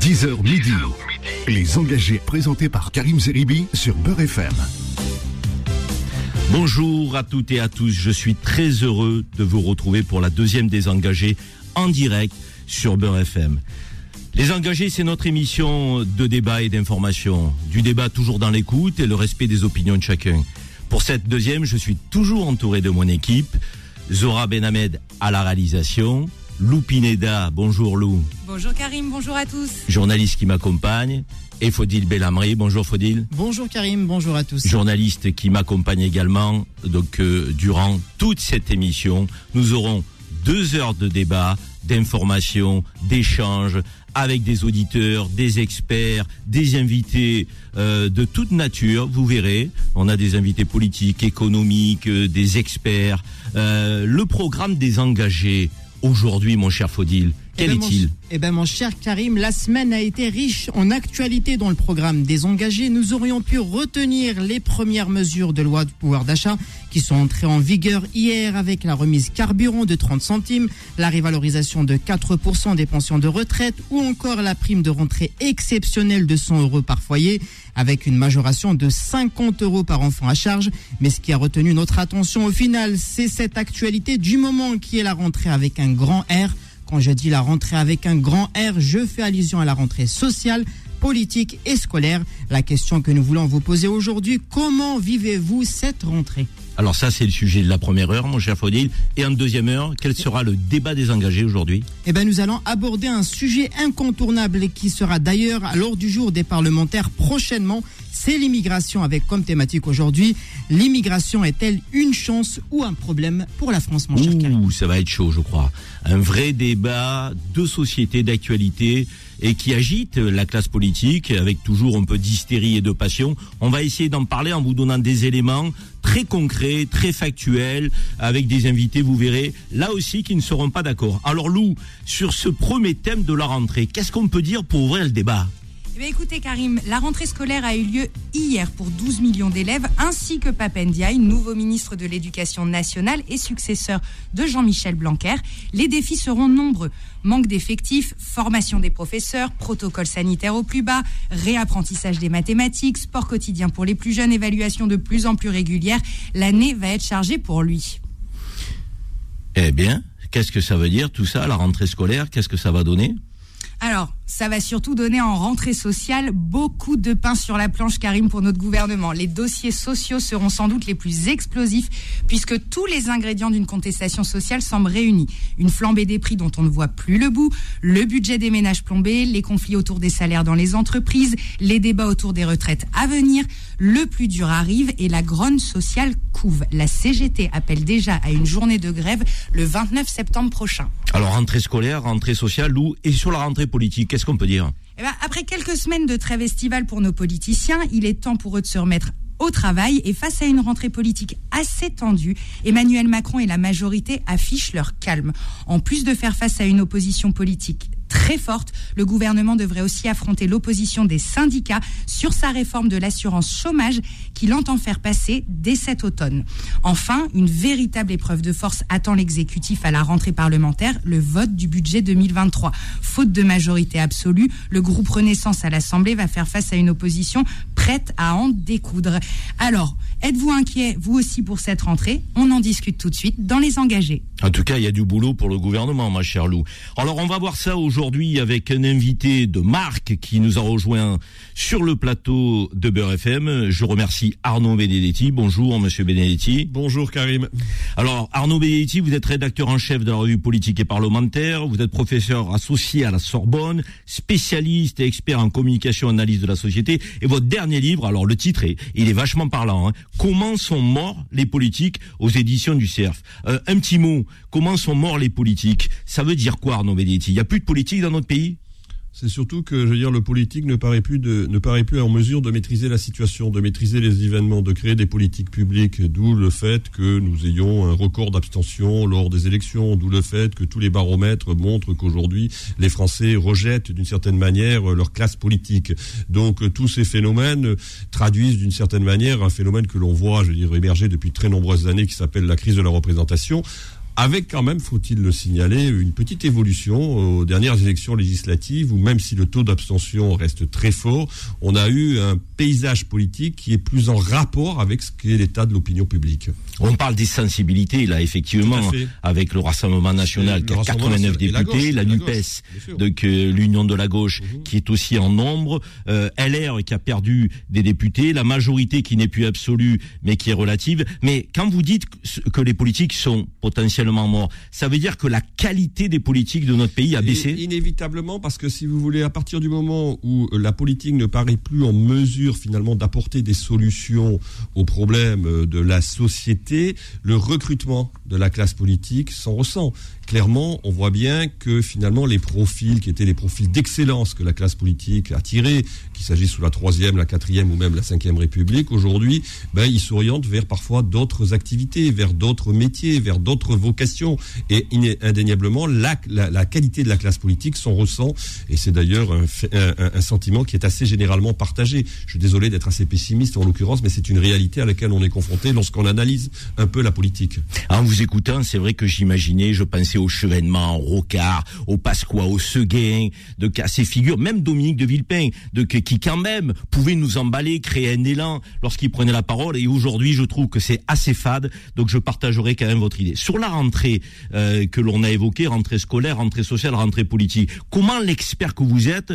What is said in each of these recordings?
10h midi. Les engagés présentés par Karim Zeribi sur Beurre FM. Bonjour à toutes et à tous, je suis très heureux de vous retrouver pour la deuxième des engagés en direct sur Beurre FM. Les engagés, c'est notre émission de débat et d'information. Du débat toujours dans l'écoute et le respect des opinions de chacun. Pour cette deuxième, je suis toujours entouré de mon équipe. Zora Benhamed à la réalisation. Lou Pineda, bonjour Lou. Bonjour Karim, bonjour à tous. Journaliste qui m'accompagne. Et Fodil Belhamri, bonjour Fodil. Bonjour Karim, bonjour à tous. Journaliste qui m'accompagne également. Donc euh, durant toute cette émission, nous aurons deux heures de débat, d'information, d'échange avec des auditeurs, des experts, des invités euh, de toute nature. Vous verrez, on a des invités politiques, économiques, euh, des experts. Euh, le programme des engagés aujourd'hui, mon cher Faudil, quel Eh ben, est-il? mon, Eh ben mon cher Karim, la semaine a été riche en actualité dans le programme des engagés. Nous aurions pu retenir les premières mesures de loi de pouvoir d'achat qui sont entrées en vigueur hier avec la remise carburant de 30 centimes, la révalorisation de 4% des pensions de retraite ou encore la prime de rentrée exceptionnelle de 100 euros par foyer avec une majoration de 50 euros par enfant à charge. Mais ce qui a retenu notre attention au final, c'est cette actualité du moment qui est la rentrée avec un grand R. Quand je dis la rentrée avec un grand R, je fais allusion à la rentrée sociale, politique et scolaire. La question que nous voulons vous poser aujourd'hui, comment vivez-vous cette rentrée? Alors ça, c'est le sujet de la première heure, mon cher Faudil. Et en deuxième heure, quel sera le débat des engagés aujourd'hui? Eh bien, nous allons aborder un sujet incontournable et qui sera d'ailleurs à l'ordre du jour des parlementaires prochainement. C'est l'immigration avec comme thématique aujourd'hui, l'immigration est-elle une chance ou un problème pour la France, mon cher Karim? Ouh, ça va être chaud, je crois. Un vrai débat de société, d'actualité, et qui agite la classe politique, avec toujours un peu d'hystérie et de passion. On va essayer d'en parler en vous donnant des éléments très concrets, très factuels, avec des invités, vous verrez, là aussi, qui ne seront pas d'accord. Alors Lou, sur ce premier thème de la rentrée, qu'est-ce qu'on peut dire pour ouvrir le débat? Écoutez Karim, la rentrée scolaire a eu lieu hier pour 12 millions d'élèves, ainsi que Papendiaï, nouveau ministre de l'Éducation nationale et successeur de Jean-Michel Blanquer. Les défis seront nombreux. Manque d'effectifs, formation des professeurs, protocole sanitaire au plus bas, réapprentissage des mathématiques, sport quotidien pour les plus jeunes, évaluation de plus en plus régulière. L'année va être chargée pour lui. Eh bien, qu'est-ce que ça veut dire tout ça, la rentrée scolaire? Qu'est-ce que ça va donner? Alors, ça va surtout donner en rentrée sociale beaucoup de pain sur la planche, Karim, pour notre gouvernement. Les dossiers sociaux seront sans doute les plus explosifs, puisque tous les ingrédients d'une contestation sociale semblent réunis. Une flambée des prix dont on ne voit plus le bout, le budget des ménages plombé, les conflits autour des salaires dans les entreprises, les débats autour des retraites à venir. Le plus dur arrive et la grogne sociale couve. La CGT appelle déjà à une journée de grève le 29 septembre prochain. Alors, rentrée scolaire, rentrée sociale, Lou, et sur la rentrée politique, qu'est-ce qu'on peut dire? Eh ben, après quelques semaines de trêve estivale pour nos politiciens, il est temps pour eux de se remettre au travail et face à une rentrée politique assez tendue, Emmanuel Macron et la majorité affichent leur calme. En plus de faire face à une opposition politique très forte, le gouvernement devrait aussi affronter l'opposition des syndicats sur sa réforme de l'assurance chômage qu'il entend faire passer dès cet automne. Enfin, une véritable épreuve de force attend l'exécutif à la rentrée parlementaire, le vote du budget 2023. Faute de majorité absolue, le groupe Renaissance à l'Assemblée va faire face à une opposition prête à en découdre. Alors, êtes-vous inquiet, vous aussi, pour cette rentrée? On en discute tout de suite dans Les Engagés. En tout cas, il y a du boulot pour le gouvernement, ma chère Lou. Alors, on va voir ça aujourd'hui avec un invité de marque qui nous a rejoint sur le plateau de Beurre FM. Je remercie Arnaud Benedetti. Bonjour, monsieur Benedetti. Bonjour, Karim. Alors, Arnaud Benedetti, vous êtes rédacteur en chef de la revue politique et parlementaire. Vous êtes professeur associé à la Sorbonne, spécialiste et expert en communication et analyse de la société. Et votre dernier livre, alors le titre est, il est vachement parlant, hein. Comment sont morts les politiques aux éditions du CERF? Euh, un petit mot, comment sont morts les politiques? Ça veut dire quoi, Arnaud Benedetti? Il n'y a plus de politique dans notre pays? C'est surtout que, je veux dire, le politique ne paraît plus de, ne paraît plus en mesure de maîtriser la situation, de maîtriser les événements, de créer des politiques publiques. D'où le fait que nous ayons un record d'abstention lors des élections. D'où le fait que tous les baromètres montrent qu'aujourd'hui les Français rejettent d'une certaine manière leur classe politique. Donc tous ces phénomènes traduisent d'une certaine manière un phénomène que l'on voit, je veux dire, émerger depuis de très nombreuses années qui s'appelle la crise de la représentation avec quand même, faut-il le signaler, une petite évolution aux dernières élections législatives, où même si le taux d'abstention reste très fort, on a eu un paysage politique qui est plus en rapport avec ce qu'est l'état de l'opinion publique. On parle des sensibilités, là, effectivement, avec le Rassemblement National qui a 89 députés, la, NUPES, donc l'Union de la gauche mhm. qui est aussi en nombre, euh, LR qui a perdu des députés, la majorité qui n'est plus absolue mais qui est relative. Mais quand vous dites que les politiques sont potentiellement morts, ça veut dire que la qualité des politiques de notre pays a baissé Inévitablement, parce que si vous voulez, à partir du moment où la politique ne paraît plus en mesure finalement d'apporter des solutions aux problèmes euh, de la société, le recrutement de la classe politique s'en ressent clairement, on voit bien que finalement les profils qui étaient les profils d'excellence que la classe politique a tirés, qu'il s'agisse sous la troisième, la quatrième ou même la cinquième République, aujourd'hui, ben, ils s'orientent vers parfois d'autres activités, vers d'autres métiers, vers d'autres vocations. Et indéniablement, la, qualité de la classe politique s'en ressent. Et c'est d'ailleurs un, un, sentiment qui est assez généralement partagé. Je suis désolé d'être assez pessimiste en l'occurrence, mais c'est une réalité à laquelle on est confronté lorsqu'on analyse un peu la politique. En vous écoutant, c'est vrai que j'imaginais, je pensais au Chevènement, au Rocard, au Pasqua, au Seguin, de à ces figures, même Dominique de Villepin, de qui quand même pouvait nous emballer, créer un élan lorsqu'il prenait la parole. Et aujourd'hui, je trouve que c'est assez fade. Donc, je partagerai quand même votre idée sur la rentrée euh, que l'on a évoquée, rentrée scolaire, rentrée sociale, rentrée politique. Comment l'expert que vous êtes,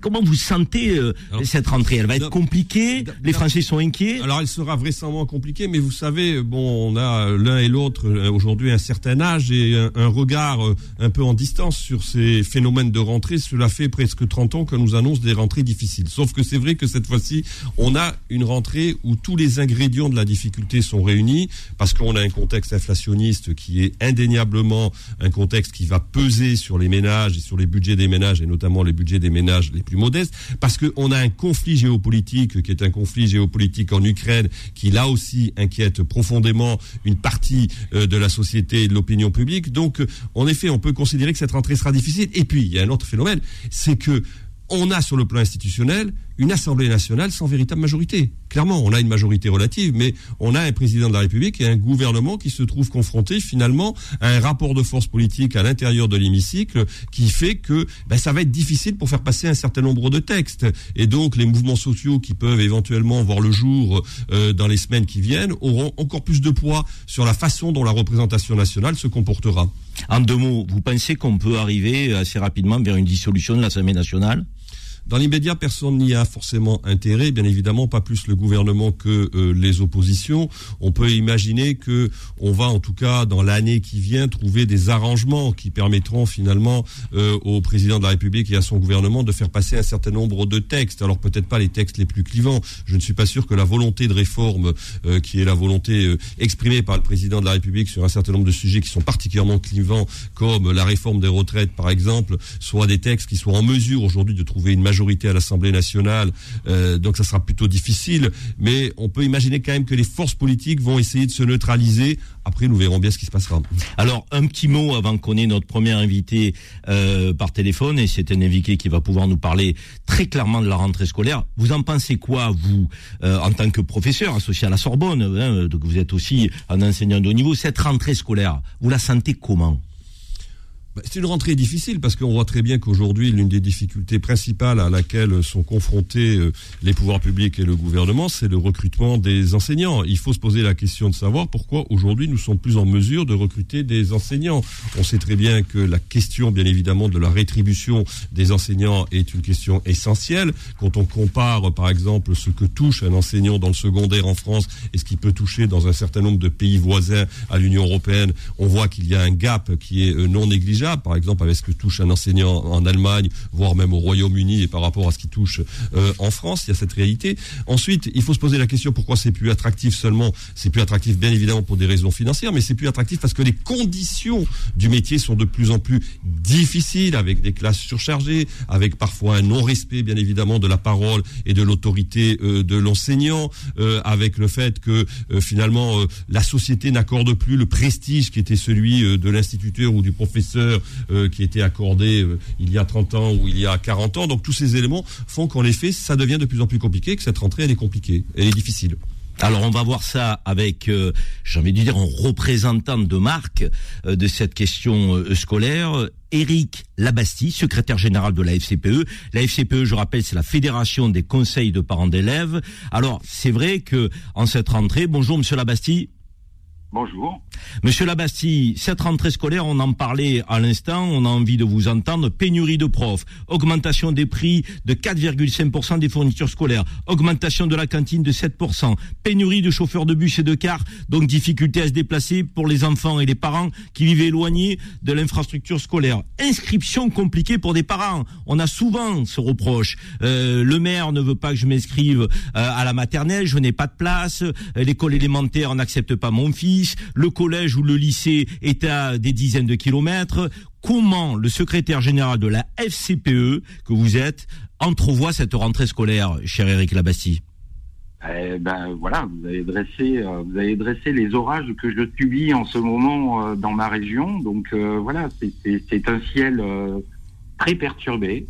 comment vous sentez euh, cette rentrée? Elle va être compliquée? Les Français sont inquiets? Alors, elle sera vraisemblablement compliquée, mais vous savez, bon, on a l'un et l'autre euh, aujourd'hui un certain âge et un, regard euh, un peu en distance sur ces phénomènes de rentrée. Cela fait presque 30 ans que nous annonce des rentrées difficiles. Sauf que c'est vrai que cette fois-ci, on a une rentrée où tous les ingrédients de la difficulté sont réunis parce qu'on a un contexte inflationniste qui est indéniablement un contexte qui va peser sur les ménages et sur les budgets des ménages et notamment les budgets des ménages les plus modestes parce qu'on a un conflit géopolitique qui est un conflit géopolitique en Ukraine qui là aussi inquiète profondément une partie euh, de la société et de l'opinion publique. Donc, euh, en effet, on peut considérer que cette rentrée sera difficile. Et puis, il y a un autre phénomène, c'est que on a sur le plan institutionnel une Assemblée nationale sans véritable majorité. Clairement, on a une majorité relative, mais on a un président de la République et un gouvernement qui se trouve confronté finalement à un rapport de force politique à l'intérieur de l'hémicycle qui fait que ben, ça va être difficile pour faire passer un certain nombre de textes. Et donc les mouvements sociaux qui peuvent éventuellement voir le jour euh, dans les semaines qui viennent auront encore plus de poids sur la façon dont la représentation nationale se comportera. En deux mots, vous pensez qu'on peut arriver assez rapidement vers une dissolution de l'Assemblée nationale? Dans l'immédiat, personne n'y a forcément intérêt, bien évidemment, pas plus le gouvernement que euh, les oppositions. On peut imaginer que on va, en tout cas, dans l'année qui vient, trouver des arrangements qui permettront finalement euh, au président de la République et à son gouvernement de faire passer un certain nombre de textes. Alors peut-être pas les textes les plus clivants. Je ne suis pas sûr que la volonté de réforme, euh, qui est la volonté exprimée par le président de la République sur un certain nombre de sujets qui sont particulièrement clivants, comme la réforme des retraites, par exemple, soit des textes qui soient en mesure aujourd'hui de trouver une majorité majorité à l'Assemblée nationale, euh, donc ça sera plutôt difficile. Mais on peut imaginer quand même que les forces politiques vont essayer de se neutraliser. Après, nous verrons bien ce qui se passera. Alors, un petit mot avant qu'on ait notre premier invité euh, par téléphone, et c'est un invité qui va pouvoir nous parler très clairement de la rentrée scolaire. Vous en pensez quoi, vous, euh, en tant que professeur associé à la Sorbonne, hein, donc vous êtes aussi un enseignant de haut niveau, cette rentrée scolaire, vous la sentez comment? C'est une rentrée difficile parce qu'on voit très bien qu'aujourd'hui, l'une des difficultés principales à laquelle sont confrontés euh, les pouvoirs publics et le gouvernement, c'est le recrutement des enseignants. Il faut se poser la question de savoir pourquoi aujourd'hui nous sommes plus en mesure de recruter des enseignants. On sait très bien que la question, bien évidemment, de la rétribution des enseignants est une question essentielle. Quand on compare, par exemple, ce que touche un enseignant dans le secondaire en France et ce qu'il peut toucher dans un certain nombre de pays voisins à l'Union européenne, on voit qu'il y a un gap qui est euh, non négligeable par exemple avec ce que touche un enseignant en Allemagne, voire même au Royaume-Uni, et par rapport à ce qui touche euh, en France, il y a cette réalité. Ensuite, il faut se poser la question pourquoi c'est plus attractif seulement. C'est plus attractif bien évidemment pour des raisons financières, mais c'est plus attractif parce que les conditions du métier sont de plus en plus difficiles, avec des classes surchargées, avec parfois un non-respect bien évidemment de la parole et de l'autorité euh, de l'enseignant, euh, avec le fait que finalement la société n'accorde plus le prestige qui était celui de l'instituteur ou du professeur euh, qui était accordé euh, il y a 30 ans ou il y a 40 ans. Donc tous ces éléments font qu'en effet, ça devient de plus en plus compliqué, que cette rentrée, elle est compliquée, elle est difficile. Alors on va voir ça avec, euh, j'ai envie de dire, un représentant de marque euh, de cette question euh, scolaire, Éric Labastie, secrétaire général de la FCPE. La FCPE, je rappelle, c'est la Fédération des conseils de parents d'élèves. Alors c'est vrai que en cette rentrée, bonjour Monsieur Labastie. Bonjour. Monsieur Labastille, cette rentrée scolaire, on en parlait à l'instant, on a envie de vous entendre. Pénurie de profs, augmentation des prix de 4,5% des fournitures scolaires, augmentation de la cantine de 7%, pénurie de chauffeurs de bus et de cars, donc difficulté à se déplacer pour les enfants et les parents qui vivent éloignés de l'infrastructure scolaire. Inscription compliquée pour des parents. On a souvent ce reproche. Euh, le maire ne veut pas que je m'inscrive euh, à la maternelle, je n'ai pas de place. Euh, l'école élémentaire n'accepte pas mon fils le collège ou le lycée est à des dizaines de kilomètres. Comment le secrétaire général de la FCPE que vous êtes entrevoit cette rentrée scolaire, cher Eric Labastie? Eh ben voilà, vous avez dressé, euh, vous avez dressé les orages que je subis en ce moment euh, dans ma région. Donc euh, voilà, c'est un ciel très perturbé.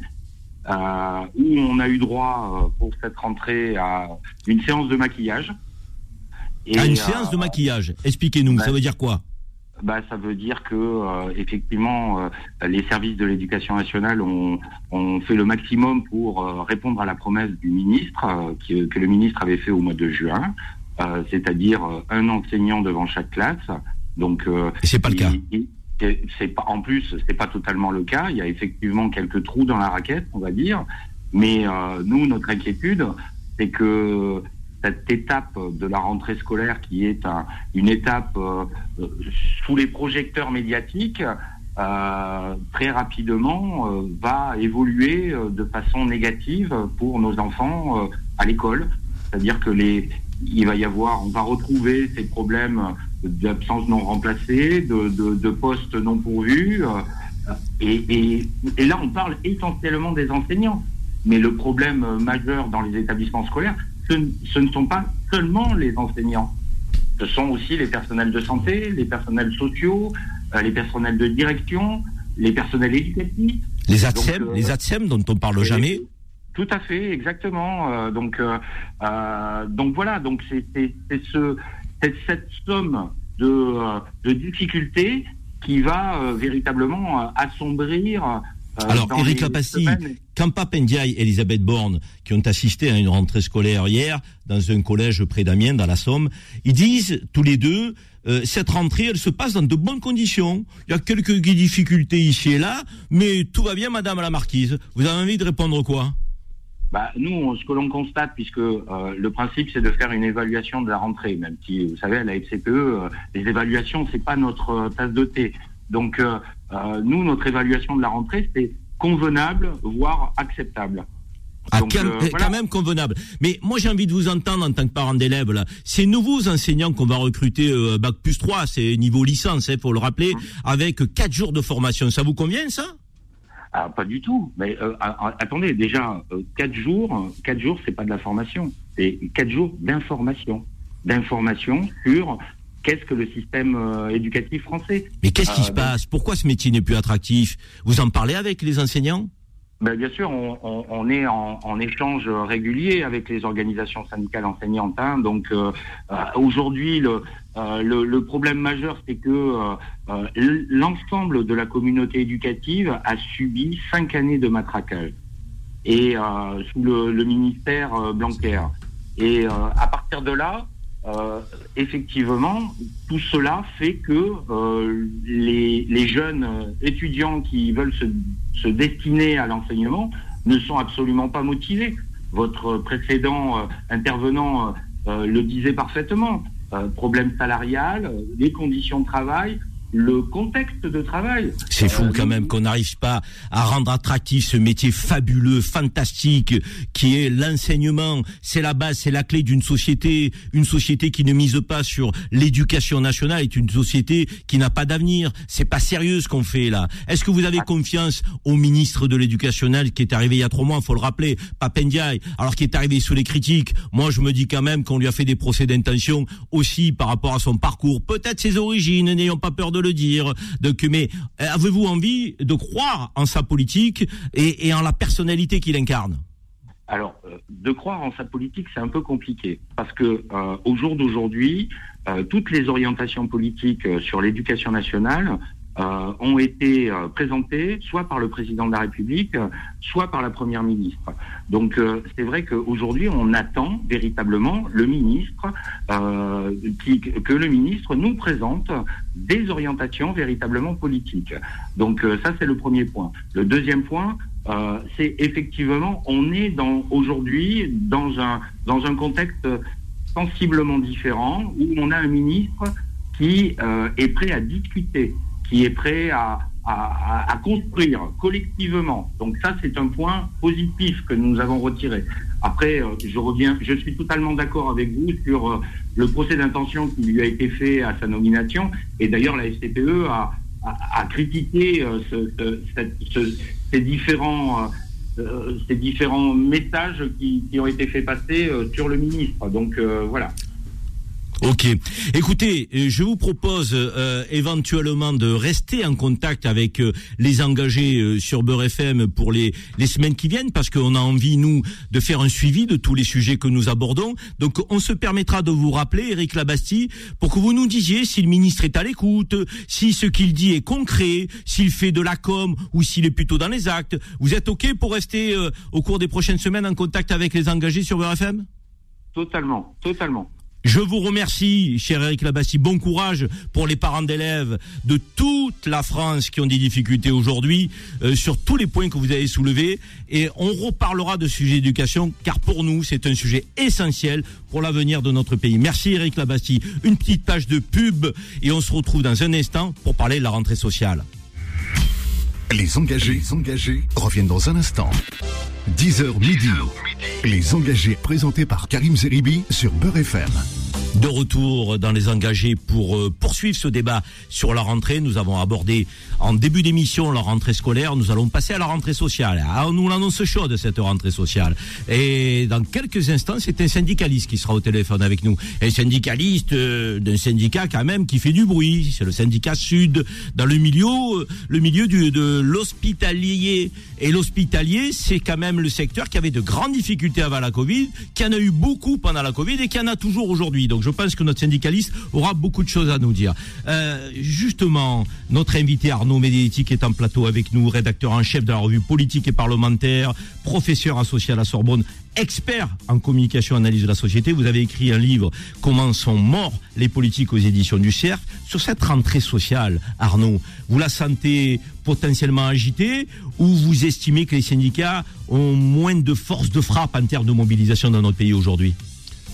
où on a eu droit pour cette rentrée à une séance de maquillage à une séance de maquillage. Expliquez-nous, ça veut dire quoi bah, ça veut dire que euh, effectivement euh, les services de l'éducation nationale ont, ont, fait le maximum pour euh, répondre à la promesse du ministre que, que, le ministre avait fait au mois de juin, c'est-à-dire un enseignant devant chaque classe. Donc c'est pas le cas. C'est pas en plus c'est pas totalement le cas. Il y a effectivement quelques trous dans la raquette, on va dire. Mais nous notre inquiétude c'est que cette étape de la rentrée scolaire qui est une étape euh, euh, sous les projecteurs médiatiques, euh, très rapidement va évoluer de façon négative pour nos enfants à l'école. C'est-à-dire que les, il va y avoir, on va retrouver ces problèmes d'absence non remplacée, de, postes non pourvus. et, là, on parle essentiellement des enseignants. Mais le problème majeur dans les établissements scolaires, ce, ne sont pas seulement les enseignants. Ce sont aussi les personnels de santé, les personnels sociaux, euh, les personnels de direction, les personnels éducatifs. Les ATSEM, euh, les ATSEM dont on parle jamais. Tout à fait, exactement. Euh, donc, donc voilà, donc c'est ce, cette somme de, de difficultés qui va véritablement assombrir Alors, Eric Lapassi, Kampa Pendiaï et Elisabeth Borne, qui ont assisté à une rentrée scolaire hier dans un collège près d'Amiens, dans la Somme, ils disent tous les deux, euh, cette rentrée, elle se passe dans de bonnes conditions. Il y a quelques difficultés ici et là, mais tout va bien, Madame la Marquise. Vous avez envie de répondre quoi? Bah, nous, ce que l'on constate, puisque euh, le principe c'est de faire une évaluation de la rentrée, même si vous savez à la FCPE, les évaluations c'est pas notre tasse de thé. Donc euh, nous, notre évaluation de la rentrée, c'est convenable, voire acceptable. Ah, quand, euh, même convenable. Mais moi, j'ai envie de vous entendre en tant que parent d'élève. Là, ces nouveaux enseignants qu'on va recruter euh, bac plus 3, c'est niveau licence, il hein, faut le rappeler, mmh. avec 4 jours de formation. Ça vous convient ça? Ah, Pas du tout. Mais attendez, déjà 4 jours, 4 jours, c'est pas de la formation, c'est 4 jours d'information, d'information sur qu'est-ce que le système euh, éducatif français. Mais qu'est-ce qui se euh, passe? Pourquoi ce métier n'est plus attractif? Vous en parlez avec les enseignants? Ben, bien sûr, on, est en, échange régulier avec les organisations syndicales enseignantes. Hein. donc euh, aujourd'hui, le, le, problème majeur, c'est que l'ensemble de la communauté éducative a subi cinq années de matraquage et sous le, le ministère Blanquer. Et à partir de là, euh, effectivement, tout cela fait que euh, les, jeunes étudiants qui veulent se, se destiner à l'enseignement ne sont absolument pas motivés. Votre précédent euh, intervenant le disait parfaitement. problème salarial, les conditions de travail, le contexte de travail. C'est fou euh, quand même qu'on n'arrive pas à rendre attractif ce métier fabuleux, fantastique, qui est l'enseignement. C'est la base, c'est la clé d'une société. Une société qui ne mise pas sur l'éducation nationale est une société qui n'a pas d'avenir. C'est pas sérieux ce qu'on fait là. Est-ce que vous avez confiance au ministre de l'éducation qui est arrivé il y a trois mois, faut le rappeler, Papendiaï, alors qu'il est arrivé sous les critiques? Moi, je me dis quand même qu'on lui a fait des procès d'intention aussi par rapport à son parcours, peut-être ses origines, n'ayons pas peur de le dire. Donc, mais euh, avez-vous envie de croire en sa politique et, en la personnalité qu'il incarne? Alors, euh, de croire en sa politique, c'est un peu compliqué, parce que euh, au jour d'aujourd'hui, toutes les orientations politiques sur l'éducation nationale euh, ont été euh, présentés soit par le président de la République, euh, soit par la première ministre. Donc c'est vrai qu'aujourd'hui on attend véritablement le ministre que le ministre nous présente des orientations véritablement politiques. Donc ça c'est le premier point. Le deuxième point, c'est effectivement on est aujourd'hui dans un dans un contexte sensiblement différent où on a un ministre qui est prêt à discuter qui est prêt à, à, à, construire collectivement. Donc ça, c'est un point positif que nous avons retiré. Après, euh, je reviens, je suis totalement d'accord avec vous sur euh, le procès d'intention qui lui a été fait à sa nomination. Et d'ailleurs, la SCPE a, a, a critiqué euh, ce, ce, ces différents ces différents messages qui, qui, ont été faits passer sur le ministre. Donc voilà. Ok. Écoutez, euh, je vous propose euh, éventuellement de rester en contact avec euh, les engagés sur Beurre FM pour les, les semaines qui viennent, parce qu'on a envie, nous, de faire un suivi de tous les sujets que nous abordons. Donc, on se permettra de vous rappeler, Eric Labastie, pour que vous nous disiez si le ministre est à l'écoute, si ce qu'il dit est concret, s'il fait de la com ou s'il est plutôt dans les actes. Vous êtes OK pour rester au cours des prochaines semaines en contact avec les engagés sur Beurre FM Totalement, totalement. Je vous remercie, cher Eric Labassi. Bon courage pour les parents d'élèves de toute la France qui ont des difficultés aujourd'hui euh, sur tous les points que vous avez soulevés. Et on reparlera de sujet d'éducation car pour nous, c'est un sujet essentiel pour l'avenir de notre pays. Merci Eric Labassi. Une petite page de pub et on se retrouve dans un instant pour parler de la rentrée sociale. Les engagés, engagés reviennent dans un instant. 10h midi. Les engagés présentés par Karim Zeribi sur Beurre FM. De retour dans les engagés pour euh, poursuivre ce débat sur la rentrée. Nous avons abordé en début d'émission la rentrée scolaire. Nous allons passer à la rentrée sociale. Ah, on nous l'annonce chaude cette rentrée sociale. Et dans quelques instants, c'est un syndicaliste qui sera au téléphone avec nous. Un syndicaliste euh, d'un syndicat quand même qui fait du bruit. C'est le syndicat Sud dans le milieu, euh, le milieu du, de l'hospitalier. Et l'hospitalier, c'est quand même le secteur qui avait de grandes difficultés avant la Covid, qui en a eu beaucoup pendant la Covid et qui en a toujours aujourd'hui. Donc je pense que notre syndicaliste aura beaucoup de choses à nous dire. Euh, justement, notre invité Arnaud Médéti est en plateau avec nous, rédacteur en chef de la revue politique et parlementaire, professeur associé à la Sorbonne, expert en communication et analyse de la société. Vous avez écrit un livre Comment sont morts les politiques aux éditions du CERF. Sur cette rentrée sociale, Arnaud, vous la sentez potentiellement agitée ou vous estimez que les syndicats ont moins de force de frappe en termes de mobilisation dans notre pays aujourd'hui?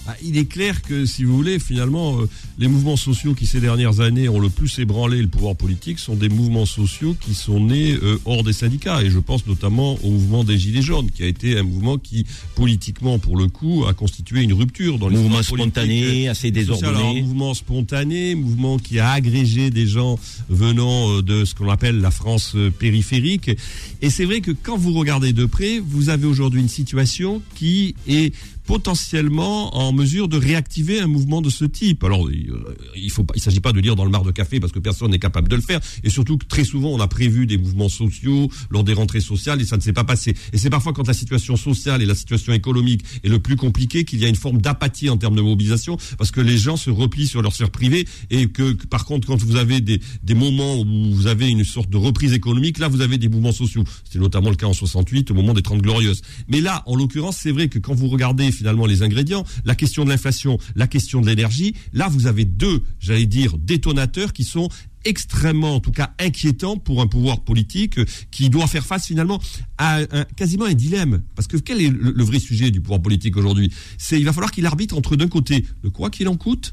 Ah, il est clair que, si vous voulez, finalement, euh, les mouvements sociaux qui ces dernières années ont le plus ébranlé le pouvoir politique sont des mouvements sociaux qui sont nés euh, hors des syndicats. Et je pense notamment au mouvement des Gilets jaunes, qui a été un mouvement qui, politiquement, pour le coup, a constitué une rupture dans les mouvement spontané, assez désordonné. Un mouvement spontané, mouvement qui a agrégé des gens venant euh, de ce qu'on appelle la France périphérique. Et c'est vrai que quand vous regardez de près, vous avez aujourd'hui une situation qui est potentiellement en mesure de réactiver un mouvement de ce type. Alors, il faut il s'agit pas de lire dans le mar de café parce que personne n'est capable de le faire. Et surtout que très souvent, on a prévu des mouvements sociaux lors des rentrées sociales et ça ne s'est pas passé. Et c'est parfois quand la situation sociale et la situation économique est le plus compliqué qu'il y a une forme d'apathie en termes de mobilisation parce que les gens se replient sur leur sphère privée et que, par contre, quand vous avez des, des moments où vous avez une sorte de reprise économique, là, vous avez des mouvements sociaux. C'était notamment le cas en 68 au moment des 30 glorieuses. Mais là, en l'occurrence, c'est vrai que quand vous regardez finalement les ingrédients, la question de l'inflation, la question de l'énergie. Là, vous avez deux, j'allais dire, détonateurs qui sont extrêmement, en tout cas inquiétants pour un pouvoir politique qui doit faire face finalement à un, quasiment un dilemme. Parce que quel est le, le vrai sujet du pouvoir politique aujourd'hui? C'est il va falloir qu'il arbitre entre d'un côté le quoi qu'il en coûte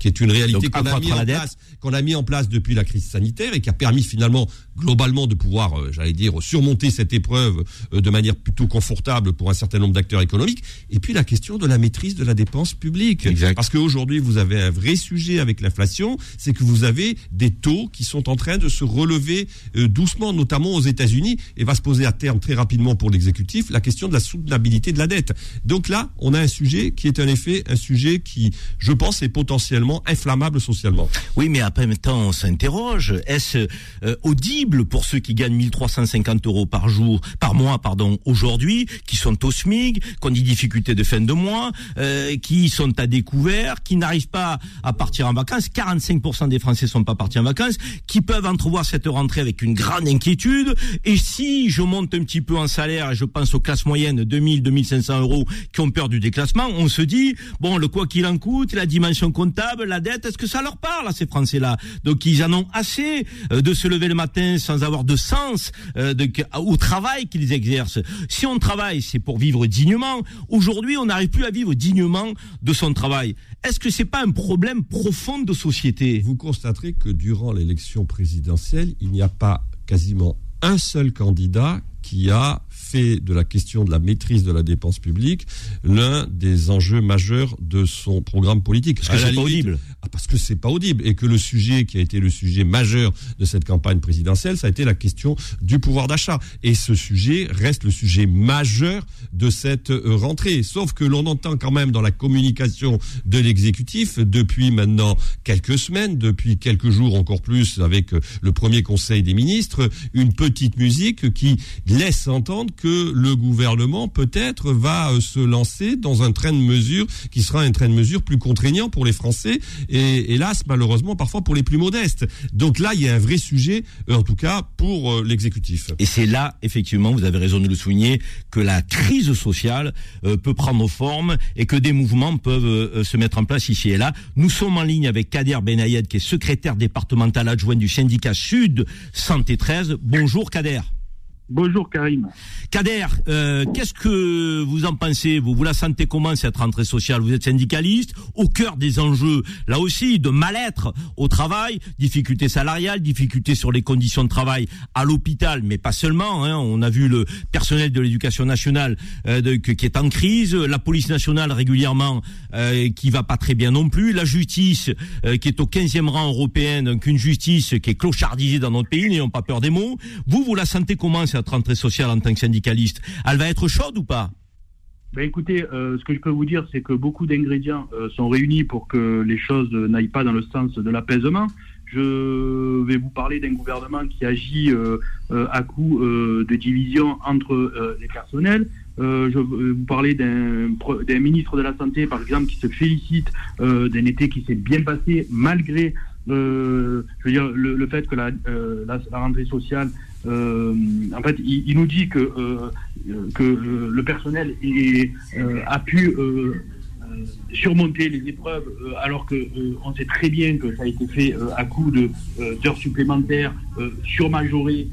qui est une réalité qu'on a, mis en place, qu'on a mis en place depuis la crise sanitaire et qui a permis finalement globalement de pouvoir, euh, j'allais dire, surmonter cette épreuve euh, de manière plutôt confortable pour un certain nombre d'acteurs économiques. Et puis la question de la maîtrise de la dépense publique. Exact. Parce qu'aujourd'hui, vous avez un vrai sujet avec l'inflation, c'est que vous avez des taux qui sont en train de se relever euh, doucement, notamment aux États-Unis, et va se poser à terme très rapidement pour l'exécutif la question de la soutenabilité de la dette. Donc là, on a un sujet qui est en effet un sujet qui, je pense, est potentiellement inflammable socialement. Oui, mais après temps, on s'interroge. Est-ce euh, pour ceux qui gagnent 1350 euros par jour, par mois, pardon, aujourd'hui, qui sont au SMIC, qui ont des difficultés de fin de mois, euh, qui sont à découvert, qui n'arrivent pas à partir en vacances. 45% des Français sont pas partis en vacances, qui peuvent entrevoir cette rentrée avec une grande inquiétude. Et si je monte un petit peu en salaire et je pense aux classes moyennes, 2000, 2500 euros, qui ont peur du déclassement, on se dit, bon, le quoi qu'il en coûte, la dimension comptable, la dette, est-ce que ça leur parle à ces Français-là? Donc ils en ont assez euh, de se lever le matin sans avoir de sens euh, au travail qu'ils exercent. Si on travaille, c'est pour vivre dignement. Aujourd'hui, on n'arrive plus à vivre dignement de son travail. Est-ce que c'est pas un problème profond de société? Vous constaterez que durant l'élection présidentielle, il n'y a pas quasiment un seul candidat qui a fait de la question de la maîtrise de la dépense publique l'un des enjeux majeurs de son programme politique. Parce que c'est pas audible. Ah, parce que c'est pas audible et que le sujet qui a été le sujet majeur de cette campagne présidentielle, ça a été la question du pouvoir d'achat. Et ce sujet reste le sujet majeur de cette rentrée. Sauf que l'on entend quand même dans la communication de l'exécutif depuis maintenant quelques semaines, depuis quelques jours encore plus avec le premier conseil des ministres, une petite musique qui laisse entendre que le gouvernement peut-être va euh, se lancer dans un train de mesure qui sera un train de mesure plus contraignant pour les Français et hélas malheureusement parfois pour les plus modestes. Donc là il y a un vrai sujet euh, en tout cas pour euh, l'exécutif. Et c'est là effectivement vous avez raison de le souligner que la crise sociale peut prendre forme et que des mouvements peuvent se mettre en place ici et là. Nous sommes en ligne avec Kader Benayed qui est secrétaire départemental adjoint du syndicat Sud Santé 13. Bonjour Kader. Bonjour Karim. Kader, euh, qu'est-ce que vous en pensez Vous? Vous la sentez comment cette rentrée sociale? Vous êtes syndicaliste, au cœur des enjeux, là aussi, de mal-être au travail, difficultés salariales, difficultés sur les conditions de travail à l'hôpital, mais pas seulement. Hein. On a vu le personnel de l'éducation nationale euh, qui est en crise, la police nationale régulièrement euh, qui va pas très bien non plus, la justice euh, qui est au 15e rang européen, donc une justice qui est clochardisée dans notre pays, n'ayons pas peur des mots. Vous, vous la sentez comment cette rentrée sociale en tant que syndicaliste Elle va être chaude ou pas? Ben écoutez, euh, ce que je peux vous dire, c'est que beaucoup d'ingrédients euh, sont réunis pour que les choses n'aillent pas dans le sens de l'apaisement. Je vais vous parler d'un gouvernement qui agit euh, à coup de division entre les personnels. je vais vous parler d'un ministre de la Santé, par exemple, qui se félicite d'un été qui s'est bien passé malgré le, fait que la, la, la rentrée sociale euh, en fait, il, nous dit que, euh, que euh, le personnel a pu surmonter les épreuves alors que on sait très bien que ça a été fait à coup de d'heures supplémentaires surmajorées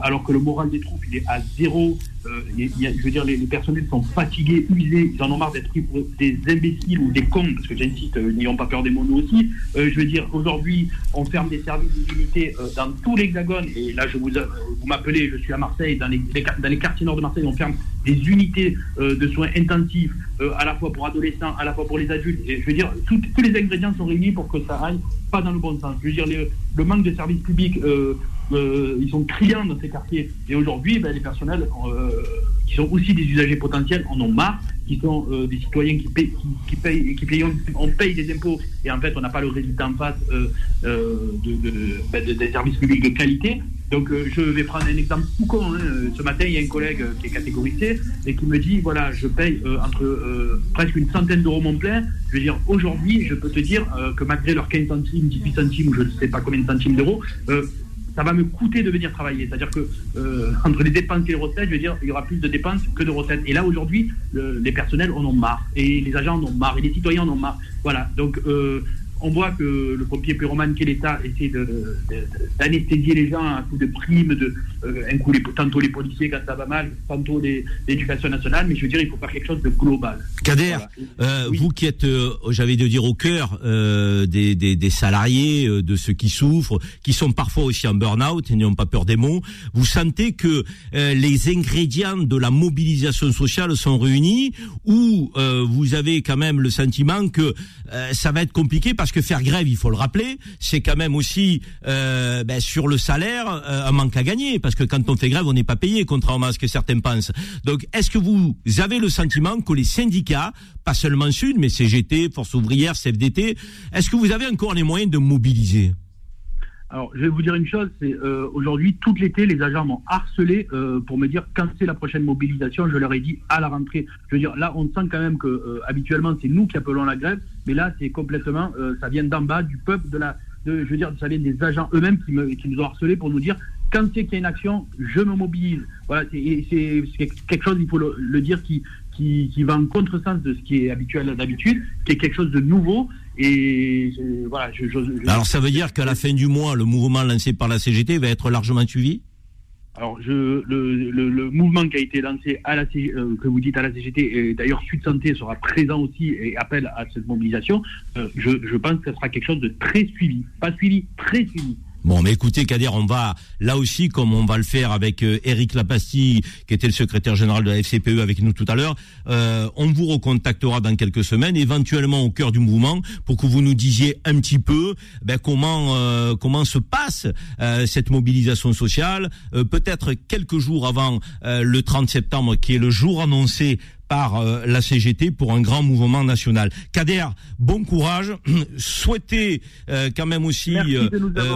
alors que le moral des troupes il est à zéro euh, je veux dire, les, personnels sont fatigués, usés, ils en ont marre d'être pris pour des imbéciles ou des cons, parce que j'insiste, euh, n'ayons pas peur des mots nous aussi. Euh, je veux dire, aujourd'hui, on ferme des services d'unité dans tout l'hexagone, et là, je vous, vous m'appelez, je suis à Marseille, dans les, quartiers nord de Marseille, on ferme des unités de soins intensifs, à la fois pour adolescents, à la fois pour les adultes. Et je veux dire, tous les ingrédients sont réunis pour que ça aille pas dans le bon sens. Je veux dire, le manque de services publics euh, ils sont criants dans ces quartiers. Et aujourd'hui, ben, les personnels euh, qui sont aussi des usagers potentiels en ont marre, qui sont euh, des citoyens qui payent, qui, payent, qui payent, on paye des impôts et en fait on n'a pas le résultat en face ben, de, des services publics de qualité. Donc je vais prendre un exemple tout con. Hein. Ce matin, il y a un collègue qui est catégorisé et qui me dit voilà, je paye entre presque une centaine d'euros mon plein. Je veux dire, aujourd'hui, je peux te dire que malgré leurs 15 centimes, 18 centimes ou je ne sais pas combien de centimes d'euros, ça va me coûter de venir travailler. C'est-à-dire que euh, entre les dépenses et les recettes, je veux dire, il y aura plus de dépenses que de recettes. Et là, aujourd'hui, les personnels en ont marre. Et les agents en ont marre. Et les citoyens en ont marre. Voilà. Donc, euh, on voit que le pompier pyromane qu'est l'État essaie d'anesthésier les gens à coup de primes, de, euh, un coup tantôt les policiers quand ça va mal, tantôt l'éducation nationale, mais je veux dire, il faut faire quelque chose de global. Kader, euh, vous qui êtes, euh, j'avais de dire, au cœur des, des, salariés, de ceux qui souffrent, qui sont parfois aussi en burn-out, et n'ont pas peur des mots, vous sentez que les ingrédients de la mobilisation sociale sont réunis, ou vous avez quand même le sentiment que ça va être compliqué parce parce que faire grève, il faut le rappeler, c'est quand même aussi euh, ben, sur le salaire euh, un manque à gagner, parce que quand on fait grève, on n'est pas payé, contrairement à ce que certains pensent. Donc, est-ce que vous avez le sentiment que les syndicats, pas seulement Sud, mais CGT, Force ouvrière, CFDT, est-ce que vous avez encore les moyens de mobiliser? Alors, je vais vous dire une chose, c'est euh, aujourd'hui, tout l'été, les agents m'ont harcelé euh, pour me dire quand c'est la prochaine mobilisation. Je leur ai dit à la rentrée. Je veux dire, là, on sent quand même que euh, habituellement, c'est nous qui appelons la grève, mais là, c'est complètement, ça vient d'en bas, du peuple, de la, je veux dire, ça vient des agents eux-mêmes qui, nous ont harcelé pour nous dire quand c'est qu'il y a une action, je me mobilise. Voilà, c'est quelque chose, il faut le dire, qui, qui, qui, va en contresens de ce qui est habituel d'habitude, qui est quelque chose de nouveau. Et voilà. Je, Alors ça veut dire qu'à la fin du mois, le mouvement lancé par la CGT va être largement suivi? Alors, je, le, le, mouvement qui a été lancé à la euh, que vous dites à la CGT, et d'ailleurs Sud Santé sera présent aussi et appelle à cette mobilisation. Euh, je, je pense que ce sera quelque chose de très suivi, pas suivi, très suivi. Bon, mais écoutez, Kader, on va là aussi, comme on va le faire avec euh, Eric Lapastille, qui était le secrétaire général de la FCPE avec nous tout à l'heure, euh, on vous recontactera dans quelques semaines, éventuellement au cœur du mouvement, pour que vous nous disiez un petit peu ben, comment euh, comment se passe cette mobilisation sociale. Peut-être quelques jours avant le 30 septembre, qui est le jour annoncé par euh, la CGT pour un grand mouvement national. Kader, bon courage. Souhaitez euh, quand même aussi euh,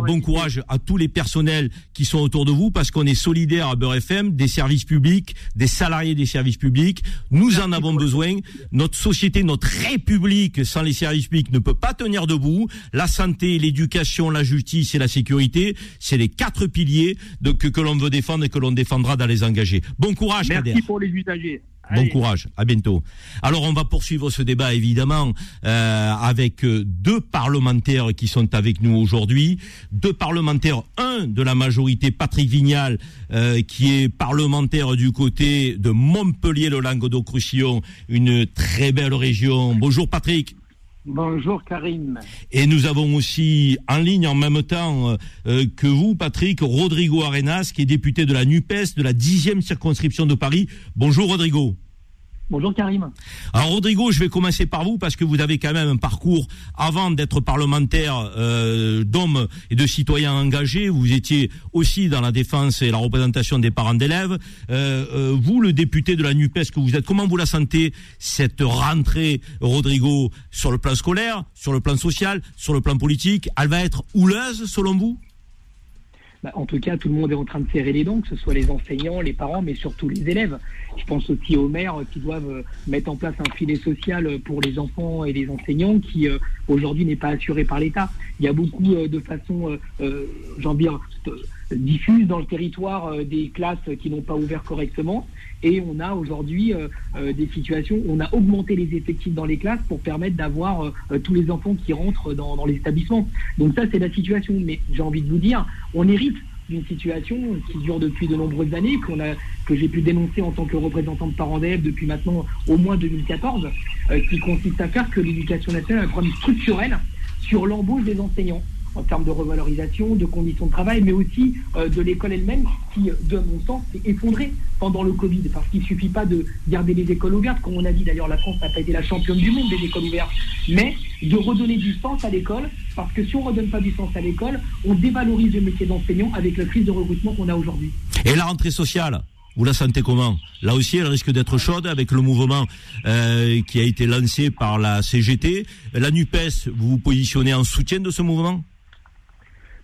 bon courage à tous les personnels qui sont autour de vous parce qu'on est solidaire à Beurre FM, des services publics, des salariés des services publics. Nous en avons besoin. Notre société, notre république sans les services publics ne peut pas tenir debout. La santé, l'éducation, la justice et la sécurité, c'est les quatre piliers de, que, que l'on veut défendre et que l'on défendra dans les engagés. Bon courage, Kader. Merci pour les usagers. Bon courage, à bientôt. Alors on va poursuivre ce débat évidemment euh, avec euh, deux parlementaires qui sont avec nous aujourd'hui, deux parlementaires, un de la majorité, Patrick Vignal, euh, qui est parlementaire du côté de Montpellier, le Languedoc-Roussillon, une très belle région. Bonjour Patrick. Bonjour Karim. Et nous avons aussi en ligne en même temps euh, que vous, Patrick, Rodrigo Arenas, qui est député de la NUPES de la dixième circonscription de Paris. Bonjour Rodrigo. Bonjour Karim. Alors Rodrigo, je vais commencer par vous parce que vous avez quand même un parcours avant d'être parlementaire euh, d'hommes et de citoyens engagés. Vous étiez aussi dans la défense et la représentation des parents d'élèves. Euh, euh, vous, le député de la NUPES que vous êtes, comment vous la sentez cette rentrée, Rodrigo, sur le plan scolaire, sur le plan social, sur le plan politique? Elle va être houleuse selon vous? Bah, en tout cas, tout le monde est en train de serrer les dents, que ce soit les enseignants, les parents, mais surtout les élèves. Je pense aussi aux maires qui doivent euh, mettre en place un filet social pour les enfants et les enseignants qui euh, aujourd'hui n'est pas assuré par l'État. Il y a beaucoup euh, de façons, j'ai envie de diffuses dans le territoire des classes qui n'ont pas ouvert correctement. Et on a aujourd'hui des situations où on a augmenté les effectifs dans les classes pour permettre d'avoir tous les enfants qui rentrent dans, dans les établissements. Donc ça, c'est la situation. Mais j'ai envie de vous dire, on hérite d'une situation qui dure depuis de nombreuses années, qu'on a, que j'ai pu dénoncer en tant que représentant de parents d'élèves depuis maintenant au moins 2014, euh, qui consiste à faire que l'éducation nationale a un problème structurel sur l'embauche des enseignants en termes de revalorisation, de conditions de travail, mais aussi euh, de l'école elle-même qui, de mon sens, s'est effondrée pendant le Covid. Parce qu'il ne suffit pas de garder les écoles ouvertes, comme on a dit d'ailleurs, la France n'a pas été la championne du monde des écoles ouvertes, mais de redonner du sens à l'école, parce que si on ne redonne pas du sens à l'école, on dévalorise le métier d'enseignant avec la crise de recrutement qu'on a aujourd'hui. Et la rentrée sociale vous la sentez comment? Là aussi, elle risque d'être chaude avec le mouvement euh, qui a été lancé par la CGT. La NUPES, vous vous positionnez en soutien de ce mouvement?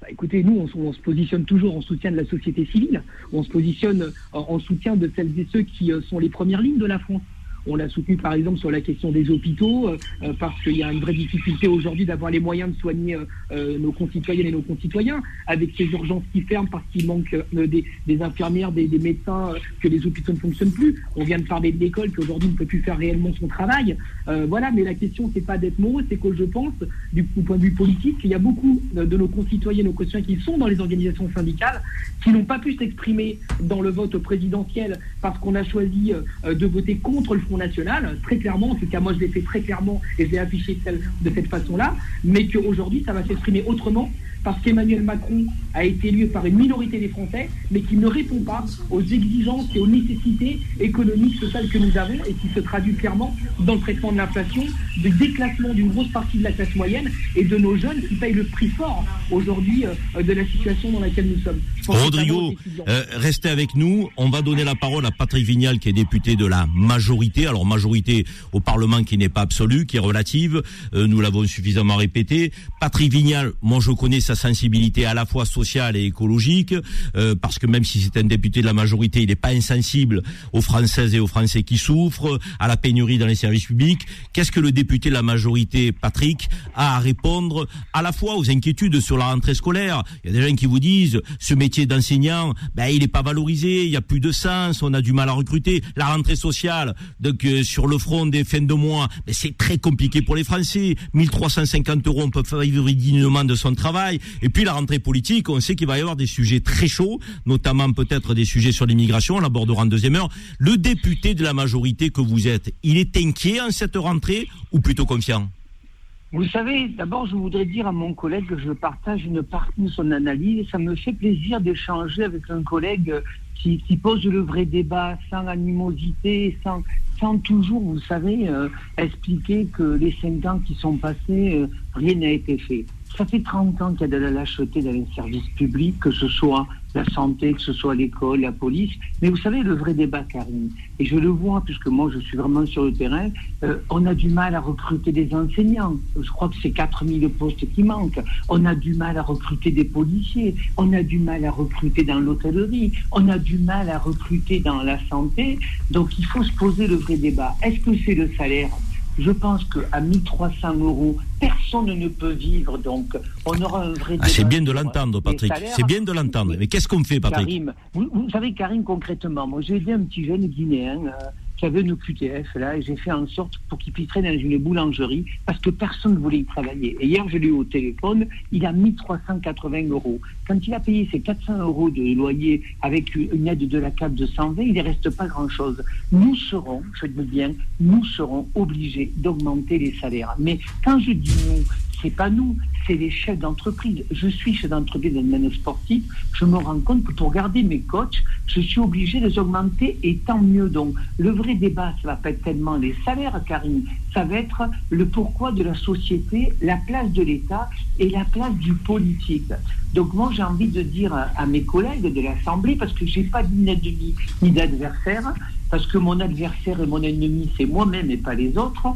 Bah, écoutez, nous, on, se positionne toujours en soutien de la société civile, on se positionne en soutien de celles et ceux qui euh, sont les premières lignes de la France. On l'a soutenu par exemple sur la question des hôpitaux, euh, euh, parce qu'il y a une vraie difficulté aujourd'hui d'avoir les moyens de soigner euh, nos concitoyennes et nos concitoyens, avec ces urgences qui ferment parce qu'il manque des, infirmières, des, médecins, que les hôpitaux ne fonctionnent plus. On vient de parler de l'école qui aujourd'hui ne peut plus faire réellement son travail. voilà, mais la question c'est pas d'être morose, c'est que je pense, du, point de vue politique, qu'il y a beaucoup de nos concitoyens nos concitoyens qui sont dans les organisations syndicales, qui n'ont pas pu s'exprimer dans le vote présidentiel parce qu'on a choisi de voter contre le Front national, très clairement, en tout cas moi je l'ai fait très clairement et je l'ai affiché de cette façon-là, mais qu'aujourd'hui ça va s'exprimer autrement parce qu'Emmanuel Macron a été élu par une minorité des Français, mais qui ne répond pas aux exigences et aux nécessités économiques, sociales que nous avons et qui se traduit clairement dans le traitement de l'inflation, du déclassement d'une grosse partie de la classe moyenne et de nos jeunes qui payent le prix fort aujourd'hui euh, de la situation dans laquelle nous sommes. Rodrigo, euh, restez avec nous. On va donner la parole à Patrick Vignal, qui est député de la majorité. Alors majorité au Parlement qui n'est pas absolue, qui est relative. Euh, nous l'avons suffisamment répété. Patrick Vignal, moi je connais sa sensibilité à la fois sociale et écologique, euh, parce que même si c'est un député de la majorité, il n'est pas insensible aux Françaises et aux Français qui souffrent, à la pénurie dans les services publics. Qu'est-ce que le député de la majorité, Patrick, a à répondre à la fois aux inquiétudes sur la rentrée scolaire? Il y a des gens qui vous disent ce métier d'enseignant, ben il n'est pas valorisé, il y a plus de sens, on a du mal à recruter. La rentrée sociale, donc euh, sur le front des fins de mois, ben, c'est très compliqué pour les Français. 1350 euros, on peut vivre dignement de son travail. Et puis la rentrée politique, on sait qu'il va y avoir des sujets très chauds, notamment peut-être des sujets sur l'immigration, on l'abordera en deuxième heure. Le député de la majorité que vous êtes, il est inquiet en cette rentrée ou plutôt confiant? Vous savez, d'abord, je voudrais dire à mon collègue que je partage une partie de son analyse. Ça me fait plaisir d'échanger avec un collègue qui, pose le vrai débat sans animosité, sans, sans toujours, vous savez, euh, expliquer que les cinq ans qui sont passés, euh, rien n'a été fait. Ça fait 30 ans qu'il y a de la lâcheté dans les services publics, que ce soit la santé, que ce soit l'école, la police. Mais vous savez, le vrai débat, Karine, et je le vois puisque moi je suis vraiment sur le terrain, euh, on a du mal à recruter des enseignants. Je crois que c'est 4000 postes qui manquent. On a du mal à recruter des policiers. On a du mal à recruter dans l'hôtellerie. On a du mal à recruter dans la santé. Donc il faut se poser le vrai débat. Est-ce que c'est le salaire je pense qu'à 1300 euros, personne ne peut vivre. Donc, on aura un vrai. Ah, c'est bien de l'entendre, Patrick. C'est bien de l'entendre. Mais qu'est-ce qu'on fait, Patrick? Karim, vous, savez, Karim, concrètement, moi, j'ai aidé un petit jeune guinéen. Euh, qui avait une QTF là et j'ai fait en sorte pour qu'il puisse dans une boulangerie parce que personne ne voulait y travailler. Et hier, je l'ai eu au téléphone, il a mis 380 euros. Quand il a payé ses 400 euros de loyer avec une aide de la CAP de 120, il ne reste pas grand-chose. Nous serons, je dis bien, nous serons obligés d'augmenter les salaires. Mais quand je dis nous, c'est pas nous, c'est les chefs d'entreprise. Je suis chef d'entreprise dans le domaine sportif. Je me rends compte que pour garder mes coachs, je suis obligé de les augmenter et tant mieux. Donc, le vrai débat, ça va pas être tellement les salaires, Karine. Ça va être le pourquoi de la société, la place de l'État et la place du politique. Donc, moi, j'ai envie de dire à, mes collègues de l'Assemblée, parce que j'ai pas d'ennemi ni d'adversaire, parce que mon adversaire et mon ennemi, c'est moi-même et pas les autres,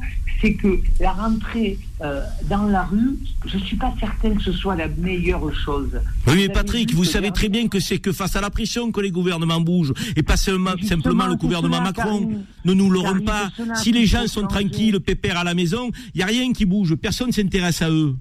c'est que la rentrée euh, dans la rue, je ne suis pas certain que ce soit la meilleure chose. Oui, mais Patrick, vous savez très bien que c'est que face à la pression que les gouvernements bougent, et pas seulement, simplement le gouvernement Macron. ne nous l'aurons pas. Si les gens sont tranquilles, pépères à la maison, il n'y a rien qui bouge, personne ne s'intéresse à eux.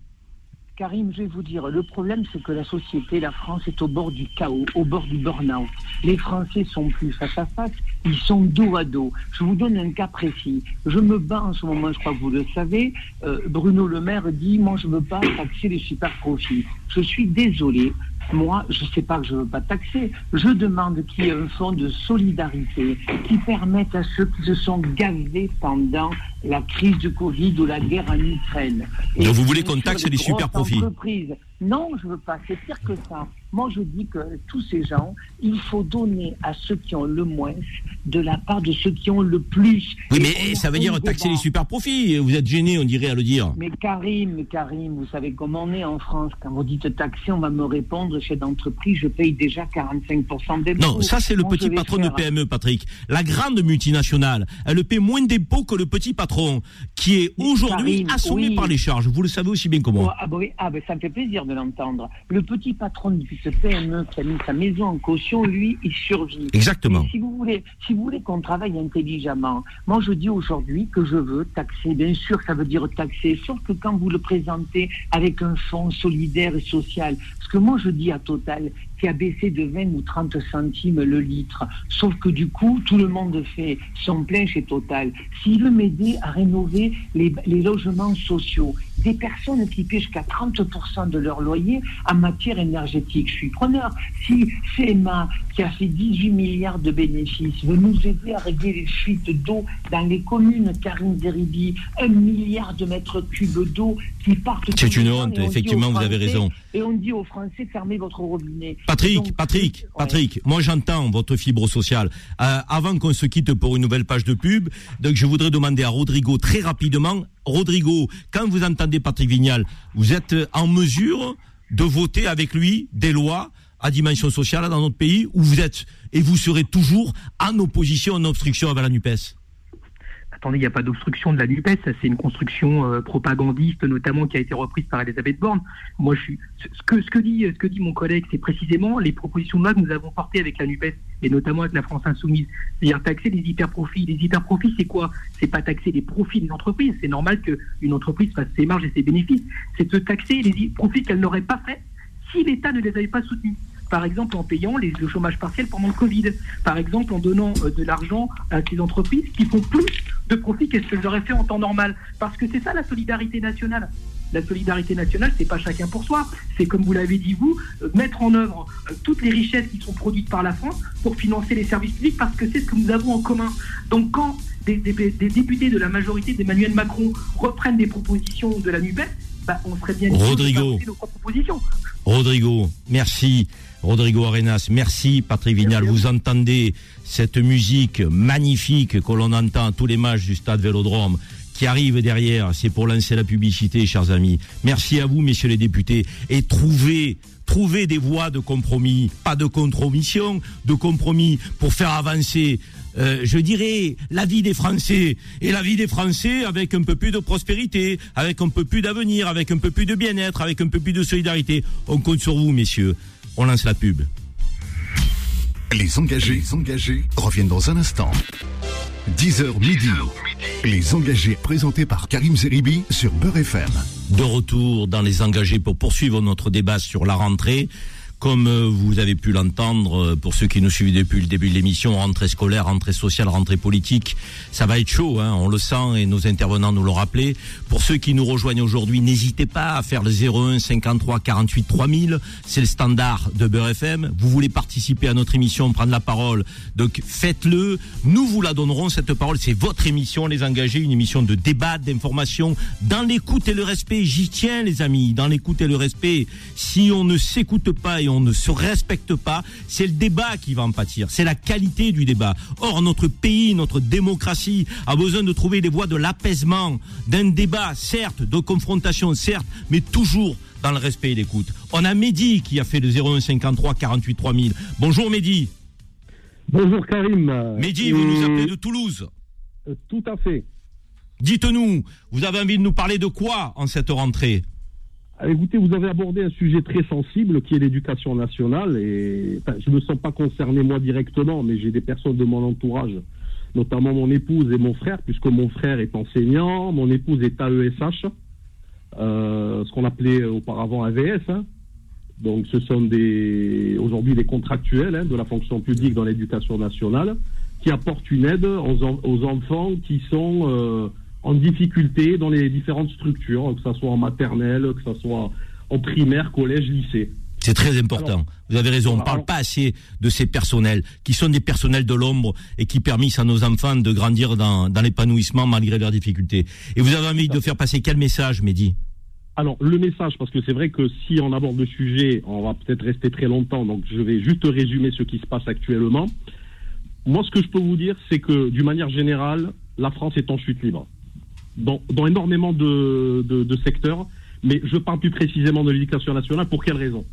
Karim, je vais vous dire, le problème, c'est que la société, la France, est au bord du chaos, au bord du burn-out. Les Français sont plus face à face, ils sont dos à dos. Je vous donne un cas précis. Je me bats en ce moment, je crois que vous le savez. Euh, Bruno Le Maire dit, moi, je ne veux pas taxer les super profits. Je suis désolé. Moi, je ne sais pas que je ne veux pas taxer. Je demande qu'il y ait un fonds de solidarité qui permette à ceux qui se sont gavés pendant la crise du Covid ou la guerre en Ukraine. Et Donc vous voulez qu'on taxe les super profits Non, je ne veux pas. C'est pire que ça. Moi, je dis que tous ces gens, il faut donner à ceux qui ont le moins de la part de ceux qui ont le plus. Oui, mais ça veut dire taxer les super profits. Vous êtes gêné, on dirait, à le dire. Mais Karim, Karim, vous savez comment on est en France. Quand vous dites taxer, on va me répondre, chef d'entreprise, je paye déjà 45% d'impôts. Non, ça, c'est le petit patron de PME, Patrick. La grande multinationale, elle paie moins d'impôts que le petit patron, qui est aujourd'hui assommé par les charges. Vous le savez aussi bien que moi. Oh, ah, bah oui, ah, bah, ça me fait plaisir de l'entendre. Le petit patron ce PME qui a mis sa maison en caution, lui, il survit. Exactement. si vous voulez, si vous voulez qu'on travaille intelligemment, moi je dis aujourd'hui que je veux taxer. Bien sûr, ça veut dire taxer, sauf que quand vous le présentez avec un fonds solidaire et social, parce que moi je dis à Total, qui a baissé de 20 ou 30 centimes le litre. Sauf que du coup, tout le monde fait son plein chez Total. S'il veut m'aider à rénover les, logements sociaux, des personnes qui paient jusqu'à 30% de leur loyer en matière énergétique. Je suis preneur. Si CMA, qui a fait 18 milliards de bénéfices, veut nous aider à régler les fuites d'eau dans les communes, Karine Deribi, un milliard de mètres cubes d'eau qui partent. C'est une honte, effectivement, vous avez raison. Et on dit aux Français, fermez votre robinet. Patrick, Patrick, Patrick, moi j'entends votre fibre sociale. Euh, avant qu'on se quitte pour une nouvelle page de pub, donc je voudrais demander à Rodrigo très rapidement, Rodrigo, quand vous entendez Patrick Vignal, vous êtes en mesure de voter avec lui des lois à dimension sociale dans notre pays où vous êtes et vous serez toujours en opposition, en obstruction avec la NUPES? Attendez, il n'y a pas d'obstruction de la NUPES, c'est une construction euh, propagandiste notamment qui a été reprise par Elisabeth Borne. Moi, je suis, ce que, ce que dit, ce que dit mon collègue, c'est précisément les propositions de loi que nous avons portées avec la NUPES et notamment avec la France Insoumise. C'est-à-dire taxer les hyperprofits. Les hyperprofits, c'est quoi? C'est pas taxer les profits des entreprises. C'est normal qu'une entreprise fasse ses marges et ses bénéfices. C'est de taxer les profits qu'elle n'aurait pas fait si l'État ne les avait pas soutenus par exemple en payant les, le chômage partiel pendant le Covid, par exemple en donnant euh, de l'argent à ces entreprises qui font plus de profits qu'est-ce qu'elles auraient fait en temps normal. Parce que c'est ça la solidarité nationale. La solidarité nationale, c'est pas chacun pour soi. C'est comme vous l'avez dit vous, euh, mettre en œuvre euh, toutes les richesses qui sont produites par la France pour financer les services publics parce que c'est ce que nous avons en commun. Donc quand des, députés de la majorité d'Emmanuel Macron reprennent des propositions de la NUPES, bah, on serait bien Rodrigo. Rodrigo, merci. Rodrigo Arenas, merci Patrick Vignal. Vous entendez cette musique magnifique que l'on entend à tous les matchs du stade Vélodrome qui arrive derrière, c'est pour lancer la publicité, chers amis. Merci à vous, messieurs les députés, et trouvez trouver des voies de compromis, pas de compromission, de compromis pour faire avancer, euh, je dirais, la vie des Français. Et la vie des Français avec un peu plus de prospérité, avec un peu plus d'avenir, avec un peu plus de bien-être, avec un peu plus de solidarité. On compte sur vous, messieurs. On lance la pub. Les engagés, les engagés reviennent dans un instant. 10h midi. Les engagés présentés par Karim Zeribi sur Beurre FM. De retour dans les engagés pour poursuivre notre débat sur la rentrée. Comme euh, vous avez pu l'entendre, euh, pour ceux qui nous suivent depuis le début de l'émission, rentrée scolaire, rentrée sociale, rentrée politique, ça va être chaud, hein, on le sent et nos intervenants nous l'ont rappelé. Pour ceux qui nous rejoignent aujourd'hui, n'hésitez pas à faire le 01 53 48 3000, c'est le standard de Beurre FM. Vous voulez participer à notre émission, prendre la parole, donc faites-le. Nous vous la donnerons cette parole, c'est votre émission, les engagés, une émission de débat, d'information, dans l'écoute et le respect. J'y tiens, les amis, dans l'écoute et le respect. Si on ne s'écoute pas on ne se respecte pas, c'est le débat qui va en pâtir, c'est la qualité du débat. Or, notre pays, notre démocratie a besoin de trouver les voies de l'apaisement, d'un débat, certes, de confrontation, certes, mais toujours dans le respect et l'écoute. On a Mehdi qui a fait le 0153 48 3000. Bonjour Mehdi. Bonjour Karim. Mehdi, vous nous appelez de Toulouse. Euh, tout à fait. Dites-nous, vous avez envie de nous parler de quoi en cette rentrée? Écoutez, vous avez abordé un sujet très sensible qui est l'éducation nationale. Et je ne me sens pas concerné moi directement, mais j'ai des personnes de mon entourage, notamment mon épouse et mon frère, puisque mon frère est enseignant, mon épouse est AESH, euh, ce qu'on appelait auparavant AVS. Hein. Donc, ce sont des aujourd'hui des contractuels hein, de la fonction publique dans l'éducation nationale qui apportent une aide aux, enfants qui sont euh, en difficulté dans les différentes structures, que ce soit en maternelle, que ce soit en primaire, collège, lycée. C'est très important. Vous avez raison. On ne parle pas assez de ces personnels qui sont des personnels de l'ombre et qui permettent à nos enfants de grandir dans, dans l'épanouissement malgré leurs difficultés. Et vous avez envie de faire passer quel message, Mehdi? Alors, le message, parce que c'est vrai que si on aborde le sujet, on va peut-être rester très longtemps, donc je vais juste résumer ce qui se passe actuellement. Moi, ce que je peux vous dire, c'est que d'une manière générale, la France est en chute libre dans, énormément de, secteurs, mais je parle plus précisément de l'éducation nationale. Pour quelle raison?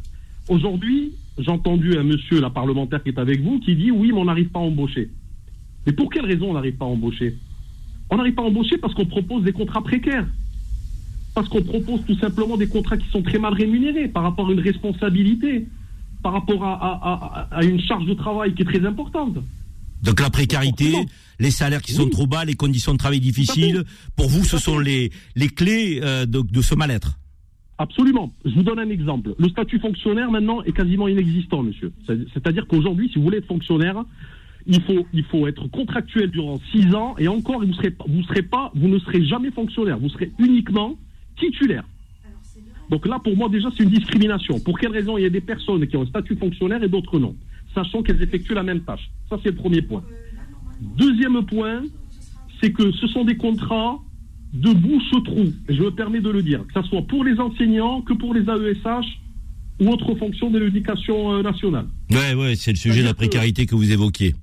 Aujourd'hui, j'ai entendu un monsieur, la parlementaire qui est avec vous, qui dit oui, mais on n'arrive pas à embaucher. Mais pour quelle raison on n'arrive pas à embaucher? On n'arrive pas à embaucher parce qu'on propose des contrats précaires. Parce qu'on propose tout simplement des contrats qui sont très mal rémunérés par rapport à une responsabilité, par rapport à une charge de travail qui est très importante. Donc la précarité, les salaires qui sont trop bas, les conditions de travail difficiles, pour vous, ce sont les, les clés euh, de, ce mal-être. Absolument. Je vous donne un exemple. Le statut fonctionnaire maintenant est quasiment inexistant, monsieur. C'est-à-dire qu'aujourd'hui, si vous voulez être fonctionnaire, il faut, il faut être contractuel durant six ans et encore, vous, serez, vous, serez pas, vous ne serez jamais fonctionnaire. Vous serez uniquement titulaires. Donc là, pour moi, déjà, c'est une discrimination. Pour quelle raison? Il y a des personnes qui ont un statut fonctionnaire et d'autres non, sachant qu'elles effectuent la même tâche. Ça, c'est le premier point. Deuxième point, c'est que ce sont des contrats de bouche-trou. Et je me permets de le dire, que ce soit pour les enseignants que pour les AESH ou autres fonctions de l'éducation euh, nationale. Ouais, ouais, c'est le sujet de la précarité que vous évoquiez.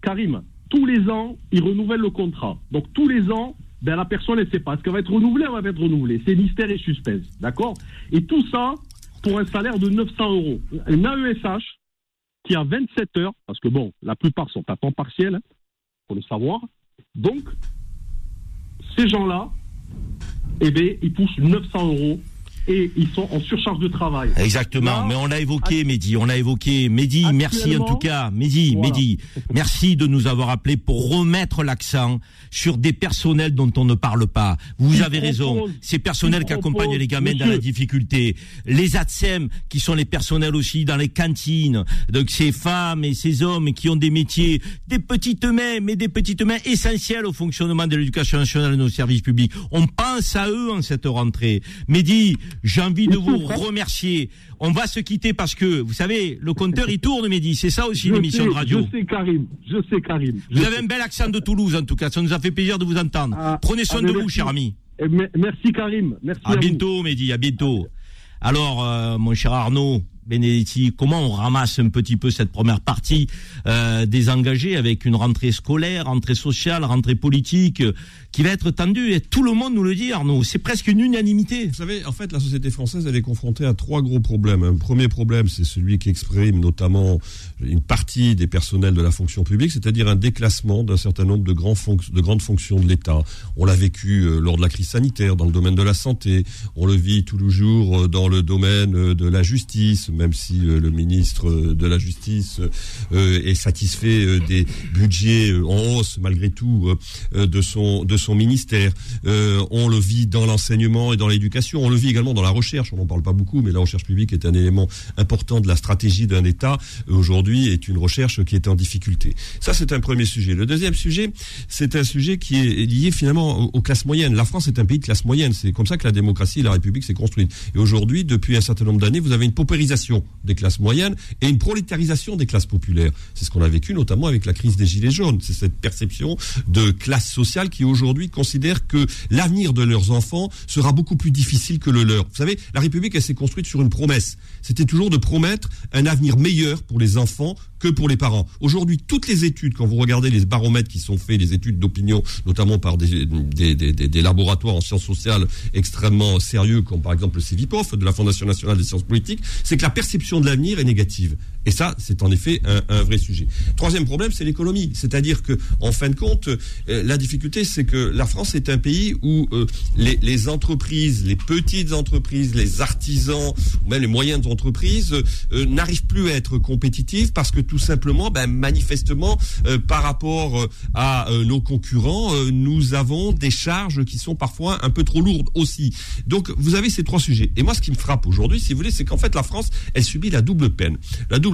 Karim, tous les ans, ils renouvellent le contrat. Donc tous les ans, ben, la personne ne sait pas. Est-ce qu'elle va être renouvelée ou elle va être renouvelée C'est mystère et suspense. D'accord? Et tout ça pour un salaire de 900 euros. Un AESH qui a 27 heures, parce que bon, la plupart sont à temps partiel, il faut le savoir. Donc, ces gens-là, eh bien, ils touchent 900 euros et ils sont en surcharge de travail. Exactement, mais on l'a évoqué, Mehdi, on l'a évoqué. Mehdi, merci en tout cas. Mehdi, Mehdi, merci de nous avoir appelé pour remettre l'accent sur des personnels dont on ne parle pas. Vous avez raison, ces personnels qui accompagnent les gamins dans la difficulté. Les ATSEM, qui sont les personnels aussi dans les cantines. Donc ces femmes et ces hommes qui ont des métiers, des petites mains, mais des petites mains essentielles au fonctionnement de l'éducation nationale et de nos services publics. On pense à eux en cette rentrée. Mehdi, j'ai envie de vous remercier. On va se quitter parce que, vous savez, le compteur, il tourne, Mehdi. C'est ça aussi l'émission de radio. Je sais, Karim. Je sais, Karim. vous avez un bel accent de Toulouse, en tout cas. Ça nous a fait plaisir de vous entendre. Ah, Prenez soin ah, de mais vous, cher ami. Merci, Karim. Merci À à vous. bientôt, Mehdi, à bientôt. Alors, euh, mon cher Arnaud Benedetti, comment on ramasse un petit peu cette première partie euh, des engagés avec une rentrée scolaire, rentrée sociale, rentrée politique euh, qui va être tendue Et tout le monde nous le dit, Arnaud. C'est presque une unanimité. Vous savez, en fait, la société française, elle est confrontée à trois gros problèmes. Un premier problème, c'est celui qui exprime notamment une partie des personnels de la fonction publique, c'est-à-dire un déclassement d'un certain nombre de, grandes fonctions de l'État. On l'a vécu euh, lors de la crise sanitaire, dans le domaine de la santé. On le vit tous les jours euh, dans le domaine de la justice, même si euh, le ministre euh, de la Justice euh, est satisfait des budgets en hausse, malgré tout, de son de son ministère. On le vit dans l'enseignement et dans l'éducation. On le vit également dans la recherche. On n'en parle pas beaucoup, mais la recherche publique est un élément important de la stratégie d'un État. Aujourd'hui, est une recherche qui est en difficulté. Ça, c'est un premier sujet. Le deuxième sujet, c'est un sujet qui est lié finalement aux, aux classes moyennes. La France est un pays de classe moyenne. C'est comme ça que la démocratie et la République s'est construite. Et aujourd'hui, depuis un certain nombre d'années, vous avez une paupérisation des classes moyennes et une prolétarisation des classes populaires. C'est ce qu'on a vécu notamment avec la crise des Gilets jaunes. C'est cette perception de classe sociale qui aujourd'hui considère que l'avenir de leurs enfants sera beaucoup plus difficile que le leur. Vous savez, la République, elle s'est construite sur une promesse. C'était toujours de promettre un avenir meilleur pour les enfants que pour les parents. Aujourd'hui, toutes les études, quand vous regardez les baromètres qui sont faits, les études d'opinion, notamment par des, des, des, des- laboratoires en sciences sociales extrêmement sérieux, comme par exemple le de la Fondation nationale des sciences politiques, c'est que la perception de l'avenir est négative. Et ça, c'est en effet un, un vrai sujet. Troisième problème, c'est l'économie. C'est-à-dire que, en fin de compte, euh, la difficulté, c'est que la France est un pays où euh, les, les entreprises, les petites entreprises, les artisans, même les moyennes entreprises, euh, n'arrivent plus à être compétitives parce que tout simplement, ben, manifestement, euh, par rapport euh, à euh, nos concurrents, euh, nous avons des charges qui sont parfois un peu trop lourdes aussi. Donc, vous avez ces trois sujets. Et moi, ce qui me frappe aujourd'hui, si vous voulez, c'est qu'en fait, la France, elle subit la double peine.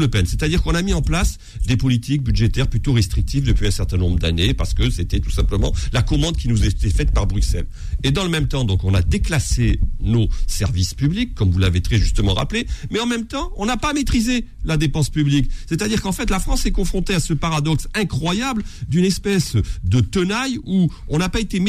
Peine, c'est-à-dire qu'on a mis en place des politiques budgétaires plutôt restrictives depuis un certain nombre d'années parce que c'était tout simplement la commande qui nous était faite par Bruxelles. Et dans le même temps, donc, on a déclassé nos services publics, comme vous l'avez très justement rappelé, mais en même temps, on n'a pas maîtrisé la dépense publique. C'est-à-dire qu'en fait, la France est confrontée à ce paradoxe incroyable d'une espèce de tenaille où on n'a pas été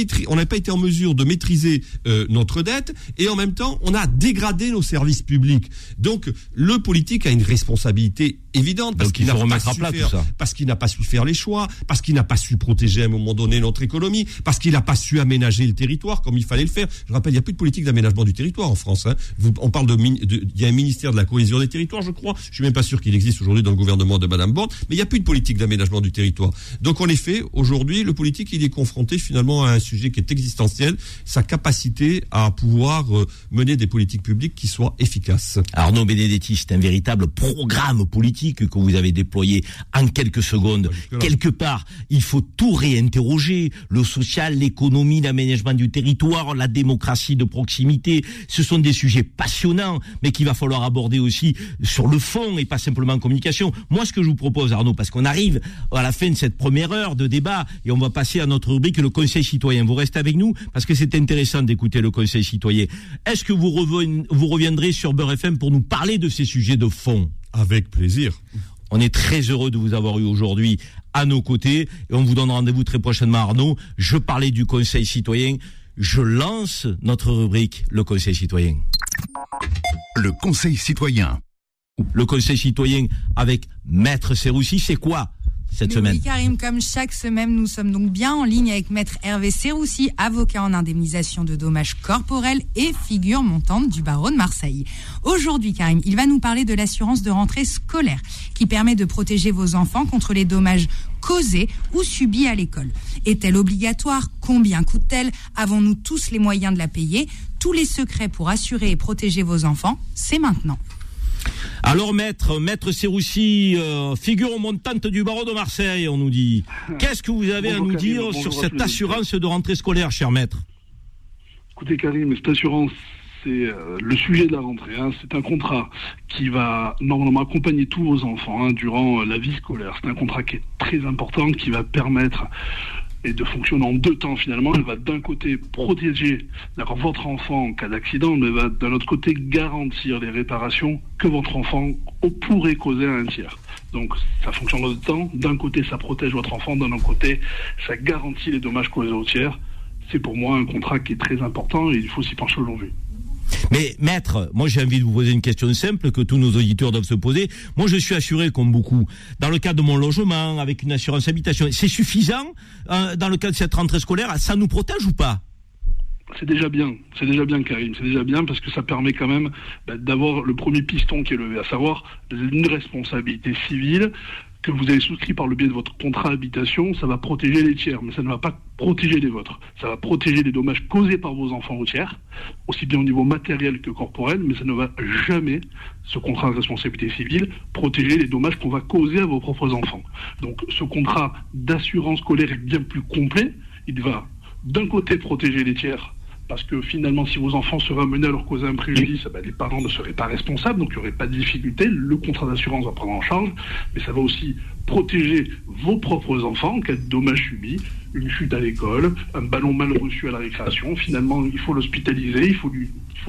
pas été en mesure de maîtriser euh, notre dette et en même temps, on a dégradé nos services publics. Donc, le politique a une responsabilité été évidente parce Donc, qu'il il n'a faut pas remettre à su plat faire- tout ça. parce qu'il n'a pas su faire les choix, parce qu'il n'a pas su protéger à un moment donné notre économie, parce qu'il n'a pas su aménager le territoire comme il fallait le faire. Je rappelle, il n'y a plus de politique d'aménagement du territoire en France. hein. Vous- on parle de, il y a un ministère de la cohésion des territoires, je crois. Je suis même pas sûr qu'il existe aujourd'hui dans le gouvernement de Madame Borne, mais il n'y a plus de politique d'aménagement du territoire. Donc en effet, aujourd'hui, le politique, il est confronté finalement à un sujet qui est existentiel, sa capacité à pouvoir euh, mener des politiques publiques qui soient efficaces. Arnaud Benedetti, c'est un véritable programme politique que vous avez déployé en quelques secondes. Quelque part, il faut tout réinterroger. Le social, l'économie, l'aménagement du territoire, la démocratie de proximité. Ce sont des sujets passionnants, mais qu'il va falloir aborder aussi sur le fond et pas simplement en communication. Moi, ce que je vous propose, Arnaud, parce qu'on arrive à la fin de cette première heure de débat et on va passer à notre rubrique, le Conseil citoyen. Vous restez avec nous parce que c'est intéressant d'écouter le Conseil citoyen. Est-ce que vous, vous reviendrez sur Beurre FM pour nous parler de ces sujets de fond? Avec plaisir. On est très heureux de vous avoir eu aujourd'hui à nos côtés et on vous donne rendez-vous très prochainement, Arnaud. Je parlais du Conseil citoyen. Je lance notre rubrique, le Conseil citoyen. Le Conseil citoyen. Le Conseil citoyen avec Maître Serroussi, c'est quoi cette semaine. Oui, Karim, comme chaque semaine, nous sommes donc bien en ligne avec Maître Hervé Serroussi, avocat en indemnisation de dommages corporels et figure montante du barreau de Marseille. Aujourd'hui, Karim, il va nous parler de l'assurance de rentrée scolaire qui permet de protéger vos enfants contre les dommages causés ou subis à l'école. Est-elle obligatoire? Combien coûte-t-elle? Avons-nous tous les moyens de la payer? Tous les secrets pour assurer et protéger vos enfants, c'est maintenant. Alors maître, maître Serroussi, euh, figure montante du barreau de Marseille, on nous dit. Qu'est-ce que vous avez à nous dire sur cette assurance de rentrée scolaire, cher maître? Écoutez Karim, cette assurance, c'est euh, le sujet de la rentrée. Hein. C'est un contrat qui va normalement accompagner tous vos enfants hein, durant euh, la vie scolaire. C'est un contrat qui est très important, qui va permettre et de fonctionner en deux temps finalement. Elle va d'un côté protéger votre enfant en cas d'accident, mais va d'un autre côté garantir les réparations que votre enfant pourrait causer à un tiers. Donc ça fonctionne en deux temps. D'un côté, ça protège votre enfant, d'un autre côté, ça garantit les dommages causés au tiers. C'est pour moi un contrat qui est très important et il faut s'y pencher aujourd'hui. Mais maître, moi j'ai envie de vous poser une question simple que tous nos auditeurs doivent se poser. Moi je suis assuré comme beaucoup dans le cadre de mon logement avec une assurance habitation. C'est suffisant euh, dans le cadre de cette rentrée scolaire? Ça nous protège ou pas? C'est déjà bien, c'est déjà bien Karim, c'est déjà bien parce que ça permet quand même bah, d'avoir le premier piston qui est levé, à savoir une responsabilité civile que vous avez souscrit par le biais de votre contrat habitation, ça va protéger les tiers, mais ça ne va pas protéger les vôtres. Ça va protéger les dommages causés par vos enfants aux tiers, aussi bien au niveau matériel que corporel, mais ça ne va jamais, ce contrat de responsabilité civile, protéger les dommages qu'on va causer à vos propres enfants. Donc ce contrat d'assurance scolaire est bien plus complet. Il va d'un côté protéger les tiers parce que finalement, si vos enfants seraient amenés à leur causer un préjudice, eh ben, les parents ne seraient pas responsables, donc il n'y aurait pas de difficulté. Le contrat d'assurance va prendre en charge, mais ça va aussi protéger vos propres enfants en cas de dommages subis, une chute à l'école, un ballon mal reçu à la récréation. Finalement, il faut l'hospitaliser, il faut,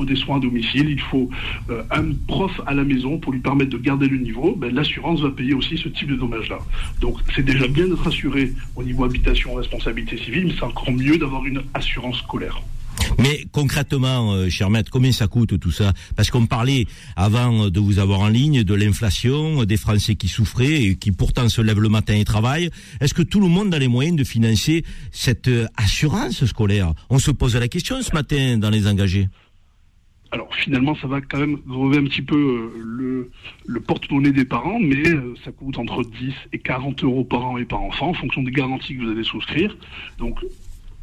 des soins à domicile, il faut euh, un prof à la maison pour lui permettre de garder le niveau. Ben, L'assurance va payer aussi ce type de dommages-là. Donc c'est déjà bien d'être assuré au niveau habitation, responsabilité civile, mais c'est encore mieux d'avoir une assurance scolaire. Mais concrètement, euh, cher maître, combien ça coûte tout ça? Parce qu'on parlait avant de vous avoir en ligne de l'inflation, des Français qui souffraient et qui pourtant se lèvent le matin et travaillent. Est-ce que tout le monde a les moyens de financer cette euh, assurance scolaire? On se pose la question ce matin dans les engagés. Alors finalement, ça va quand même relever un petit peu euh, le, porte-monnaie des parents, mais ça coûte entre 10 et 40 euros par an et par enfant en fonction des garanties que vous allez souscrire. Donc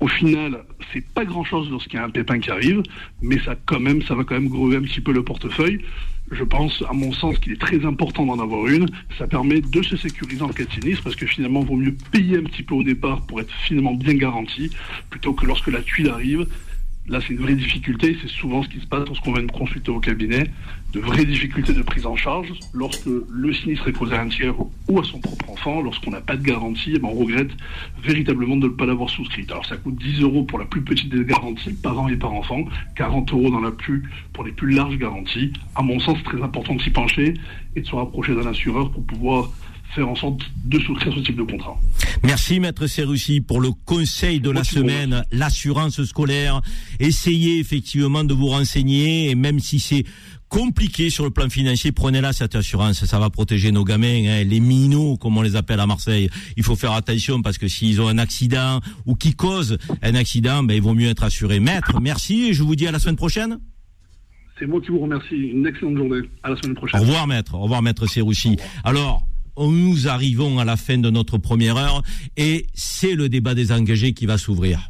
au final, c'est pas grand chose lorsqu'il y a un pépin qui arrive, mais ça quand même, ça va quand même grever un petit peu le portefeuille. Je pense, à mon sens, qu'il est très important d'en avoir une. Ça permet de se sécuriser en cas de sinistre, parce que finalement, il vaut mieux payer un petit peu au départ pour être finalement bien garanti, plutôt que lorsque la tuile arrive, Là, c'est une vraie difficulté. C'est souvent ce qui se passe lorsqu'on vient de consulter au cabinet. De vraies difficultés de prise en charge lorsque le sinistre est causé à un tiers ou à son propre enfant. Lorsqu'on n'a pas de garantie, eh ben, on regrette véritablement de ne pas l'avoir souscrite. Alors, ça coûte 10 euros pour la plus petite des garanties, par an et par enfant. 40 euros dans la plus, pour les plus larges garanties. À mon sens, c'est très important de s'y pencher et de se rapprocher d'un assureur pour pouvoir faire en sorte de souscrire ce type de contrat. Merci Maître Serussi pour le conseil de la semaine, l'assurance scolaire. Essayez effectivement de vous renseigner et même si c'est compliqué sur le plan financier, prenez-la cette assurance, ça va protéger nos gamins, hein, les minots comme on les appelle à Marseille. Il faut faire attention parce que s'ils ont un accident ou qui causent un accident, ben, il vaut mieux être assuré. Maître, merci et je vous dis à la semaine prochaine. C'est moi qui vous remercie. Une excellente journée. À la semaine prochaine. Au revoir, maître. Au revoir, maître Serussi. Alors, nous arrivons à la fin de notre première heure et c'est le débat des engagés qui va s'ouvrir.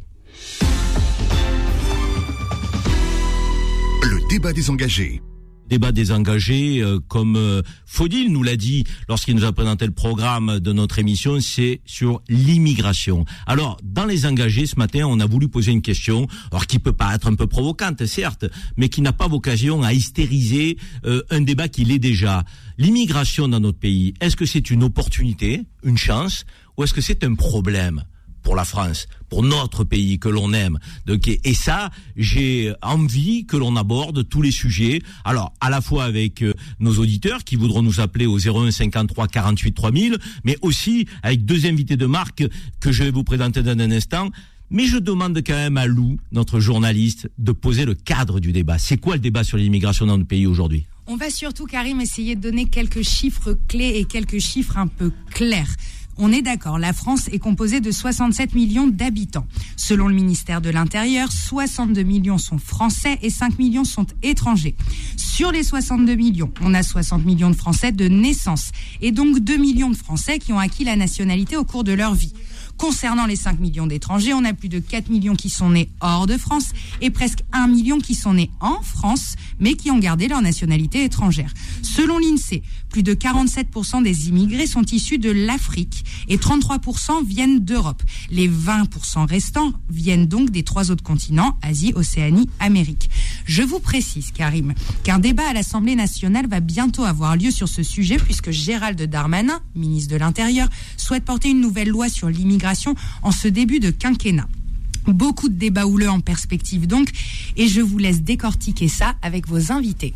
Le débat des engagés. Débat désengagé, euh, comme euh, Faudil nous l'a dit lorsqu'il nous a présenté le programme de notre émission, c'est sur l'immigration. Alors, dans les engagés, ce matin, on a voulu poser une question, alors qui peut pas être un peu provocante, certes, mais qui n'a pas vocation à hystériser euh, un débat qui l'est déjà. L'immigration dans notre pays, est-ce que c'est une opportunité, une chance, ou est-ce que c'est un problème? Pour la France, pour notre pays que l'on aime. Donc, et ça, j'ai envie que l'on aborde tous les sujets. Alors, à la fois avec euh, nos auditeurs qui voudront nous appeler au 01 53 48 3000, mais aussi avec deux invités de marque que je vais vous présenter dans un instant. Mais je demande quand même à Lou, notre journaliste, de poser le cadre du débat. C'est quoi le débat sur l'immigration dans notre pays aujourd'hui? On va surtout, Karim, essayer de donner quelques chiffres clés et quelques chiffres un peu clairs. On est d'accord, la France est composée de 67 millions d'habitants. Selon le ministère de l'Intérieur, 62 millions sont français et 5 millions sont étrangers. Sur les 62 millions, on a 60 millions de Français de naissance et donc 2 millions de Français qui ont acquis la nationalité au cours de leur vie. Concernant les 5 millions d'étrangers, on a plus de 4 millions qui sont nés hors de France et presque 1 million qui sont nés en France, mais qui ont gardé leur nationalité étrangère. Selon l'INSEE, plus de 47% des immigrés sont issus de l'Afrique et 33% viennent d'Europe. Les 20% restants viennent donc des trois autres continents, Asie, Océanie, Amérique. Je vous précise, Karim, qu'un débat à l'Assemblée nationale va bientôt avoir lieu sur ce sujet puisque Gérald Darmanin, ministre de l'Intérieur, souhaite porter une nouvelle loi sur l'immigration en ce début de quinquennat. Beaucoup de débats houleux en perspective donc, et je vous laisse décortiquer ça avec vos invités.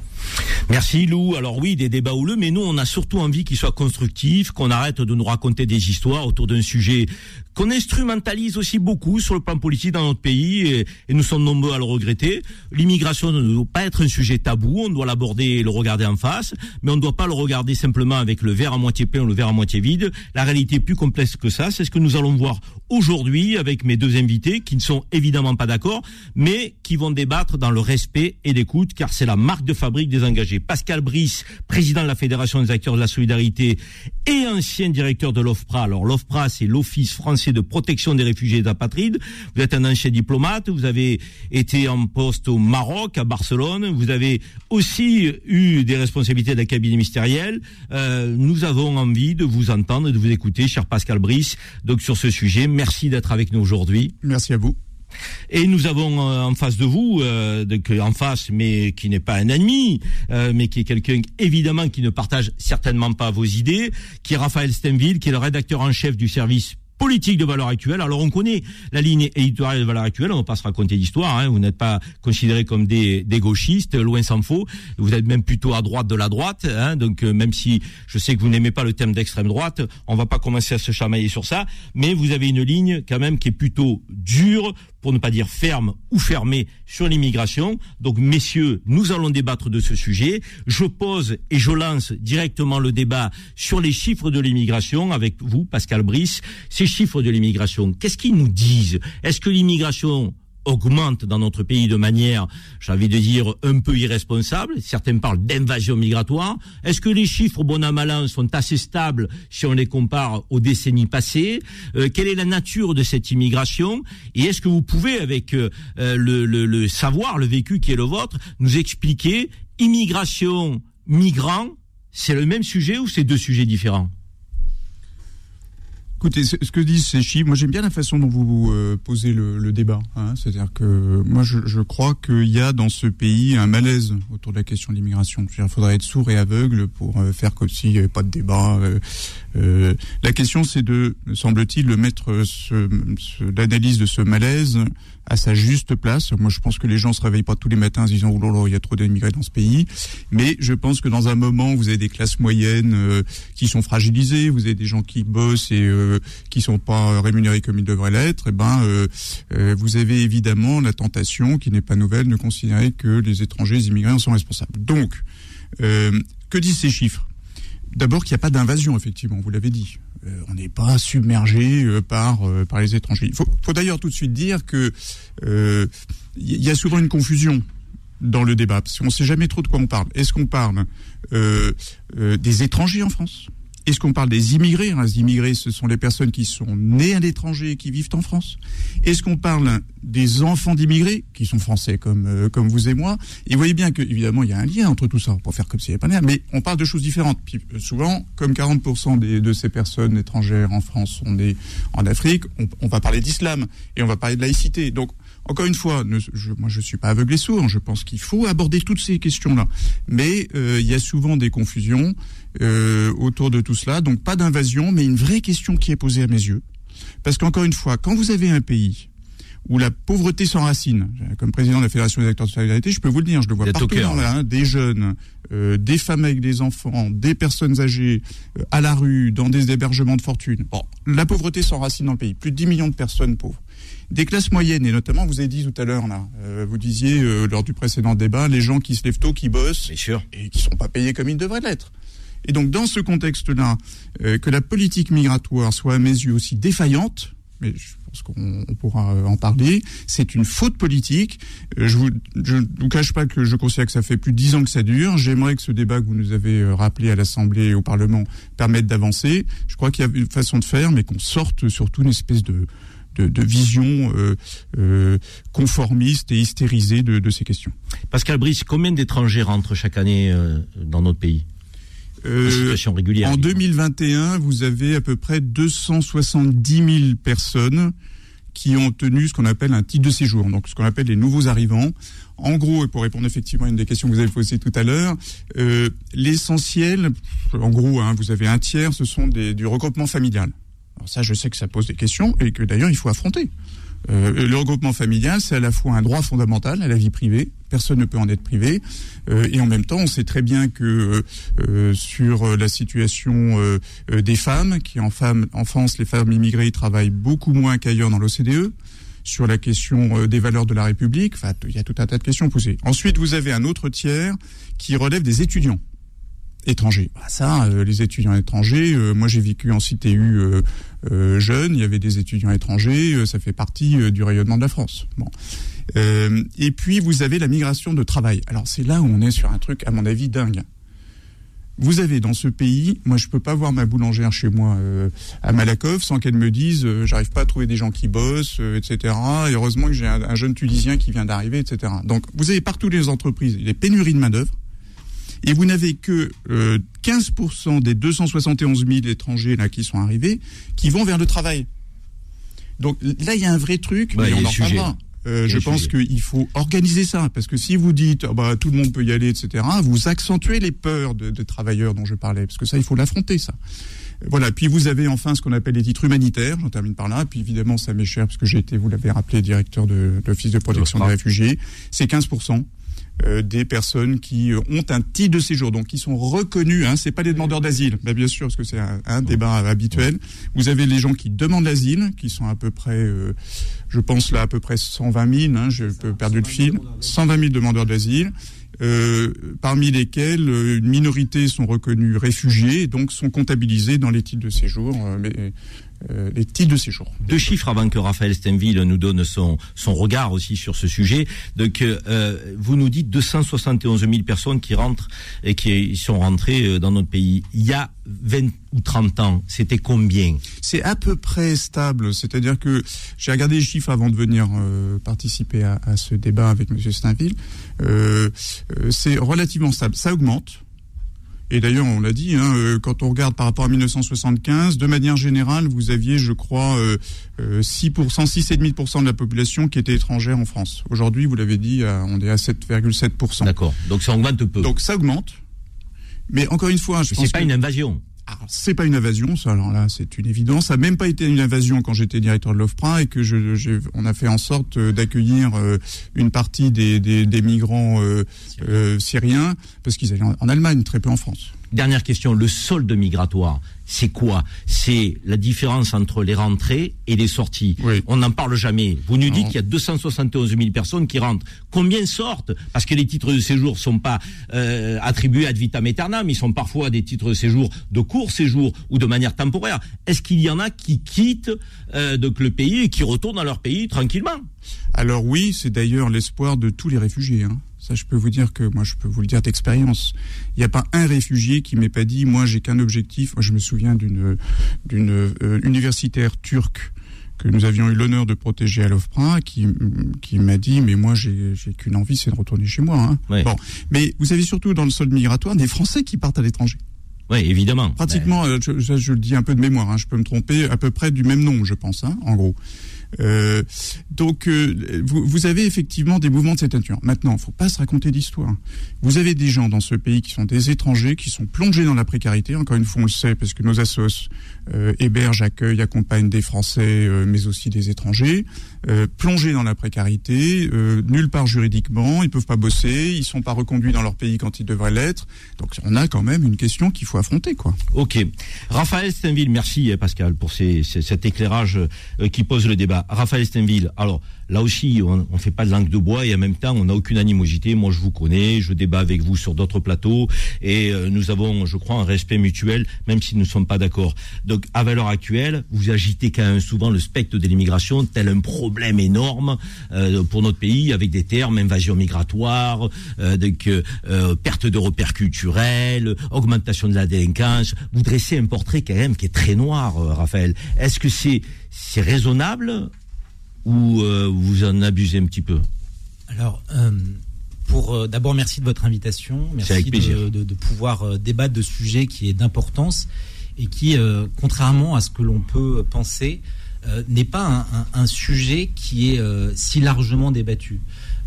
Merci Lou. Alors oui, des débats houleux, mais nous on a surtout envie qu'ils soient constructifs, qu'on arrête de nous raconter des histoires autour d'un sujet qu'on instrumentalise aussi beaucoup sur le plan politique dans notre pays, et, nous sommes nombreux à le regretter. L'immigration ne doit pas être un sujet tabou, on doit l'aborder et le regarder en face, mais on ne doit pas le regarder simplement avec le verre à moitié plein ou le verre à moitié vide. La réalité est plus complexe que ça, c'est ce que nous allons voir aujourd'hui avec mes deux invités qui ne sont évidemment pas d'accord, mais qui vont débattre dans le respect et l'écoute, car c'est la marque de fabrique des engagés. Pascal Brice, président de la Fédération des acteurs de la solidarité et ancien directeur de l'OFPRA. Alors l'OFPRA, c'est l'Office français de protection des réfugiés et des apatrides. Vous êtes un ancien diplomate, vous avez été en poste au Maroc, à Barcelone, vous avez aussi eu des responsabilités la cabinet ministériel. Euh, nous avons envie de vous entendre et de vous écouter, cher Pascal Brice, donc sur ce sujet. Merci d'être avec nous aujourd'hui. Merci à vous. Et nous avons euh, en face de vous, euh, donc, en face, mais qui n'est pas un ennemi, euh, mais qui est quelqu'un évidemment qui ne partage certainement pas vos idées, qui est Raphaël Stenville, qui est le rédacteur en chef du service politique de valeur actuelle. Alors on connaît la ligne éditoriale de valeur actuelle, on ne va pas se raconter d'histoire, hein. vous n'êtes pas considérés comme des, des, gauchistes, loin s'en faut, vous êtes même plutôt à droite de la droite, hein. donc euh, même si je sais que vous n'aimez pas le thème d'extrême droite, on va pas commencer à se chamailler sur ça, mais vous avez une ligne quand même qui est plutôt dure, pour ne pas dire ferme ou fermée sur l'immigration. Donc, messieurs, nous allons débattre de ce sujet. Je pose et je lance directement le débat sur les chiffres de l'immigration avec vous, Pascal Brice. Ces chiffres de l'immigration, qu'est-ce qu'ils nous disent? Est-ce que l'immigration augmente dans notre pays de manière, j'ai envie de dire, un peu irresponsable. Certains parlent d'invasion migratoire. Est-ce que les chiffres, bon sont assez stables si on les compare aux décennies passées? Euh, Quelle est la nature de cette immigration? Et est-ce que vous pouvez, avec euh, le, le, le savoir, le vécu qui est le vôtre, nous expliquer immigration, migrant, c'est le même sujet ou c'est deux sujets différents? Écoutez, ce que disent ces chiffres, moi j'aime bien la façon dont vous euh, posez le, débat. Hein. C'est-à-dire que moi je, crois qu'il y a dans ce pays un malaise autour de la question de l'immigration. Il faudrait être sourd et aveugle pour euh, faire comme s'il n'y avait pas de débat. Euh, la question c'est de, semble-t-il, de mettre l'analyse de ce malaise à sa juste place. Moi, je pense que les gens se réveillent pas tous les matins en se disant oh là là, il y a trop d'immigrés dans ce pays. Mais je pense que dans un moment, vous avez des classes moyennes euh, qui sont fragilisées, vous avez des gens qui bossent et euh, qui sont pas rémunérés comme ils devraient l'être. Et eh ben, euh, euh, vous avez évidemment la tentation, qui n'est pas nouvelle, de considérer que les étrangers, les immigrés en sont responsables. Donc, que disent ces chiffres? D'abord qu'il n'y a pas d'invasion, effectivement, vous l'avez dit. Euh, on n'est pas submergé euh, par euh, par les étrangers. Il faut, faut d'ailleurs tout de suite dire que il y a souvent une confusion dans le débat parce qu'on ne sait jamais trop de quoi on parle. Est-ce qu'on parle des étrangers en France? Est-ce qu'on parle des immigrés hein, Les immigrés, ce sont les personnes qui sont nées à l'étranger et qui vivent en France. Est-ce qu'on parle des enfants d'immigrés, qui sont français comme, euh, comme vous et moi? Et vous voyez bien qu'évidemment, il y a un lien entre tout ça, pour faire comme s'il n'y avait pas de mais on parle de choses différentes. Puis euh, souvent, comme 40% des, de ces personnes étrangères en France sont nées en Afrique, on, on va parler d'islam et on va parler de laïcité. Donc, encore une fois, ne, je, moi je suis pas aveugle et sourd. Je pense qu'il faut aborder toutes ces questions-là, mais euh, il y a souvent des confusions euh, autour de tout cela. Donc pas d'invasion, mais une vraie question qui est posée à mes yeux. Parce qu'encore une fois, quand vous avez un pays où la pauvreté s'enracine, comme président de la Fédération des acteurs de solidarité, je peux vous le dire, je le vois partout dans là, hein, des jeunes, euh, des femmes avec des enfants, des personnes âgées euh, à la rue, dans des hébergements de fortune. Bon, la pauvreté s'enracine dans le pays, plus de 10 millions de personnes pauvres des classes moyennes, et notamment, vous avez dit tout à l'heure, là, euh, vous disiez euh, lors du précédent débat, les gens qui se lèvent tôt, qui bossent, et qui sont pas payés comme ils devraient l'être. Et donc, dans ce contexte-là, euh, que la politique migratoire soit à mes yeux aussi défaillante, mais je pense qu'on pourra en parler, c'est une faute politique. je vous, je ne vous cache pas que je considère que ça fait plus de dix ans que ça dure. J'aimerais que ce débat que vous nous avez rappelé à l'Assemblée et au Parlement permette d'avancer. Je crois qu'il y a une façon de faire, mais qu'on sorte surtout une espèce de, de, de vision euh, euh, conformiste et hystérisée de, de, ces questions. Pascal Brice, combien d'étrangers rentrent chaque année euh, dans notre pays? Euh. En 2021, vous avez à peu près 270 000 personnes qui ont obtenu ce qu'on appelle un titre de séjour, donc ce qu'on appelle les nouveaux arrivants. En gros, et pour répondre effectivement à une des questions que vous avez posées tout à l'heure, euh, l'essentiel, en gros, hein, vous avez un tiers, ce sont des, du regroupement familial. Alors ça, je sais que ça pose des questions et que d'ailleurs, il faut affronter. Euh, le regroupement familial, c'est à la fois un droit fondamental à la vie privée, personne ne peut en être privé, euh, et en même temps, on sait très bien que euh, sur la situation des femmes, qui en, femme, en France, les femmes immigrées travaillent beaucoup moins qu'ailleurs dans l'OCDE, sur la question des valeurs de la République, il y a tout un tas de questions posées. Ensuite, vous avez un autre tiers qui relève des étudiants étrangers. Bah ça, euh, les étudiants étrangers, euh, moi j'ai vécu en CTU euh, euh, jeune, il y avait des étudiants étrangers, ça fait partie du rayonnement de la France. Bon. et puis vous avez la migration de travail. Alors c'est là où on est sur un truc, à mon avis, dingue. Vous avez dans ce pays, moi je peux pas voir ma boulangère chez moi à Malakoff sans qu'elle me dise j'arrive pas à trouver des gens qui bossent, etc. Et heureusement que j'ai un, un, jeune Tunisien qui vient d'arriver, etc. Donc vous avez partout les entreprises, les pénuries de main d'œuvre et vous n'avez que euh, 15% des 271 000 étrangers là qui sont arrivés qui vont vers le travail. Donc là, il y a un vrai truc, bah, mais on en parlera. Euh, je pense qu'il faut organiser ça, parce que si vous dites oh, bah, tout le monde peut y aller, etc., vous accentuez les peurs de, de travailleurs dont je parlais, parce que ça, il faut l'affronter, ça. Voilà. Puis vous avez enfin ce qu'on appelle les titres humanitaires. J'en termine par là. Puis évidemment, ça m'est cher parce que j'ai été, vous l'avez rappelé, directeur de l'Office de protection des réfugiés. C'est 15 euh, des personnes qui euh, ont un titre de séjour, donc qui sont reconnus. Hein, c'est pas les demandeurs d'asile, bah, bien sûr, parce que c'est un, débat habituel. Vous avez les gens qui demandent l'asile, qui sont à peu près, euh, je pense là à peu près 120 000. Hein, j'ai perdu le fil. 120 000 demandeurs d'asile. Parmi lesquels une minorité sont reconnus réfugiés donc sont comptabilisés dans les titres de séjour. Euh, les titres de séjour. Deux chiffres avant que Raphaël Stenville nous donne son, son regard aussi sur ce sujet. Donc, euh, vous nous dites 271 000 personnes qui rentrent et qui sont rentrées dans notre pays. Il y a 20 ou 30 ans, c'était combien? C'est à peu près stable. C'est-à-dire que j'ai regardé les chiffres avant de venir euh, participer à, à, ce débat avec M. Steinville. Euh, c'est relativement stable. Ça augmente. Et d'ailleurs, on l'a dit, hein, euh, quand on regarde par rapport à 1975, de manière générale, vous aviez, je crois, euh, 6%, 6,5% de la population qui était étrangère en France. Aujourd'hui, vous l'avez dit, euh, on est à 7,7%. D'accord. Donc ça augmente peu. Donc ça augmente. Mais encore une fois, je pense c'est pas que... une invasion. C'est pas une invasion, ça. Alors là, c'est une évidence. Ça n'a même pas été une invasion quand j'étais directeur de l'OFPRA et que je, on a fait en sorte d'accueillir euh, une partie des, migrants euh, euh, syriens parce qu'ils allaient en, en Allemagne, très peu en France. Dernière question, le solde migratoire, c'est quoi? C'est la différence entre les rentrées et les sorties. Oui. On n'en parle jamais. Vous nous dites qu'il y a 271 000 personnes qui rentrent. Combien sortent? Parce que les titres de séjour sont pas euh, attribués ad vitam aeternam, ils sont parfois des titres de séjour de court séjour ou de manière temporaire. Est-ce qu'il y en a qui quittent euh, donc le pays et qui retournent dans leur pays tranquillement? Alors oui, c'est d'ailleurs l'espoir de tous les réfugiés. Hein. Ça, je peux vous dire que moi, je peux vous le dire d'expérience. Il n'y a pas un réfugié qui m'ait pas dit, moi, j'ai qu'un objectif. Moi, je me souviens d'une d'une euh, universitaire turque que nous avions eu l'honneur de protéger à l'OFPRA, qui, qui m'a dit, mais moi, j'ai j'ai qu'une envie, c'est de retourner chez moi. Hein. Ouais. Bon, mais vous avez surtout dans le solde migratoire des Français qui partent à l'étranger. Oui, évidemment. Pratiquement, euh, je, je- je le dis un peu de mémoire, hein, je peux me tromper, à peu près du même nombre, je pense, hein, en gros. Euh, donc, euh, vous, vous avez effectivement des mouvements de cette nature. Maintenant, faut pas se raconter d'histoire. Vous avez des gens dans ce pays qui sont des étrangers, qui sont plongés dans la précarité. Encore une fois, on le sait, parce que nos assos euh, hébergent, accueillent, accompagnent des Français, euh, mais aussi des étrangers, euh, plongés dans la précarité, nulle part juridiquement, ils peuvent pas bosser, ils sont pas reconduits dans leur pays quand ils devraient l'être. Donc, on a quand même une question qu'il faut affronter, quoi. Ok. Raphaël Steinville, merci Pascal pour cet éclairage qui pose le débat. Raphaël Steinville, alors là aussi, on ne fait pas de langue de bois et en même temps, on n'a aucune animosité. Moi, je vous connais, je débat avec vous sur d'autres plateaux et euh, nous avons, je crois, un respect mutuel, même si nous ne sommes pas d'accord. Donc, à l'heure actuelle, vous agitez quand même souvent le spectre de l'immigration tel un problème énorme euh, pour notre pays, avec des termes invasion migratoire, euh, donc, perte de repères culturels, augmentation de la délinquance. Vous dressez un portrait quand même qui est très noir, Raphaël. Est-ce que c'est raisonnable ou euh, vous en abusez un petit peu Alors, euh, pour euh, d'abord, merci de votre invitation. Merci de, plaisir. de- de pouvoir débattre de sujet qui est d'importance et qui, contrairement à ce que l'on peut penser, n'est pas un, un- un sujet qui est si largement débattu.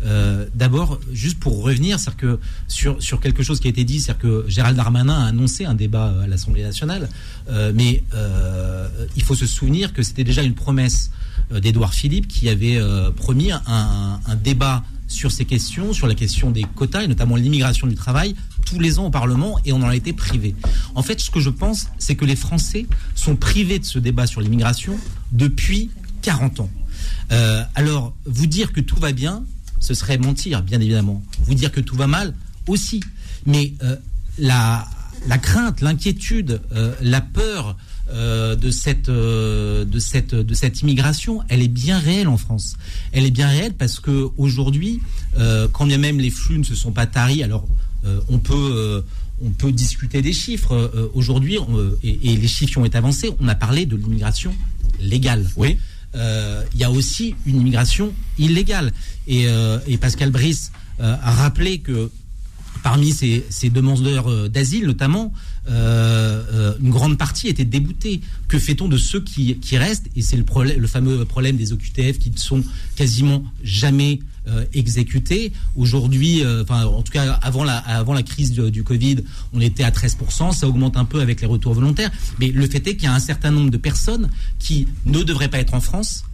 Euh, D'abord, juste pour revenir, que sur, sur quelque chose qui a été dit, c'est-à-dire que Gérald Darmanin a annoncé un débat à l'Assemblée nationale, euh, mais euh, il faut se souvenir que c'était déjà une promesse euh, d'Édouard Philippe qui avait euh, promis un, débat sur ces questions, sur la question des quotas et notamment l'immigration du travail, tous les ans au Parlement et on en a été privé. En fait, ce que je pense, c'est que les Français sont privés de ce débat sur l'immigration depuis 40 ans. Euh, alors, vous dire que tout va bien, ce serait mentir, bien évidemment. Vous dire que tout va mal, aussi. Mais la, crainte, l'inquiétude, la peur euh, de cette euh, de cette de cette immigration, elle est bien réelle en France. Elle est bien réelle parce que aujourd'hui, euh, quand bien même les flux ne se sont pas taris, alors on peut on peut discuter des chiffres. Euh, aujourd'hui, et, et les chiffres ont été avancés, on a parlé de l'immigration légale. Oui. Euh, Il y a aussi une immigration illégale. Et, euh, et Pascal Brice a rappelé que parmi ces, ces demandeurs d'asile, notamment, euh, euh, une grande partie était déboutée. Que fait-on de ceux qui, restent? Et c'est le, fameux problème des OQTF qui ne sont quasiment jamais euh, exécutés. Aujourd'hui, enfin, en tout cas, avant la, crise du, du Covid, on était à 13%. Ça augmente un peu avec les retours volontaires. Mais le fait est qu'il y a un certain nombre de personnes qui ne devraient pas être en France.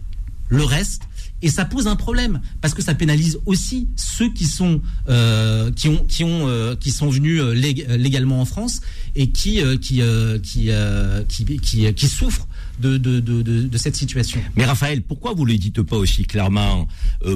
Le reste, et ça pose un problème parce que ça pénalise aussi ceux qui sont euh, qui ont qui ont euh, qui sont venus euh, lég- légalement en France et qui qui, qui, qui qui souffrent de de, de, cette situation. Mais Raphaël, pourquoi vous ne le dites pas aussi clairement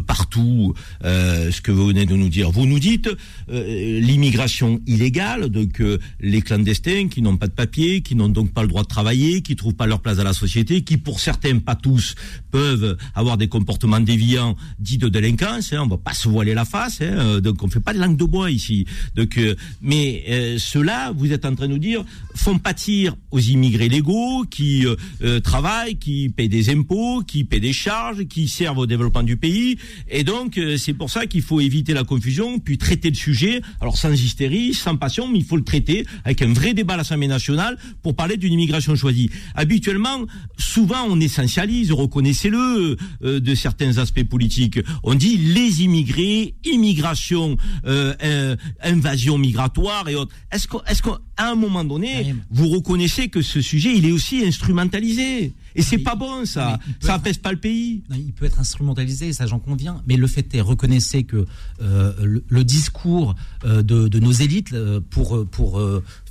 partout ce que vous venez de nous dire? Vous nous dites l'immigration illégale, donc les clandestins qui n'ont pas de papier, qui n'ont donc pas le droit de travailler, qui trouvent pas leur place à la société, qui pour certains, pas tous, peuvent avoir des comportements déviants dits de délinquance. Hein, on va pas se voiler la face, hein, euh, donc on fait pas de langue de bois ici. Donc, euh, mais euh, ceux-là, vous êtes en train de nous dire, font pâtir aux immigrés légaux qui euh, travaillent, qui paient des impôts, qui paient des charges, qui servent au développement du pays. Et donc, c'est pour ça qu'il faut éviter la confusion, puis traiter le sujet, alors sans hystérie, sans passion, mais il faut le traiter avec un vrai débat à l'Assemblée nationale pour parler d'une immigration choisie. Habituellement, souvent, on essentialise, reconnaissez-le, de certains aspects politiques. On dit les immigrés, immigration, euh, euh, invasion migratoire et autres. Est-ce qu'à est qu'à un moment donné, vous reconnaissez que ce sujet, il est aussi instrumentalisé? Et c'est pas bon, ça. Ça apaise pas le pays. Non, il peut être instrumentalisé, ça j'en conviens, mais le fait est, reconnaissez que euh, le, le discours euh, de, de nos élites euh, pour, pour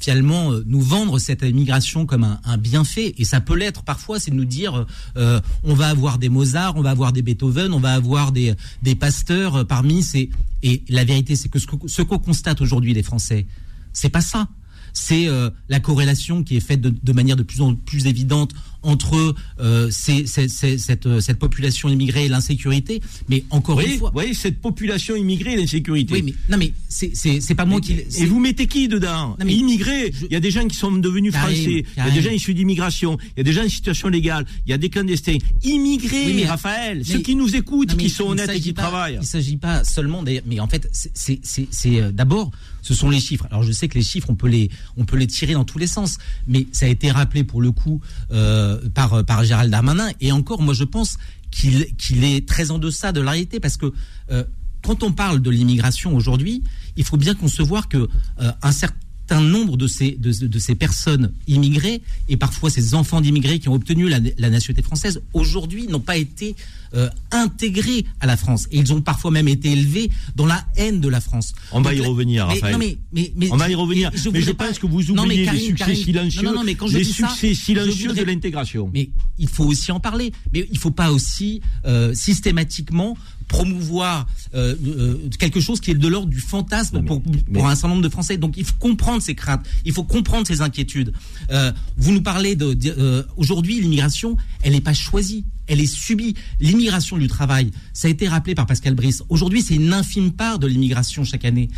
finalement nous vendre cette immigration comme un, un bienfait, et ça peut l'être parfois, c'est de nous dire on va avoir des Mozart, on va avoir des Beethoven, on va avoir des, des pasteurs parmi ces... Et la vérité, c'est que ce qu'on constate aujourd'hui les Français, c'est pas ça c'est la corrélation qui est faite de, de manière de plus en plus évidente entre euh, ces- ces- ces- cette, euh, cette population immigrée et l'insécurité. Mais encore Oui, une fois, oui, cette population immigrée et l'insécurité. Oui, mais non, mais c'est pas moi qui. Et vous mettez qui dedans Non, mais- Immigrés. Il y a des gens qui sont devenus français. Il y a des gens issus d'immigration. Il y a des gens en situation légale. Il y a des clandestins. Immigrés, Oui, mais- Raphaël. mais- ceux qui nous écoutent, Non, qui sont honnêtes et qui pas- travaillent. Il s'agit pas seulement, d'ailleurs, mais en fait, c'est, euh, d'abord, ce sont les chiffres. Alors je sais que les chiffres, on peut les, on peut les tirer dans tous les sens, mais ça a été rappelé pour le coup euh, par par Gérald Darmanin. Et encore, moi, je pense qu'il est très en deçà de la réalité parce que euh, quand on parle de l'immigration aujourd'hui, il faut bien concevoir que euh, certain nombre de ces, de, de ces personnes immigrées et parfois ces enfants d'immigrés qui ont obtenu la, la nationalité française aujourd'hui n'ont pas été euh, intégrés à la France et ils ont parfois même été élevés dans la haine de la France. On va y revenir, mais- Raphaël. non, mais- mais- mais- On va y revenir. et mais je pas- pense que vous Non, oubliez les succès silencieux, non, non, non, mais quand je les dis ça, succès je silencieux voudrais- de l'intégration. Mais il faut aussi en parler. Mais il faut pas aussi euh, systématiquement promouvoir euh, euh, quelque chose qui est de l'ordre du fantasme pour, pour un certain nombre de Français. Donc il faut comprendre ces craintes, il faut comprendre ces inquiétudes. Euh, vous nous parlez de, de- aujourd'hui l'immigration, elle n'est pas choisie. Elle est subie. L'immigration du travail, ça a été rappelé par Pascal Brice. Aujourd'hui, c'est une infime part de l'immigration chaque année.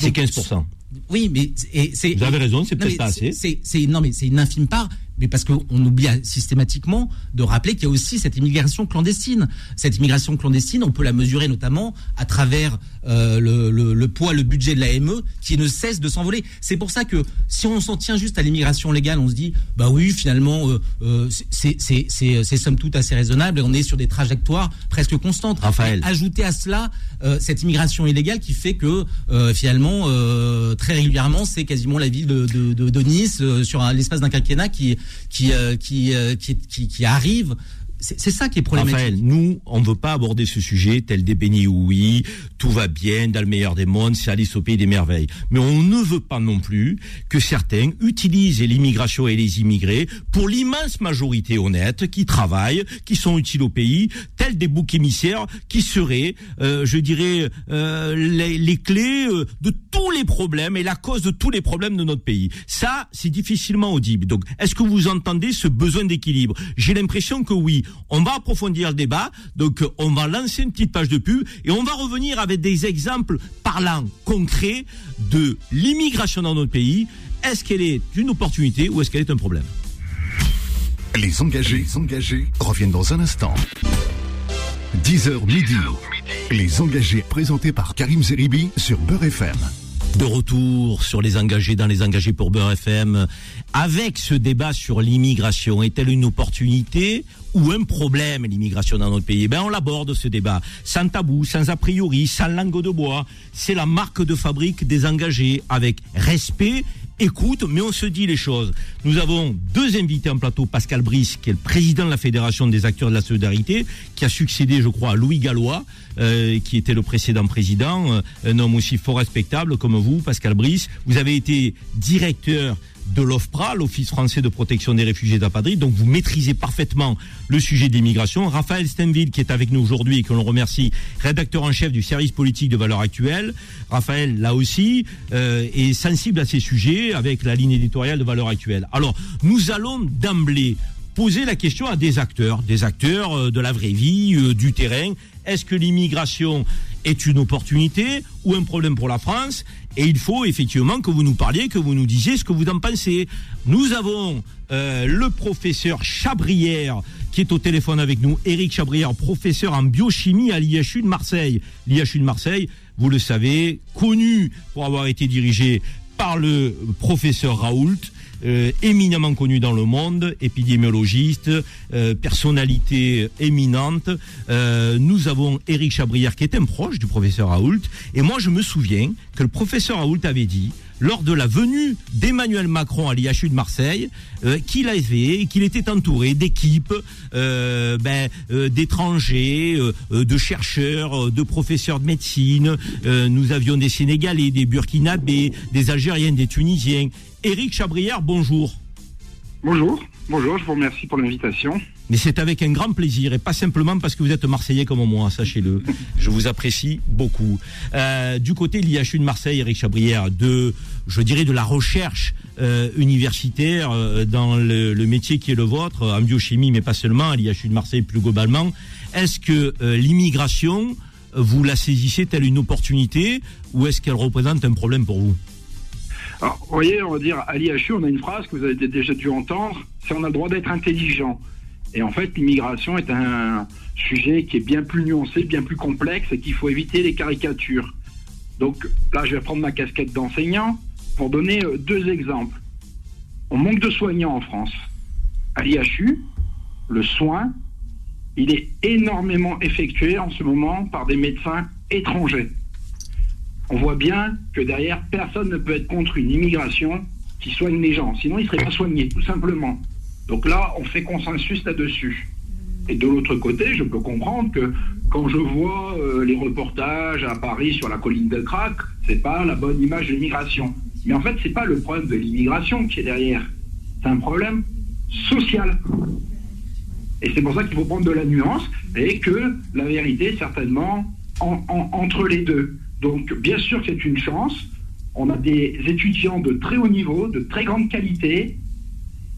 C'est donc, 15%. oui, mais c'est. Vous avez raison, c'est peut-être pas assez. C'est non, mais c'est une infime part. Mais parce qu'on oublie systématiquement de rappeler qu'il y a aussi cette immigration clandestine. Cette immigration clandestine, on peut la mesurer notamment à travers euh, le, le, le poids, le budget de la ME qui ne cesse de s'envoler. C'est pour ça que si on s'en tient juste à l'immigration légale, on se dit bah oui, finalement, euh, euh, c'est, somme toute assez raisonnable et on est sur des trajectoires presque constantes. Raphaël. Ajouter à cela cette immigration illégale qui fait que finalement très régulièrement c'est quasiment la ville de, de, de, de Nice sur l'espace d'un quinquennat qui qui qui, qui qui arrive. C'est ça qui est problématique. Nous, on ne veut pas aborder ce sujet tel des bénis oui, tout va bien, dans le meilleur des mondes, c'est Alice au pays des merveilles. Mais on ne veut pas non plus que certains utilisent l'immigration et les immigrés pour l'immense majorité honnête qui travaillent, qui sont utiles au pays, tels des boucs émissaires qui seraient, euh, je dirais, euh, les, les clés euh, de tous les problèmes et la cause de tous les problèmes de notre pays. Ça, c'est difficilement audible. Donc, est-ce que vous entendez ce besoin d'équilibre? J'ai l'impression que oui. On va approfondir le débat. Donc, on va lancer une petite page de pub et on va revenir avec des exemples parlants, concrets de l'immigration dans notre pays. Est-ce qu'elle est une opportunité ou est-ce qu'elle est un problème? Les engagés, les engagés reviennent dans un instant. 10h midi. Les engagés présentés par Karim Zeribi sur Beurre FM. de retour sur les engagés dans les engagés pour Beurre FM avec ce débat sur l'immigration est-elle une opportunité ou un problème l'immigration dans notre pays Eh ben on l'aborde ce débat sans tabou, sans a priori, sans langue de bois. C'est la marque de fabrique des engagés avec respect écoute, mais on se dit les choses. Nous avons deux invités en plateau, Pascal Brice, qui est le président de la Fédération des acteurs de la solidarité, qui a succédé, je crois, à Louis Gallois, euh, qui était le précédent président, euh, un homme aussi fort respectable comme vous, Pascal Brice. Vous avez été directeur de l'OFPRA, l'Office français de protection des réfugiés d'apatrides. Donc vous maîtrisez parfaitement le sujet de l'immigration. Raphaël Stenville, qui est avec nous aujourd'hui et que l'on remercie, rédacteur en chef du service politique de valeur actuelle. Raphaël, là aussi, euh, est sensible à ces sujets avec la ligne éditoriale de valeur actuelle. Alors, nous allons d'emblée poser la question à des acteurs, des acteurs euh, de la vraie vie, euh, du terrain. Est-ce que l'immigration est une opportunité ou un problème pour la France? Et il faut effectivement que vous nous parliez, que vous nous disiez ce que vous en pensez. Nous avons euh, le professeur Chabrière qui est au téléphone avec nous, Éric Chabrière, professeur en biochimie à l'IHU de Marseille. L'IHU de Marseille, vous le savez, connu pour avoir été dirigé par le professeur Raoult, euh, éminemment connu dans le monde, épidémiologiste, euh, personnalité éminente. Euh, nous avons Éric Chabrière qui est un proche du professeur Raoult. Et moi, je me souviens que le professeur Raoult avait dit, lors de la venue d'Emmanuel Macron à l'IHU de Marseille, euh, qu'il avait, qu'il était entouré d'équipes, euh, ben, d'étrangers, de chercheurs, de professeurs de médecine. Nous avions des Sénégalais, des Burkinabés, des Algériens, des Tunisiens. Éric Chabrière, bonjour. Bonjour, bonjour, je vous remercie pour l'invitation. Mais c'est avec un grand plaisir et pas simplement parce que vous êtes Marseillais comme moi, sachez-le. Je vous apprécie beaucoup. Euh, du côté de l'IHU de Marseille, Eric Chabrière, de, je dirais, de la recherche euh, universitaire euh, dans le, le métier qui est le vôtre, en biochimie, mais pas seulement, à l'IHU de Marseille plus globalement, est-ce que l'immigration, vous la saisissez telle une opportunité ou est-ce qu'elle représente un problème pour vous? Vous voyez, on va dire, à l'IHU, on a une phrase que vous avez déjà dû entendre, c'est on a le droit d'être intelligent. Et en fait, l'immigration est un sujet qui est bien plus nuancé, bien plus complexe et qu'il faut éviter les caricatures. Donc là, je vais prendre ma casquette d'enseignant pour donner euh, deux exemples. On manque de soignants en France. À l'IHU, le soin, il est énormément effectué en ce moment par des médecins étrangers. On voit bien que derrière, personne ne peut être contre une immigration qui soigne les gens. Sinon, ils ne seraient pas soignés, tout simplement. Donc là, on fait consensus là-dessus. Et de l'autre côté, je peux comprendre que quand je vois euh, les reportages à Paris sur la colline de Crac, c'est pas la bonne image de l'immigration. Mais en fait, c'est pas le problème de l'immigration qui est derrière. C'est un problème social. Et c'est pour ça qu'il faut prendre de la nuance et que la vérité certainement en- en- entre les deux. Donc, bien sûr c'est une chance. On a des étudiants de très haut niveau, de très grande qualité,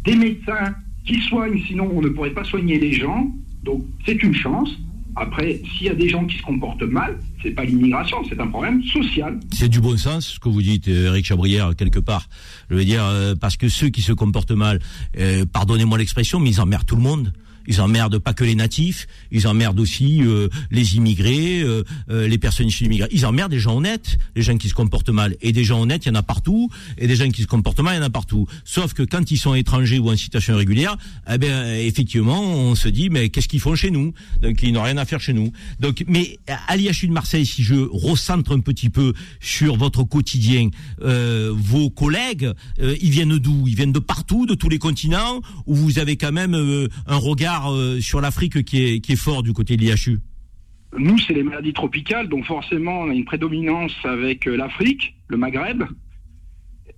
des médecins qui soignent, sinon on ne pourrait pas soigner les gens. Donc, c'est une chance. Après, s'il y a des gens qui se comportent mal, c'est pas l'immigration, c'est un problème social. C'est du bon sens ce que vous dites, euh, Eric Chabrière, quelque part. Je veux dire, euh, parce que ceux qui se comportent mal, euh, pardonnez-moi l'expression, mais ils emmerdent tout le monde. Ils emmerdent pas que les natifs, ils emmerdent aussi euh, les immigrés, euh, euh, les personnes issues d'immigrés. Ils emmerdent des gens honnêtes, les gens qui se comportent mal. Et des gens honnêtes, il y en a partout. Et des gens qui se comportent mal, il y en a partout. Sauf que quand ils sont étrangers ou en situation irrégulière, eh bien, effectivement, on se dit, mais qu'est-ce qu'ils font chez nous? Donc, ils n'ont rien à faire chez nous. Donc, mais à l'IHU de Marseille, si je recentre un petit peu sur votre quotidien, euh, vos collègues, euh, ils viennent d'où? Ils viennent de partout, de tous les continents, ou vous avez quand même euh, un regard euh, sur l'Afrique qui est, fort du côté de l'IHU Nous, c'est les maladies tropicales, donc forcément, on a une prédominance avec euh, l'Afrique, le Maghreb.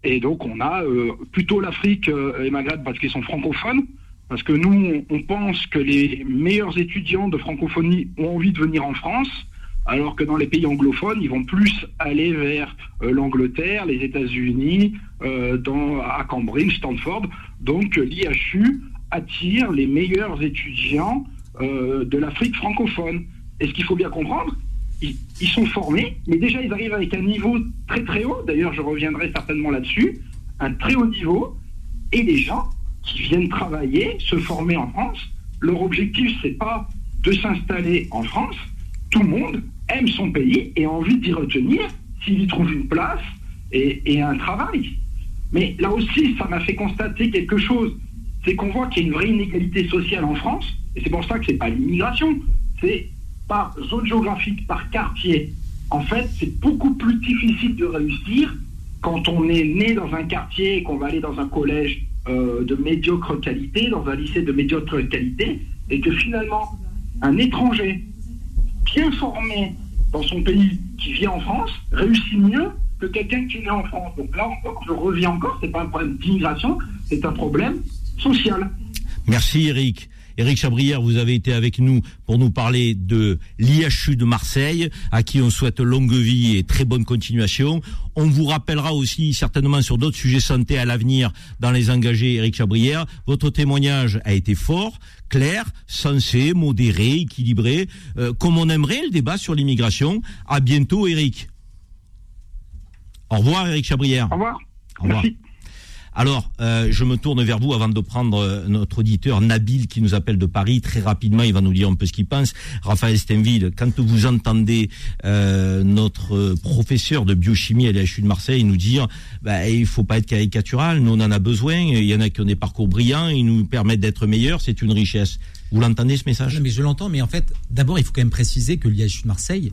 Et donc, on a euh, plutôt l'Afrique et le Maghreb parce qu'ils sont francophones. Parce que nous, on, pense que les meilleurs étudiants de francophonie ont envie de venir en France, alors que dans les pays anglophones, ils vont plus aller vers l'Angleterre, les États-Unis, à Cambridge, Stanford. Donc, l'IHU attire les meilleurs étudiants euh, de l'Afrique francophone. Et ce qu'il faut bien comprendre, ils, sont formés, mais déjà ils arrivent avec un niveau très très haut. D'ailleurs, je reviendrai certainement là-dessus, un très haut niveau. Et les gens qui viennent travailler, se former en France, leur objectif c'est pas de s'installer en France. Tout le monde aime son pays et a envie d'y retenir s'il y trouve une place et un travail. Mais là aussi, ça m'a fait constater quelque chose. C'est qu'on voit qu'il y a une vraie inégalité sociale en France, et c'est pour ça que c'est pas l'immigration, c'est par zone géographique, par quartier. En fait, c'est beaucoup plus difficile de réussir quand on est né dans un quartier et qu'on va aller dans un collège euh, de médiocre qualité, dans un lycée de médiocre qualité, et que finalement, un étranger bien formé dans son pays qui vit en France réussit mieux que quelqu'un qui est en France. Donc là encore, je reviens encore, c'est pas un problème d'immigration, c'est un problème social. Merci Eric. Eric Chabrière, vous avez été avec nous pour nous parler de l'IHU de Marseille, à qui on souhaite longue vie et très bonne continuation. On vous rappellera aussi certainement sur d'autres sujets santé à l'avenir dans les engagés Eric Chabrière. Votre témoignage a été fort, clair, sensé, modéré, équilibré, euh, comme on aimerait le débat sur l'immigration. À bientôt Eric. Au revoir Eric Chabrière. Au revoir. Au revoir. Alors, euh, je me tourne vers vous avant de prendre euh, notre auditeur Nabil qui nous appelle de Paris. Très rapidement, il va nous dire un peu ce qu'il pense. Raphaël Stenville, quand vous entendez euh, notre professeur de biochimie à l'HU de Marseille nous dire bah, il faut pas être caricatural, nous on en a besoin, il y en a qui ont des parcours brillants, ils nous permettent d'être meilleurs, c'est une richesse. Vous l'entendez ce message? Non, mais je l'entends, mais en fait, d'abord, il faut quand même préciser que l'IHU de Marseille,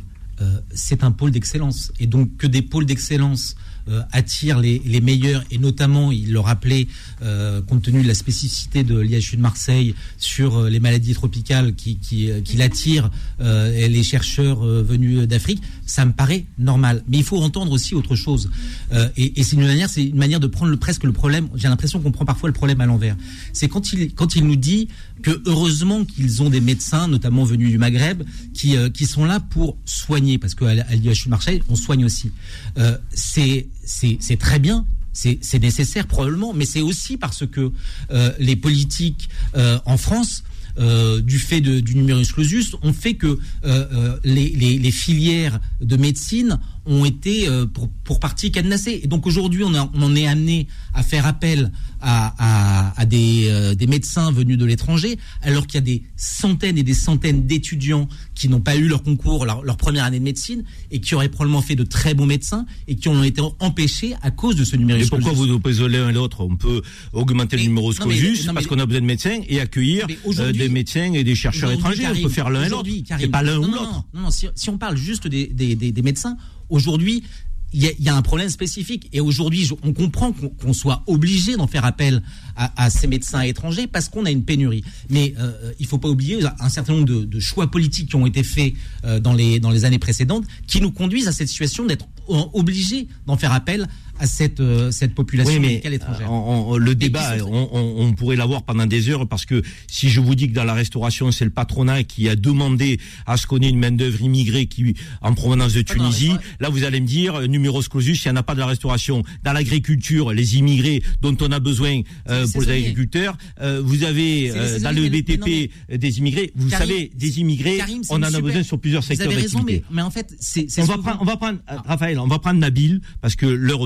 c'est un pôle d'excellence. Et donc, que des pôles d'excellence euh, attire les, les meilleurs et notamment, il le rappelait, euh, compte tenu de la spécificité de l'IHU de Marseille sur euh, les maladies tropicales qui, qui, euh, qui l'attirent euh, et les chercheurs venus d'Afrique, ça me paraît normal. Mais il faut entendre aussi autre chose. Et et c'est une manière, c'est une manière de prendre le, presque le problème. J'ai l'impression qu'on prend parfois le problème à l'envers. C'est quand il quand il nous dit que heureusement qu'ils ont des médecins, notamment venus du Maghreb, qui qui sont là pour soigner, parce qu'à l'IHU de Marseille, on soigne aussi. C'est c'est très bien. C'est nécessaire probablement, mais c'est aussi parce que euh, les politiques euh, en France euh, du fait de, du numerus clausus ont fait que les, filières de médecine ont été pour, partie cadenassées. Et donc aujourd'hui, on, on en est amené à faire appel à, à, à des, euh, des médecins venus de l'étranger, alors qu'il y a des centaines et des centaines d'étudiants qui n'ont pas eu leur concours, leur, leur première année de médecine, et qui auraient probablement fait de très bons médecins, et qui ont été empêchés à cause de ce numerus Et pourquoi clausus. vous opposez l'un et l'autre? On peut augmenter le numéro non, mais- clausus non, mais- parce qu'on a besoin de médecins et accueillir euh, des médecins et des chercheurs étrangers. on peut faire l'un et l'autre. C'est pas l'un non, ou non, l'autre. Non, non, si, si on parle juste des, des, des, des médecins, aujourd'hui, y, y a un problème spécifique. Et aujourd'hui, on comprend qu'on soit obligé d'en faire appel à, ces médecins étrangers parce qu'on a une pénurie. Mais euh, il faut pas oublier un certain nombre de, choix politiques qui ont été faits euh, dans, les, dans les années précédentes qui nous conduisent à cette situation d'être euh, obligés d'en faire appel à cette, euh, cette population Oui, mais médicale étrangère. on- on- le débat, on, on- on pourrait l'avoir pendant des heures parce que si je vous dis que dans la restauration, c'est le patronat qui a demandé à ce qu'on ait une main d'œuvre immigrée qui en provenance de Tunisie, là vous allez me dire euh, numerus clausus, il n'y en a pas de la restauration. Dans l'agriculture, les immigrés dont on a besoin euh, pour les agriculteurs, euh, vous avez euh, dans le BTP mais des immigrés. Vous Karim, savez, des immigrés, Karim, on en a super- besoin sur plusieurs secteurs d'activité. mais, mais en fait, c'est On va prendre, on va prendre, euh, Raphaël, on va prendre Nabil, parce que l'heure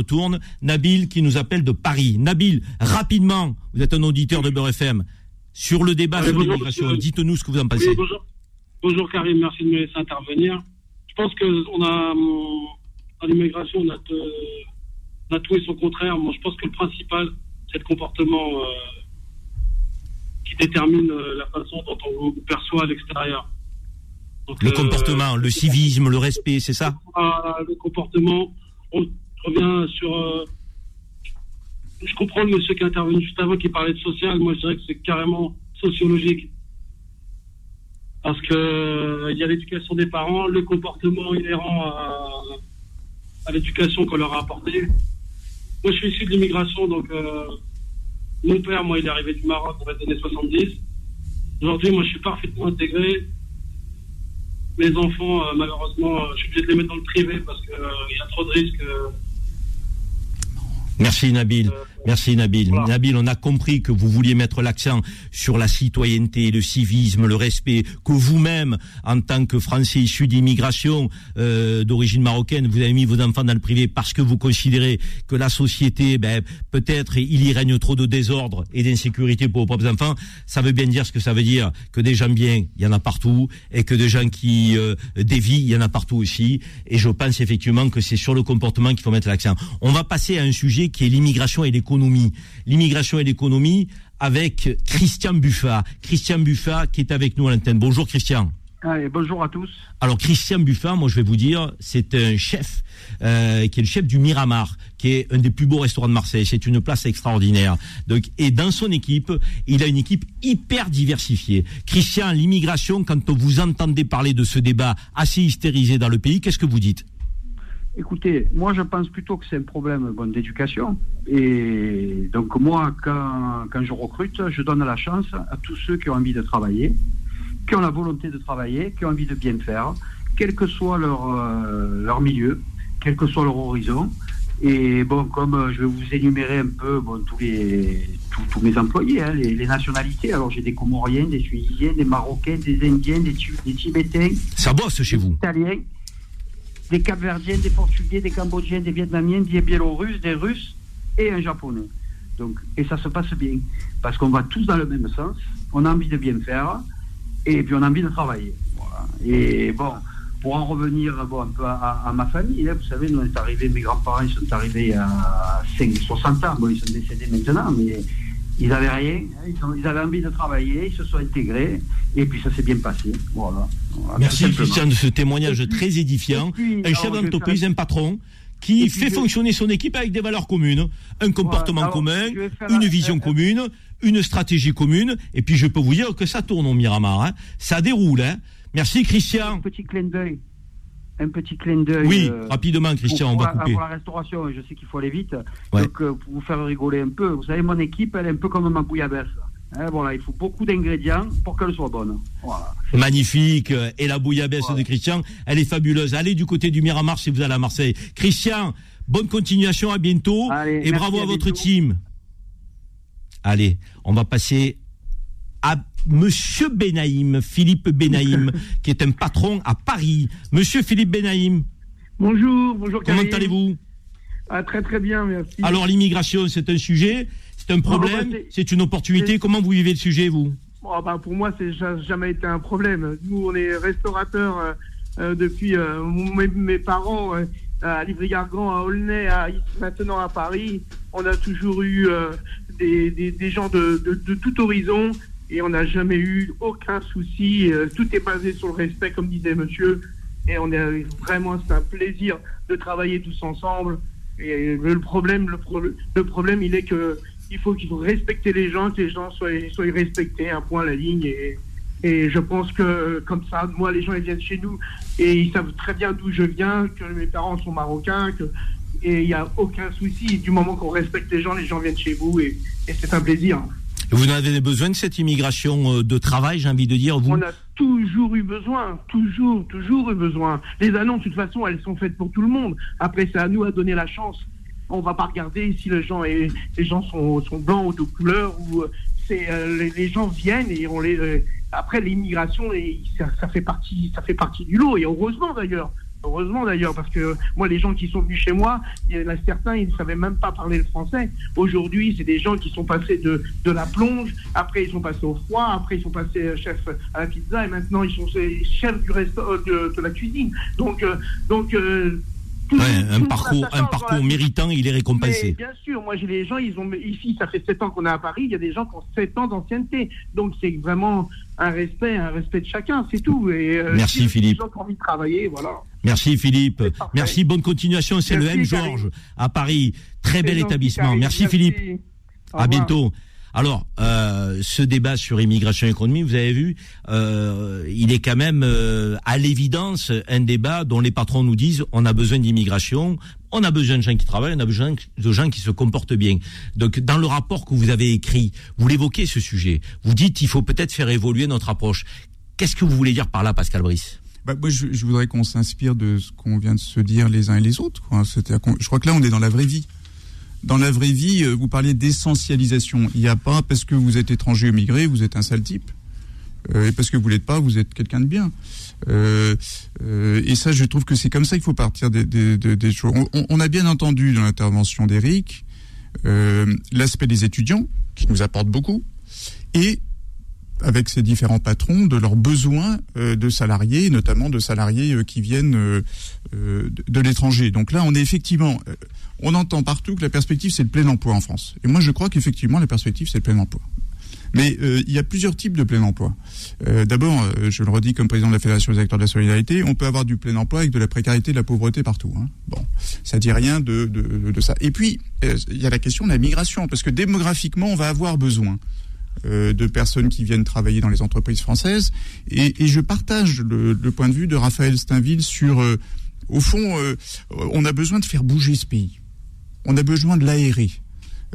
Nabil qui nous appelle de Paris. Nabil, rapidement, vous êtes un auditeur de Beurre FM. Sur le débat Oui, sur bonjour, l'immigration, dites-nous ce que vous en pensez. Oui, bonjour. bonjour Karim, merci de me laisser intervenir. Je pense que on a hum, dans l'immigration, on a, de- on a tout et son contraire. Moi, je pense que le principal, c'est le comportement euh, qui détermine euh, la façon dont on vous perçoit à l'extérieur. Le euh, comportement, le civisme, le respect, c'est ça? À le comportement. On revient sur. euh, je comprends le monsieur qui est intervenu juste avant qui parlait de social. Moi, je dirais que c'est carrément sociologique. Parce que euh, il y a l'éducation des parents, le comportement inhérent à, à l'éducation qu'on leur a apportée. Moi, je suis issu de l'immigration, donc euh, mon père, moi, il est arrivé du Maroc dans les années 70. Aujourd'hui, moi, je suis parfaitement intégré. Mes enfants, malheureusement, je suis obligé de les mettre dans le privé parce qu'il y a trop de risques. Merci Nabil. Merci Nabil. Nabil, on a compris que vous vouliez mettre l'accent sur la citoyenneté, le civisme, le respect, que vous-même, en tant que Français issu d'immigration euh, d'origine marocaine, vous avez mis vos enfants dans le privé parce que vous considérez que la société, ben, peut-être il y règne trop de désordre et d'insécurité pour vos propres enfants. Ça veut bien dire ce que ça veut dire, que des gens bien, il y en a partout, et que des gens qui euh, dévient, il y en a partout aussi. Et je pense effectivement que c'est sur le comportement qu'il faut mettre l'accent. On va passer à un sujet qui est l'immigration et l'économie. L'immigration et l'économie avec Christian Buffat. Christian Buffat qui est avec nous à l'antenne. Bonjour Christian. Allez, bonjour à tous. Alors Christian Buffat, moi je vais vous dire, c'est un chef euh, qui est le chef du Miramar, qui est un des plus beaux restaurants de Marseille. C'est une place extraordinaire. Donc et dans son équipe, il a une équipe hyper diversifiée. Christian, l'immigration, quand vous entendez parler de ce débat assez hystérisé dans le pays, qu'est-ce que vous dites? Écoutez, moi je pense plutôt que c'est un problème bon, d'éducation. Et donc moi, quand, quand je recrute, je donne la chance à tous ceux qui ont envie de travailler, qui ont la volonté de travailler, qui ont envie de bien faire, quel que soit leur, euh, leur milieu, quel que soit leur horizon. Et bon, comme euh, je vais vous énumérer un peu bon, tous, les, tous, tous mes employés, hein, les, les nationalités, alors j'ai des Comoriens, des Tunisiens, des Marocains, des Indiens, des, des Tibétains, Ça bosse chez vous Italiens, des Capverdiens, des Portugais, des Cambodgiens, des Vietnamiens, des Biélorusses, des Russes et un Japonais. Donc, et ça se passe bien parce qu'on va tous dans le même sens. On a envie de bien faire et puis on a envie de travailler. Et bon, pour en revenir un peu à, à- à ma famille, là, vous savez, nous on arrivés, mes grands-parents sont arrivés a 5, 60 ans. Ils sont décédés maintenant, mais ils n'avaient rien. hein. Ils, ont- ils avaient envie de travailler, ils se sont intégrés et puis ça s'est bien passé. Voilà. Merci. Christian de ce témoignage très édifiant. puis, Un chef d'entreprise, un patron qui fait je- fonctionner son équipe avec des valeurs communes, un comportement commun, une un- vision un- commune, une stratégie commune, et puis je peux vous dire que ça tourne au Miramar, hein. ça déroule. Hein. Merci Christian. Un petit clin d'œil. Un petit clin d'œil. Oui, euh, rapidement, Christian, pour- on va couper. Pour la restauration, je sais qu'il faut aller vite. Ouais. Donc, euh, pour vous faire rigoler un peu, vous savez, mon équipe, elle est un peu comme ma bouillabaisse. Hein, voilà, il faut beaucoup d'ingrédients pour qu'elle soit bonne. Voilà. Magnifique. Et la bouillabaisse de Christian, elle est fabuleuse. Allez du côté du Miramar si vous allez à Marseille. Christian, bonne continuation, à bientôt. Allez, et bravo à, à votre bientôt. team. Allez, on va passer à Monsieur Benaïm, Philippe Benaïm, qui est un patron à Paris. Monsieur Philippe Benaïm, Bonjour, bonjour comment allez-vous? Ah, Très très bien, merci. Alors l'immigration, c'est un sujet, c'est un problème, bah, c'est- une opportunité. Comment vous vivez le sujet, vous? Bon, bah, pour moi, c'est ja- jamais été un problème. Nous, on est restaurateurs euh, euh, depuis euh, mes, mes parents euh, à Livry-Gargan, à Aulnay, à, maintenant à Paris. On a toujours eu euh, des, des, des gens de, de, de tout horizon et on n'a jamais eu aucun souci. Euh, tout est basé sur le respect, comme disait monsieur. Et on est vraiment, c'est un plaisir de travailler tous ensemble. Et le problème, le, pro- le problème, il est que il faut qu'il faut respecter les gens, que les gens soient, soient respectés, un point la ligne. Et, je pense que comme ça, moi, les gens ils viennent chez nous et ils savent très bien d'où je viens, que mes parents sont marocains, que et il n'y a aucun souci. Du moment qu'on respecte les gens, les gens viennent chez vous et c'est un plaisir. Vous en avez besoin de cette immigration euh, de travail, j'ai envie de dire, On a toujours eu besoin, toujours, toujours eu besoin. Les annonces, de toute façon, elles sont faites pour tout le monde. Après, c'est à nous à donner la chance. On va pas regarder si les gens, est, les gens sont, sont blancs ou de couleur ou euh, c'est euh, les, gens viennent et on les. après, l'immigration, ça, ça ça fait partie du lot et heureusement d'ailleurs. Heureusement d'ailleurs, parce que moi, les gens qui sont venus chez moi, il y en a certains, ils ne savaient même pas parler le français. Aujourd'hui, c'est des gens qui sont passés de, de la plonge, après ils sont passés au froid, après ils sont passés euh, chef à la pizza, et maintenant ils sont chefs du resto, euh, de, de la cuisine. Donc, euh, donc euh, tout- Ouais, un parcours, un parcours méritant, il est Mais récompensé. bien sûr, moi j'ai les gens, ils ont ici, ça fait 7 ans qu'on est à Paris, il y a des gens qui ont 7 ans d'ancienneté. Donc c'est vraiment un respect, un respect de chacun, c'est tout. Et, euh, Merci, si les Philippe. gens qui ont envie de travailler, voilà. Merci Philippe. Merci, bonne continuation. C'est le M. Georges à Paris. Très bel établissement. Merci, Merci. Philippe. À bientôt. Alors, euh, ce débat sur immigration et économie, vous avez vu, euh, il est quand même euh, à l'évidence un débat dont les patrons nous disent on a besoin d'immigration, on a besoin de gens qui travaillent, on a besoin de gens qui se comportent bien. Donc, dans le rapport que vous avez écrit, vous l'évoquez ce sujet. Vous dites il faut peut-être faire évoluer notre approche. Qu'est-ce que vous voulez dire par là, Pascal Brice? Bah, moi, je, je voudrais qu'on s'inspire de ce qu'on vient de se dire les uns et les autres. quoi. Je crois que là, on est dans la vraie vie. Dans la vraie vie, euh, vous parliez d'essentialisation. Il n'y a pas parce que vous êtes étranger ou migré, vous êtes un sale type. Euh, et parce que vous l'êtes pas, vous êtes quelqu'un de bien. Euh, et ça, je trouve que c'est comme ça qu'il faut partir des, choses. On, a bien entendu dans l'intervention d'Éric euh, l'aspect des étudiants, qui nous apporte beaucoup, et avec ces différents patrons de leurs besoins de salariés, notamment de salariés qui viennent de, l'étranger. Donc là, on est effectivement, on entend partout que la perspective c'est le plein emploi en France. Et moi, je crois qu'effectivement, la perspective c'est le plein emploi. Mais euh, il y a plusieurs types de plein emploi. Euh, D'abord, euh, je le redis comme président de la Fédération des acteurs de la solidarité, on peut avoir du plein emploi avec de la précarité, de la pauvreté partout. Hein. Bon, ça dit rien de, ça. Et puis, il y a la question de la migration, parce que démographiquement, on va avoir besoin de personnes qui viennent travailler dans les entreprises françaises. Et, je partage le, le point de vue de Raphaël Steinville sur, au fond, on a besoin de faire bouger ce pays. On a besoin de l'aérer.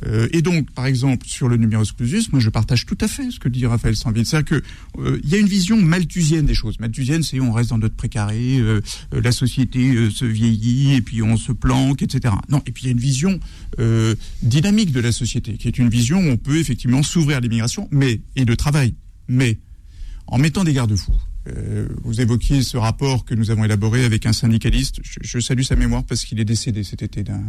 Euh, et donc, par exemple, sur le numerus clausus, moi je partage tout à fait ce que dit Raphaël Steinville. C'est-à-dire que euh, y a une vision malthusienne des choses. Malthusienne, c'est on reste dans notre précaré, euh, la société se vieillit et puis on se planque, etc. Non, et puis il y a une vision dynamique de la société, qui est une vision où on peut effectivement s'ouvrir à l'immigration, mais et de travail, mais en mettant des garde-fous. Euh, vous évoquiez ce rapport que nous avons élaboré avec un syndicaliste. Je, je salue sa mémoire parce qu'il est décédé cet été d'un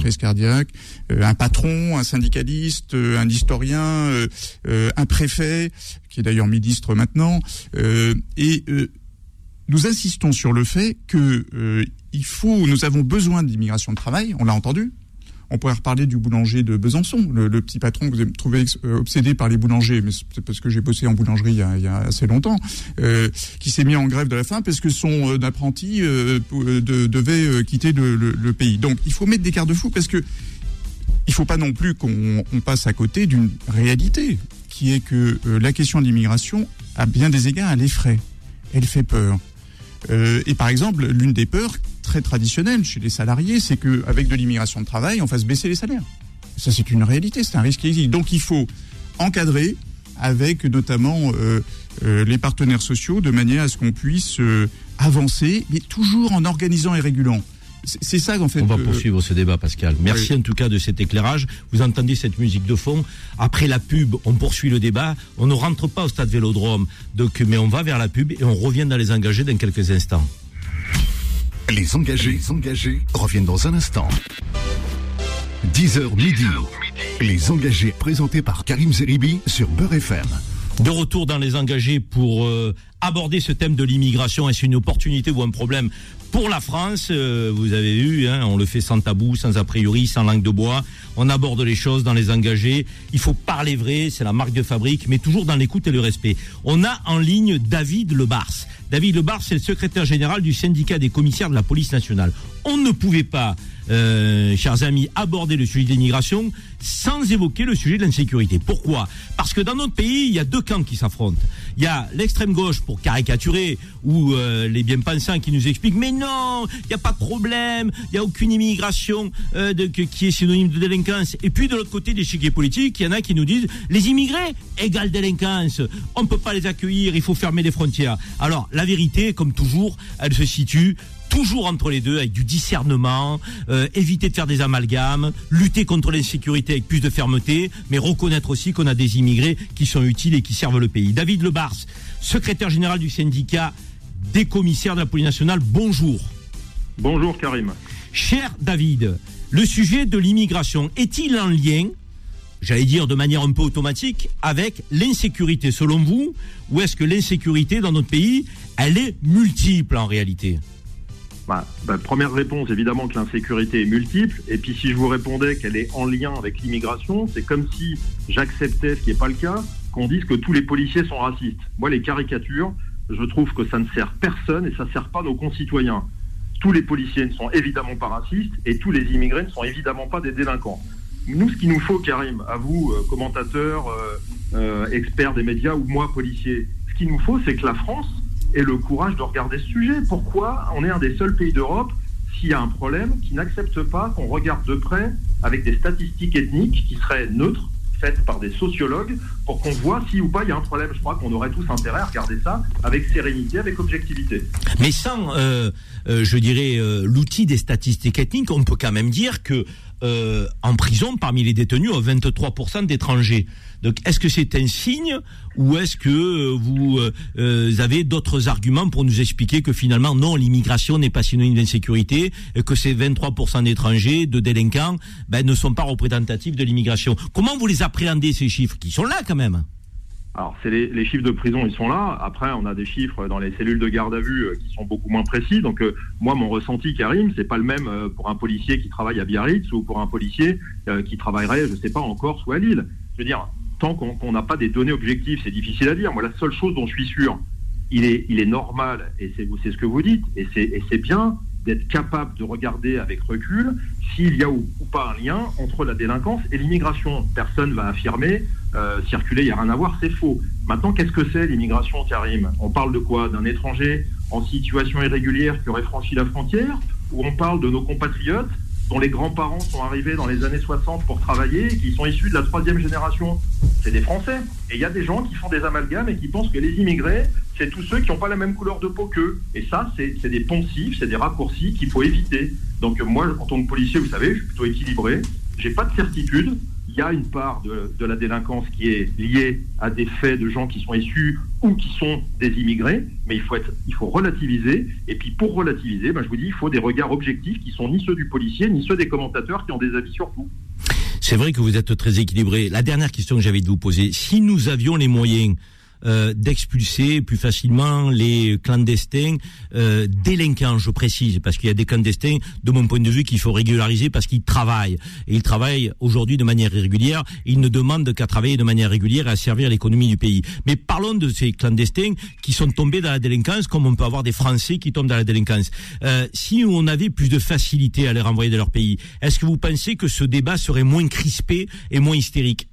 crise cardiaque. Euh, un patron, un syndicaliste, euh, un historien, euh, euh, un préfet qui est d'ailleurs ministre maintenant. Euh, et euh, nous insistons sur le fait que euh, il faut, nous avons besoin d'immigration de travail. On l'a entendu. On pourrait reparler du boulanger de Besançon, le, petit patron que vous avez trouvé euh, obsédé par les boulangers, mais c'est parce que j'ai bossé en boulangerie il y a, assez longtemps, euh, qui s'est mis en grève de la faim parce que son euh, apprenti de- devait quitter le, pays. Donc il faut mettre des garde-fous parce que il faut pas non plus qu'on on passe à côté d'une réalité qui est que la question de l'immigration, à bien des égards, elle effraie, elle fait peur. Et par exemple, l'une des peurs très traditionnelles chez les salariés, c'est qu'avec de l'immigration de travail, on fasse baisser les salaires. Ça, c'est une réalité, c'est un risque qui existe. Donc il faut encadrer avec notamment euh, euh, les partenaires sociaux de manière à ce qu'on puisse euh, avancer, mais toujours en organisant et régulant. C'est c'est ça en fait. On va euh, poursuivre ce débat, Pascal. Merci oui. en tout cas de cet éclairage. Vous entendez cette musique de fond. Après la pub, on poursuit le débat. On ne rentre pas au stade Vélodrome, donc, mais on va vers la pub et on revient dans les engagés dans quelques instants. Les engagés, reviennent dans un instant. 10h midi. Les engagés présentés par Karim Zeribi sur Beurre FM. De retour dans les engagés pour euh, aborder ce thème de l'immigration. Est-ce une opportunité ou un problème pour la France Euh, Vous avez vu, hein, on le fait sans tabou, sans a priori, sans langue de bois. On aborde les choses dans les engagés. Il faut parler vrai, c'est la marque de fabrique, mais toujours dans l'écoute et le respect. On a en ligne David Lebars. David Lebars, c'est le secrétaire général du syndicat des commissaires de la police nationale. On ne pouvait pas euh, chers amis, aborder le sujet de l'immigration sans évoquer le sujet de l'insécurité. Pourquoi? Parce que dans notre pays, il y a deux camps qui s'affrontent. Il y a l'extrême gauche pour caricaturer, ou euh, les bien-pensants qui nous expliquent, mais non, il n'y a pas de problème, il n'y a aucune immigration euh, qui est synonyme de délinquance. Et puis de l'autre côté des chiquiers politiques, il y en a qui nous disent, les immigrés égale délinquance, on ne peut pas les accueillir, il faut fermer les frontières. Alors la vérité, comme toujours, elle se situe toujours entre les deux, avec du discernement, euh, éviter de faire des amalgames, lutter contre l'insécurité avec plus de fermeté, mais reconnaître aussi qu'on a des immigrés qui sont utiles et qui servent le pays. David Lebars, secrétaire général du syndicat des commissaires de la police nationale, bonjour. Bonjour Karim. Cher David, le sujet de l'immigration est-il en lien, j'allais dire de manière un peu automatique, avec l'insécurité selon vous, ou est-ce que l'insécurité dans notre pays, elle est multiple en réalité? Bah, bah, première réponse, évidemment que l'insécurité est multiple. Et puis si je vous répondais qu'elle est en lien avec l'immigration, c'est comme si j'acceptais, ce qui n'est pas le cas, qu'on dise que tous les policiers sont racistes. Moi, les caricatures, je trouve que ça ne sert personne et ça ne sert pas nos concitoyens. Tous les policiers ne sont évidemment pas racistes et tous les immigrés ne sont évidemment pas des délinquants. Nous, ce qu'il nous faut, Karim, à vous, euh, commentateurs, euh, euh, experts des médias ou moi, policier, ce qu'il nous faut, c'est que la France ait le courage de regarder ce sujet. Pourquoi on est un des seuls pays d'Europe, s'il y a un problème, qui n'accepte pas qu'on regarde de près avec des statistiques ethniques qui seraient neutres, faites par des sociologues, pour qu'on voit si ou pas il y a un problème. Je crois qu'on aurait tous intérêt à regarder ça avec sérénité, avec objectivité. Mais sans, euh, euh, je dirais, euh, l'outil des statistiques ethniques, on peut quand même dire que euh, en prison, parmi les détenus, il y a 23% d'étrangers. Donc, est-ce que c'est un signe ou est-ce que euh, vous euh, avez d'autres arguments pour nous expliquer que finalement, non, l'immigration n'est pas synonyme d'insécurité et que ces 23% d'étrangers, de délinquants, ben, ne sont pas représentatifs de l'immigration? Comment vous les appréhendez, ces chiffres qui sont là quand même? Alors, c'est les, chiffres de prison, ils sont là. Après, on a des chiffres dans les cellules de garde à vue euh, qui sont beaucoup moins précis. Donc, euh, moi, mon ressenti, Karim, c'est pas le même euh, pour un policier qui travaille à Biarritz ou pour un policier qui travaillerait, je sais pas, en Corse ou à Lille. Je veux dire, tant qu'on n'a pas des données objectives, c'est difficile à dire. Moi, la seule chose dont je suis sûr, il est, il est normal, et c'est ce que vous dites, et c'est bien d'être capable de regarder avec recul s'il y a ou, pas un lien entre la délinquance et l'immigration. Personne va affirmer euh, circuler, il n'y a rien à voir, c'est faux. Maintenant, qu'est-ce que c'est l'immigration, Karim? On parle de quoi? D'un étranger en situation irrégulière qui aurait franchi la frontière? Ou on parle de nos compatriotes dont les grands-parents sont arrivés dans les années 60 pour travailler et qui sont issus de la troisième génération C'est des Français. Et il y a des gens qui font des amalgames et qui pensent que les immigrés, c'est tous ceux qui n'ont pas la même couleur de peau qu'eux. Et ça, c'est des poncifs, c'est des raccourcis qu'il faut éviter. Donc moi, en tant que policier, vous savez, je suis plutôt équilibré. J'ai pas de certitude. Il y a une part de, la délinquance qui est liée à des faits de gens qui sont issus ou qui sont des immigrés, mais il faut, être, il faut relativiser. Et puis pour relativiser, ben, je vous dis, il faut des regards objectifs qui sont ni ceux du policier, ni ceux des commentateurs qui ont des avis sur tout. C'est vrai que vous êtes très équilibré. La dernière question que j'avais de vous poser, si nous avions les moyens euh, d'expulser plus facilement les clandestins euh, délinquants, je précise, parce qu'il y a des clandestins, de mon point de vue, qu'il faut régulariser parce qu'ils travaillent. Et ils travaillent aujourd'hui de manière irrégulière. Ils ne demandent qu'à travailler de manière régulière et à servir l'économie du pays. Mais parlons de ces clandestins qui sont tombés dans la délinquance, comme on peut avoir des Français qui tombent dans la délinquance. Euh, si on avait plus de facilité à les renvoyer de leur pays, est-ce que vous pensez que ce débat serait moins crispé et moins hystérique?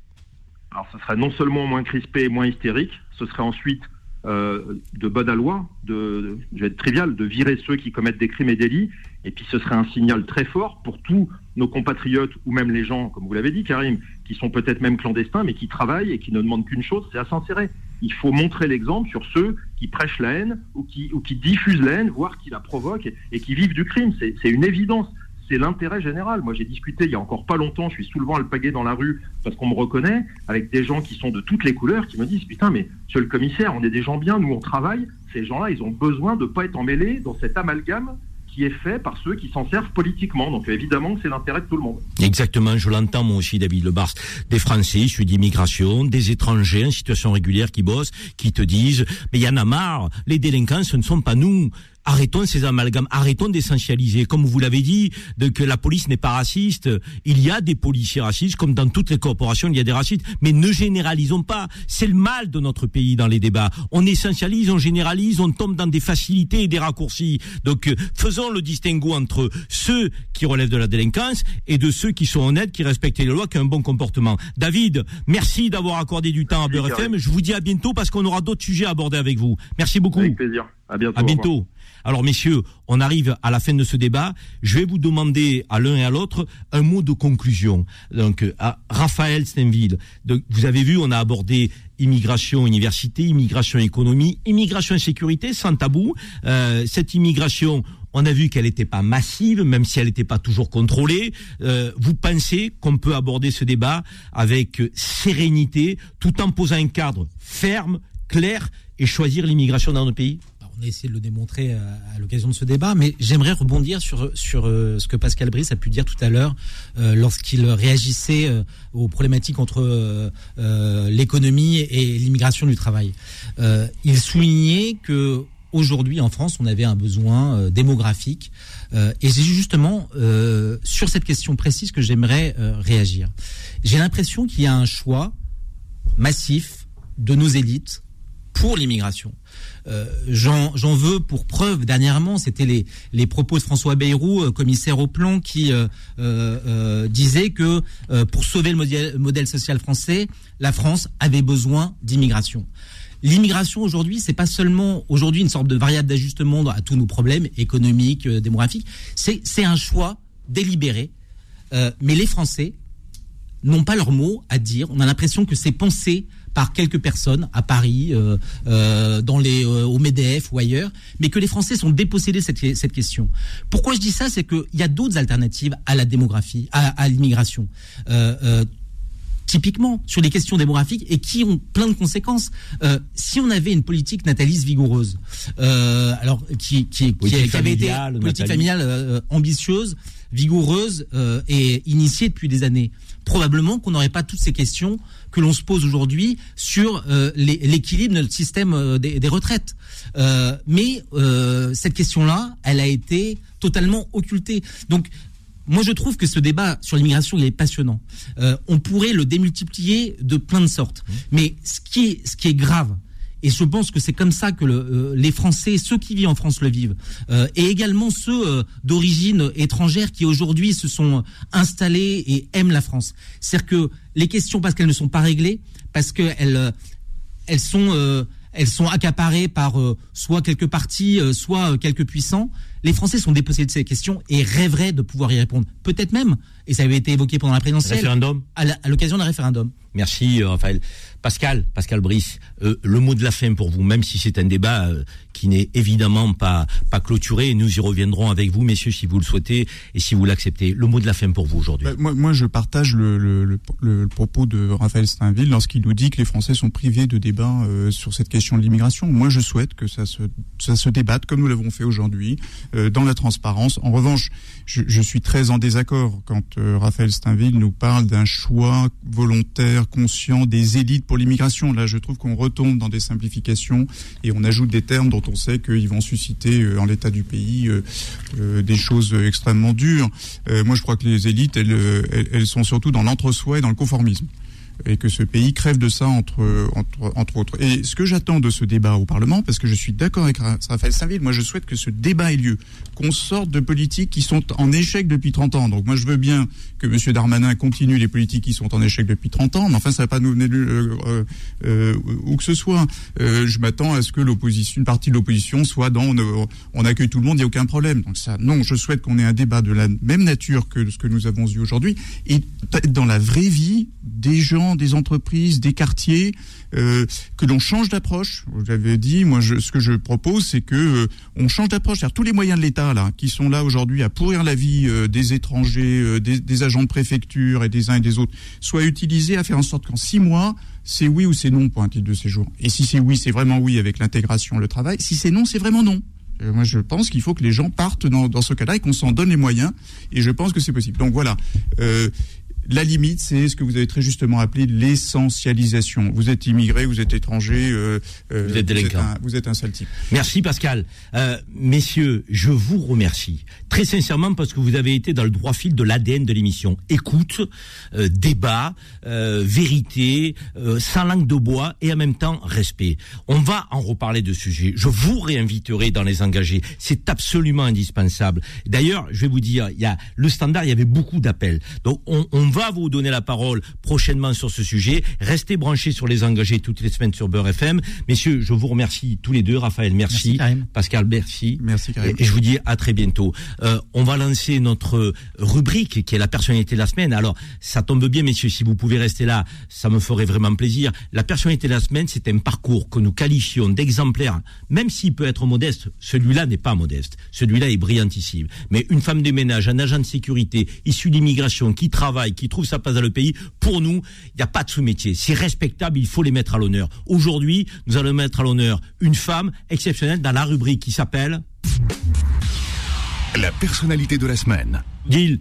Alors ce serait non seulement moins crispé et moins hystérique, ce serait ensuite euh, de bonne loi, de, je vais être trivial, de virer ceux qui commettent des crimes et délits. Et puis ce serait un signal très fort pour tous nos compatriotes ou même les gens, comme vous l'avez dit, Karim, qui sont peut-être même clandestins, mais qui travaillent et qui ne demandent qu'une chose, c'est à s'insérer. Il faut montrer l'exemple sur ceux qui prêchent la haine ou qui, diffusent la haine, voire qui la provoquent et qui vivent du crime. C'est une évidence c'est l'intérêt général. Moi, j'ai discuté il y a encore pas longtemps, je suis souvent alpagué dans la rue parce qu'on me reconnaît, avec des gens qui sont de toutes les couleurs, qui me disent Putain, mais monsieur le commissaire, on est des gens bien, nous on travaille. Ces gens-là, ils ont besoin de ne pas être emmêlés dans cet amalgame qui est fait par ceux qui s'en servent politiquement. Donc évidemment c'est l'intérêt de tout le monde. Exactement, je l'entends moi aussi, David Lebars. Des Français issus d'immigration, des étrangers en situation régulière qui bossent, qui te disent, mais il y en a marre, les délinquants, ce ne sont pas nous. Arrêtons ces amalgames, arrêtons d'essentialiser. Comme vous l'avez dit, de que la police n'est pas raciste. Il y a des policiers racistes, comme dans toutes les corporations, il y a des racistes. Mais ne généralisons pas. C'est le mal de notre pays dans les débats. On essentialise, on généralise, on tombe dans des facilités et des raccourcis. Donc, euh, faisons le distinguo entre ceux qui relèvent de la délinquance et de ceux qui sont honnêtes, qui respectent les lois, qui ont un bon comportement. David, merci d'avoir accordé du temps à Beurre FM. Je vous dis à bientôt parce qu'on aura d'autres sujets à aborder avec vous. Merci beaucoup. Avec plaisir. À bientôt. À bientôt. Alors messieurs, on arrive à la fin de ce débat. Je vais vous demander à l'un et à l'autre un mot de conclusion. Donc à Raphaël Stenville, donc, vous avez vu, on a abordé immigration université, immigration économie, immigration sécurité sans tabou. Euh, cette immigration, on a vu qu'elle n'était pas massive, même si elle n'était pas toujours contrôlée. Euh, vous pensez qu'on peut aborder ce débat avec sérénité, tout en posant un cadre ferme, clair, et choisir l'immigration dans nos pays? On a essayé de le démontrer à, l'occasion de ce débat, mais j'aimerais rebondir sur, sur euh, ce que Pascal Brice a pu dire tout à l'heure euh, lorsqu'il réagissait euh, aux problématiques entre l'économie et l'immigration du travail. il soulignait que aujourd'hui en France, on avait un besoin démographique, et c'est justement sur cette question précise que j'aimerais réagir. J'ai l'impression qu'il y a un choix massif de nos élites pour l'immigration. Euh, J'en veux pour preuve dernièrement, c'était les, les propos de François Bayrou, euh, commissaire au plan, qui euh, euh, disait que pour sauver le modèle, social français, la France avait besoin d'immigration. L'immigration aujourd'hui, c'est pas seulement aujourd'hui une sorte de variable d'ajustement à tous nos problèmes économiques, démographiques. C'est un choix délibéré. mais les Français n'ont pas leur mot à dire. On a l'impression que c'est pensé par quelques personnes à Paris, euh, euh, dans les, euh, au MEDEF ou ailleurs, mais que les Français sont dépossédés de cette, question. Pourquoi je dis ça C'est qu'il y a d'autres alternatives à la démographie, à l'immigration. Typiquement sur les questions démographiques et qui ont plein de conséquences. Euh, si on avait une politique nataliste vigoureuse, euh, alors qui, qui, qui, qui avait été politique familiale euh, ambitieuse, vigoureuse euh, et initiée depuis des années, probablement qu'on n'aurait pas toutes ces questions que l'on se pose aujourd'hui sur euh, l'équilibre de notre système euh, des, des, retraites. Euh, mais cette question-là, elle a été totalement occultée. Donc moi, je trouve que ce débat sur l'immigration, il est passionnant. Euh, on pourrait le démultiplier de plein de sortes. Mmh. Mais ce qui est, ce qui est grave, et je pense que c'est comme ça que le, euh, les Français, ceux qui vivent en France le vivent, euh, et également ceux euh, d'origine étrangère qui aujourd'hui se sont installés et aiment la France. C'est-à-dire que les questions, parce qu'elles ne sont pas réglées, parce qu'elles elles sont elles sont accaparées par soit quelques partis, soit quelques puissants. Les Français sont dépossédés de ces questions et rêveraient de pouvoir y répondre. Peut-être même, et ça avait été évoqué pendant la présidentielle, référendum. à l'occasion d'un référendum. Merci Raphaël. Pascal, Pascal Brice, euh, le mot de la fin pour vous, même si c'est un débat euh, qui n'est évidemment pas pas clôturé, nous y reviendrons avec vous, messieurs, si vous le souhaitez et si vous l'acceptez. Le mot de la fin pour vous aujourd'hui. Bah, moi, moi, je partage le, le, le, le, propos de Raphaël Steinville lorsqu'il nous dit que les Français sont privés de débat euh, sur cette question de l'immigration. Moi, je souhaite que ça se ça se débatte comme nous l'avons fait aujourd'hui, euh, dans la transparence. En revanche, je, je suis très en désaccord quand euh, Raphaël Steinville nous parle d'un choix volontaire, conscient des élites pour l'immigration. Là, je trouve qu'on retombe dans des simplifications et on ajoute des termes dont on sait qu'ils vont susciter euh, en l'état du pays euh, euh, des choses extrêmement dures. Euh, moi, je crois que les élites, euh, elles, elles sont surtout dans l'entre-soi et dans le conformisme et que ce pays crève de ça entre, entre, entre autres. Et ce que j'attends de ce débat au Parlement, parce que je suis d'accord avec Ra- Raphaël Saint-Ville, moi je souhaite que ce débat ait lieu, qu'on sorte de politiques qui sont en échec depuis 30 ans. Donc moi je veux bien que M. Darmanin continue les politiques qui sont en échec depuis 30 ans, mais enfin ça va pas nous venir euh, euh, euh, où que ce soit. Je m'attends à ce que l'opposition, une partie de l'opposition soit dans on, on accueille tout le monde, il n'y a aucun problème. Donc ça, non, je souhaite qu'on ait un débat de la même nature que ce que nous avons eu aujourd'hui et dans la vraie vie des gens, des entreprises, des quartiers, euh, que l'on change d'approche. L'avez dit, moi, ce que je propose, c'est que euh, on change d'approche. Tous les moyens de l'État là, qui sont là aujourd'hui à pourrir la vie euh, des étrangers, euh, des, agents de préfecture et des uns et des autres, soient utilisés à faire en sorte qu'en six mois, c'est oui ou c'est non pour un titre de séjour. Et si c'est oui, c'est vraiment oui avec l'intégration, le travail. Si c'est non, c'est vraiment non. Moi, je pense qu'il faut que les gens partent dans, ce cas-là et qu'on s'en donne les moyens. Et je pense que c'est possible. Donc voilà. La limite, c'est ce que vous avez très justement appelé l'essentialisation. Vous êtes immigré, vous êtes étranger, euh, euh, Vous êtes délinquant. un, vous êtes un sale type. Merci Pascal. Euh, messieurs, je vous remercie très sincèrement parce que vous avez été dans le droit fil de l'ADN de l'émission. Écoute, euh, débat, euh, vérité, euh, sans langue de bois et en même temps respect. On va en reparler de ce sujet. Je vous réinviterai dans les engagés. C'est absolument indispensable. D'ailleurs, je vais vous dire, il y a le standard, il y avait beaucoup d'appels. Donc on, on va vous donner la parole prochainement sur ce sujet. Restez branchés sur les engagés toutes les semaines sur Beurre FM. Messieurs, je vous remercie tous les deux. Raphaël, merci. Merci. Pascal, merci. Merci, Karim. Et, et je vous dis à très bientôt. Euh, on va lancer notre rubrique qui est la personnalité de la semaine. Alors, ça tombe bien, messieurs, si vous pouvez rester là, ça me ferait vraiment plaisir. La personnalité de la semaine, c'est un parcours que nous qualifions d'exemplaire, même s'il peut être modeste. Celui-là n'est pas modeste. Celui-là est brillantissime. Mais une femme de ménage, un agent de sécurité, issu d'immigration, qui travaille, qui trouve sa place dans le pays, pour nous, il n'y a pas de sous-métier. C'est respectable, il faut les mettre à l'honneur. Aujourd'hui, nous allons mettre à l'honneur une femme exceptionnelle dans la rubrique qui s'appelle La personnalité de la semaine. Gilles,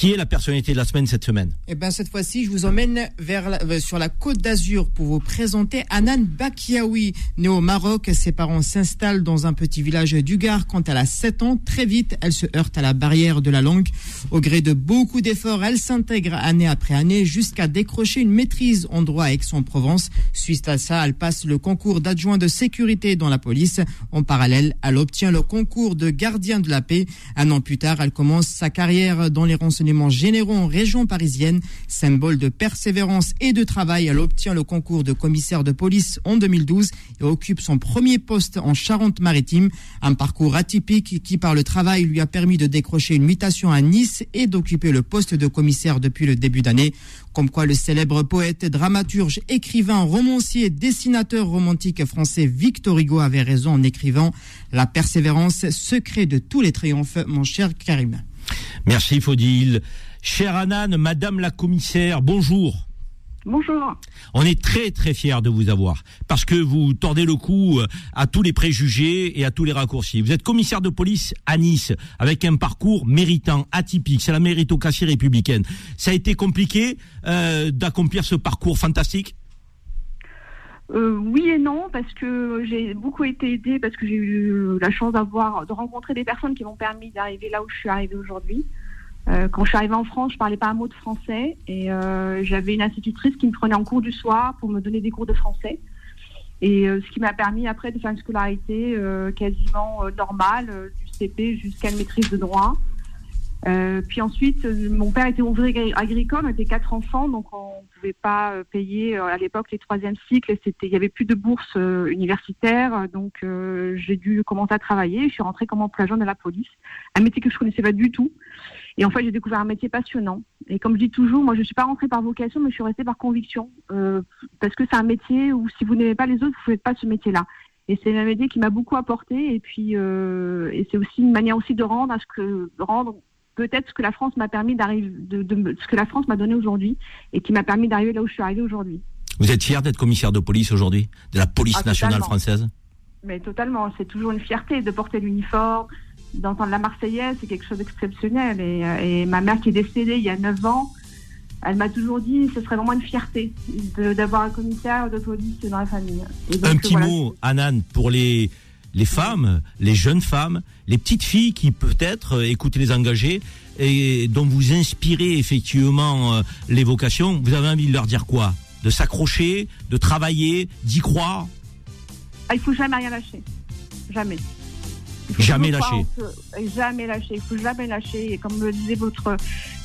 qui est la personnalité de la semaine cette semaine? Eh ben cette fois-ci, je vous emmène vers la- euh, sur la Côte d'Azur pour vous présenter Anan Bakiaoui. Né au Maroc, ses parents s'installent dans un petit village du Gard quand elle a 7 ans. Très vite, elle se heurte à la barrière de la langue. Au gré de beaucoup d'efforts, elle s'intègre année après année jusqu'à décrocher une maîtrise en droit à Aix-en-Provence. Suite à ça, elle passe le concours d'adjoint de sécurité dans la police. En parallèle, elle obtient le concours de gardien de la paix. Un an plus tard, elle commence sa carrière dans les renseignements généraux en région parisienne. Symbole de persévérance et de travail, elle obtient le concours de commissaire de police en 2012 et occupe son premier poste en Charente-Maritime. Un parcours atypique qui, par le travail, lui a permis de décrocher une mutation à Nice et d'occuper le poste de commissaire depuis le début d'année. Comme quoi le célèbre poète, dramaturge, écrivain, romancier, dessinateur romantique français Victor Hugo avait raison en écrivant La persévérance, secret de tous les triomphes, mon cher Karim. Merci Faudil. Chère Anan, Madame la commissaire, bonjour. Bonjour. On est très très fiers de vous avoir parce que vous tordez le cou euh, à tous les préjugés et à tous les raccourcis. Vous êtes commissaire de police à Nice avec un parcours méritant, atypique. C'est la méritocratie républicaine. Ça a été compliqué euh, d'accomplir ce parcours fantastique? Euh, oui et non, parce que j'ai beaucoup été aidée, parce que j'ai eu la chance d'avoir, de rencontrer des personnes qui m'ont permis d'arriver là où je suis arrivée aujourd'hui. Euh, quand je suis arrivée en France, je parlais pas un mot de français et euh, j'avais une institutrice qui me prenait en cours du soir pour me donner des cours de français. Et euh, ce qui m'a permis après de faire une scolarité quasiment normale, du CP jusqu'à une maîtrise de droit. Euh, puis ensuite, euh, mon père était ouvrier agri- agricole, on était quatre enfants, donc on ne pouvait pas euh, payer euh, à l'époque les troisième cycles. il y avait plus de bourse universitaire, donc euh, j'ai dû commencer à travailler. Je suis rentrée comme employée dans la police, un métier que je connaissais pas du tout. Et en fait, j'ai découvert un métier passionnant. Et comme je dis toujours, moi, je suis pas rentrée par vocation, mais je suis restée par conviction, euh, parce que c'est un métier où si vous n'aimez pas les autres, vous faites pas ce métier-là. Et c'est un métier qui m'a beaucoup apporté. Et puis, et c'est aussi une manière aussi de rendre à ce que de rendre peut-être ce que la France m'a permis d'arriver, de, de me- ce que la France m'a donné aujourd'hui et qui m'a permis d'arriver là où je suis arrivée aujourd'hui. Vous êtes fier d'être commissaire de police aujourd'hui De la police Ah, nationale totalement. française? Mais totalement, c'est toujours une fierté de porter l'uniforme, d'entendre la Marseillaise, c'est quelque chose d'exceptionnel. Et, euh, et ma mère qui est décédée il y a 9 ans, elle m'a toujours dit ce serait vraiment une fierté d'avoir un commissaire de police dans la famille. Donc, Un petit voilà. mot, Anan, pour les, les femmes, les jeunes femmes, les petites filles qui peut-être euh, écoutent les engagés et dont vous inspirez effectivement euh, les vocations. Vous avez envie de leur dire quoi? De s'accrocher, de travailler, d'y croire? Ah, il faut jamais rien lâcher. Jamais. Jamais lâcher. Jamais lâcher. Il faut jamais lâcher. Et comme le disait votre,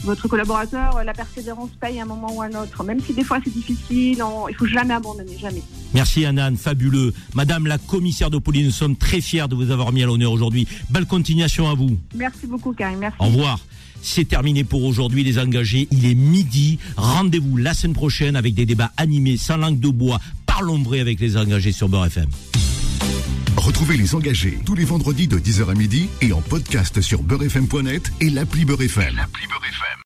votre collaborateur, la persévérance paye à un moment ou à un autre. Même si des fois c'est difficile, on- il faut jamais abandonner. Jamais. Merci Anan, fabuleux. Madame la commissaire de police, nous sommes très fiers de vous avoir mis à l'honneur aujourd'hui. Belle continuation à vous. Merci beaucoup, Karim. Merci. Au revoir. C'est terminé pour aujourd'hui les engagés. Il est midi. Rendez-vous la semaine prochaine avec des débats animés sans langue de bois. Parlons vrai avec les engagés sur Beurre FM. Retrouvez les engagés tous les vendredis de 10h à midi et en podcast sur beurrefm.net et l'appli Beurre FM.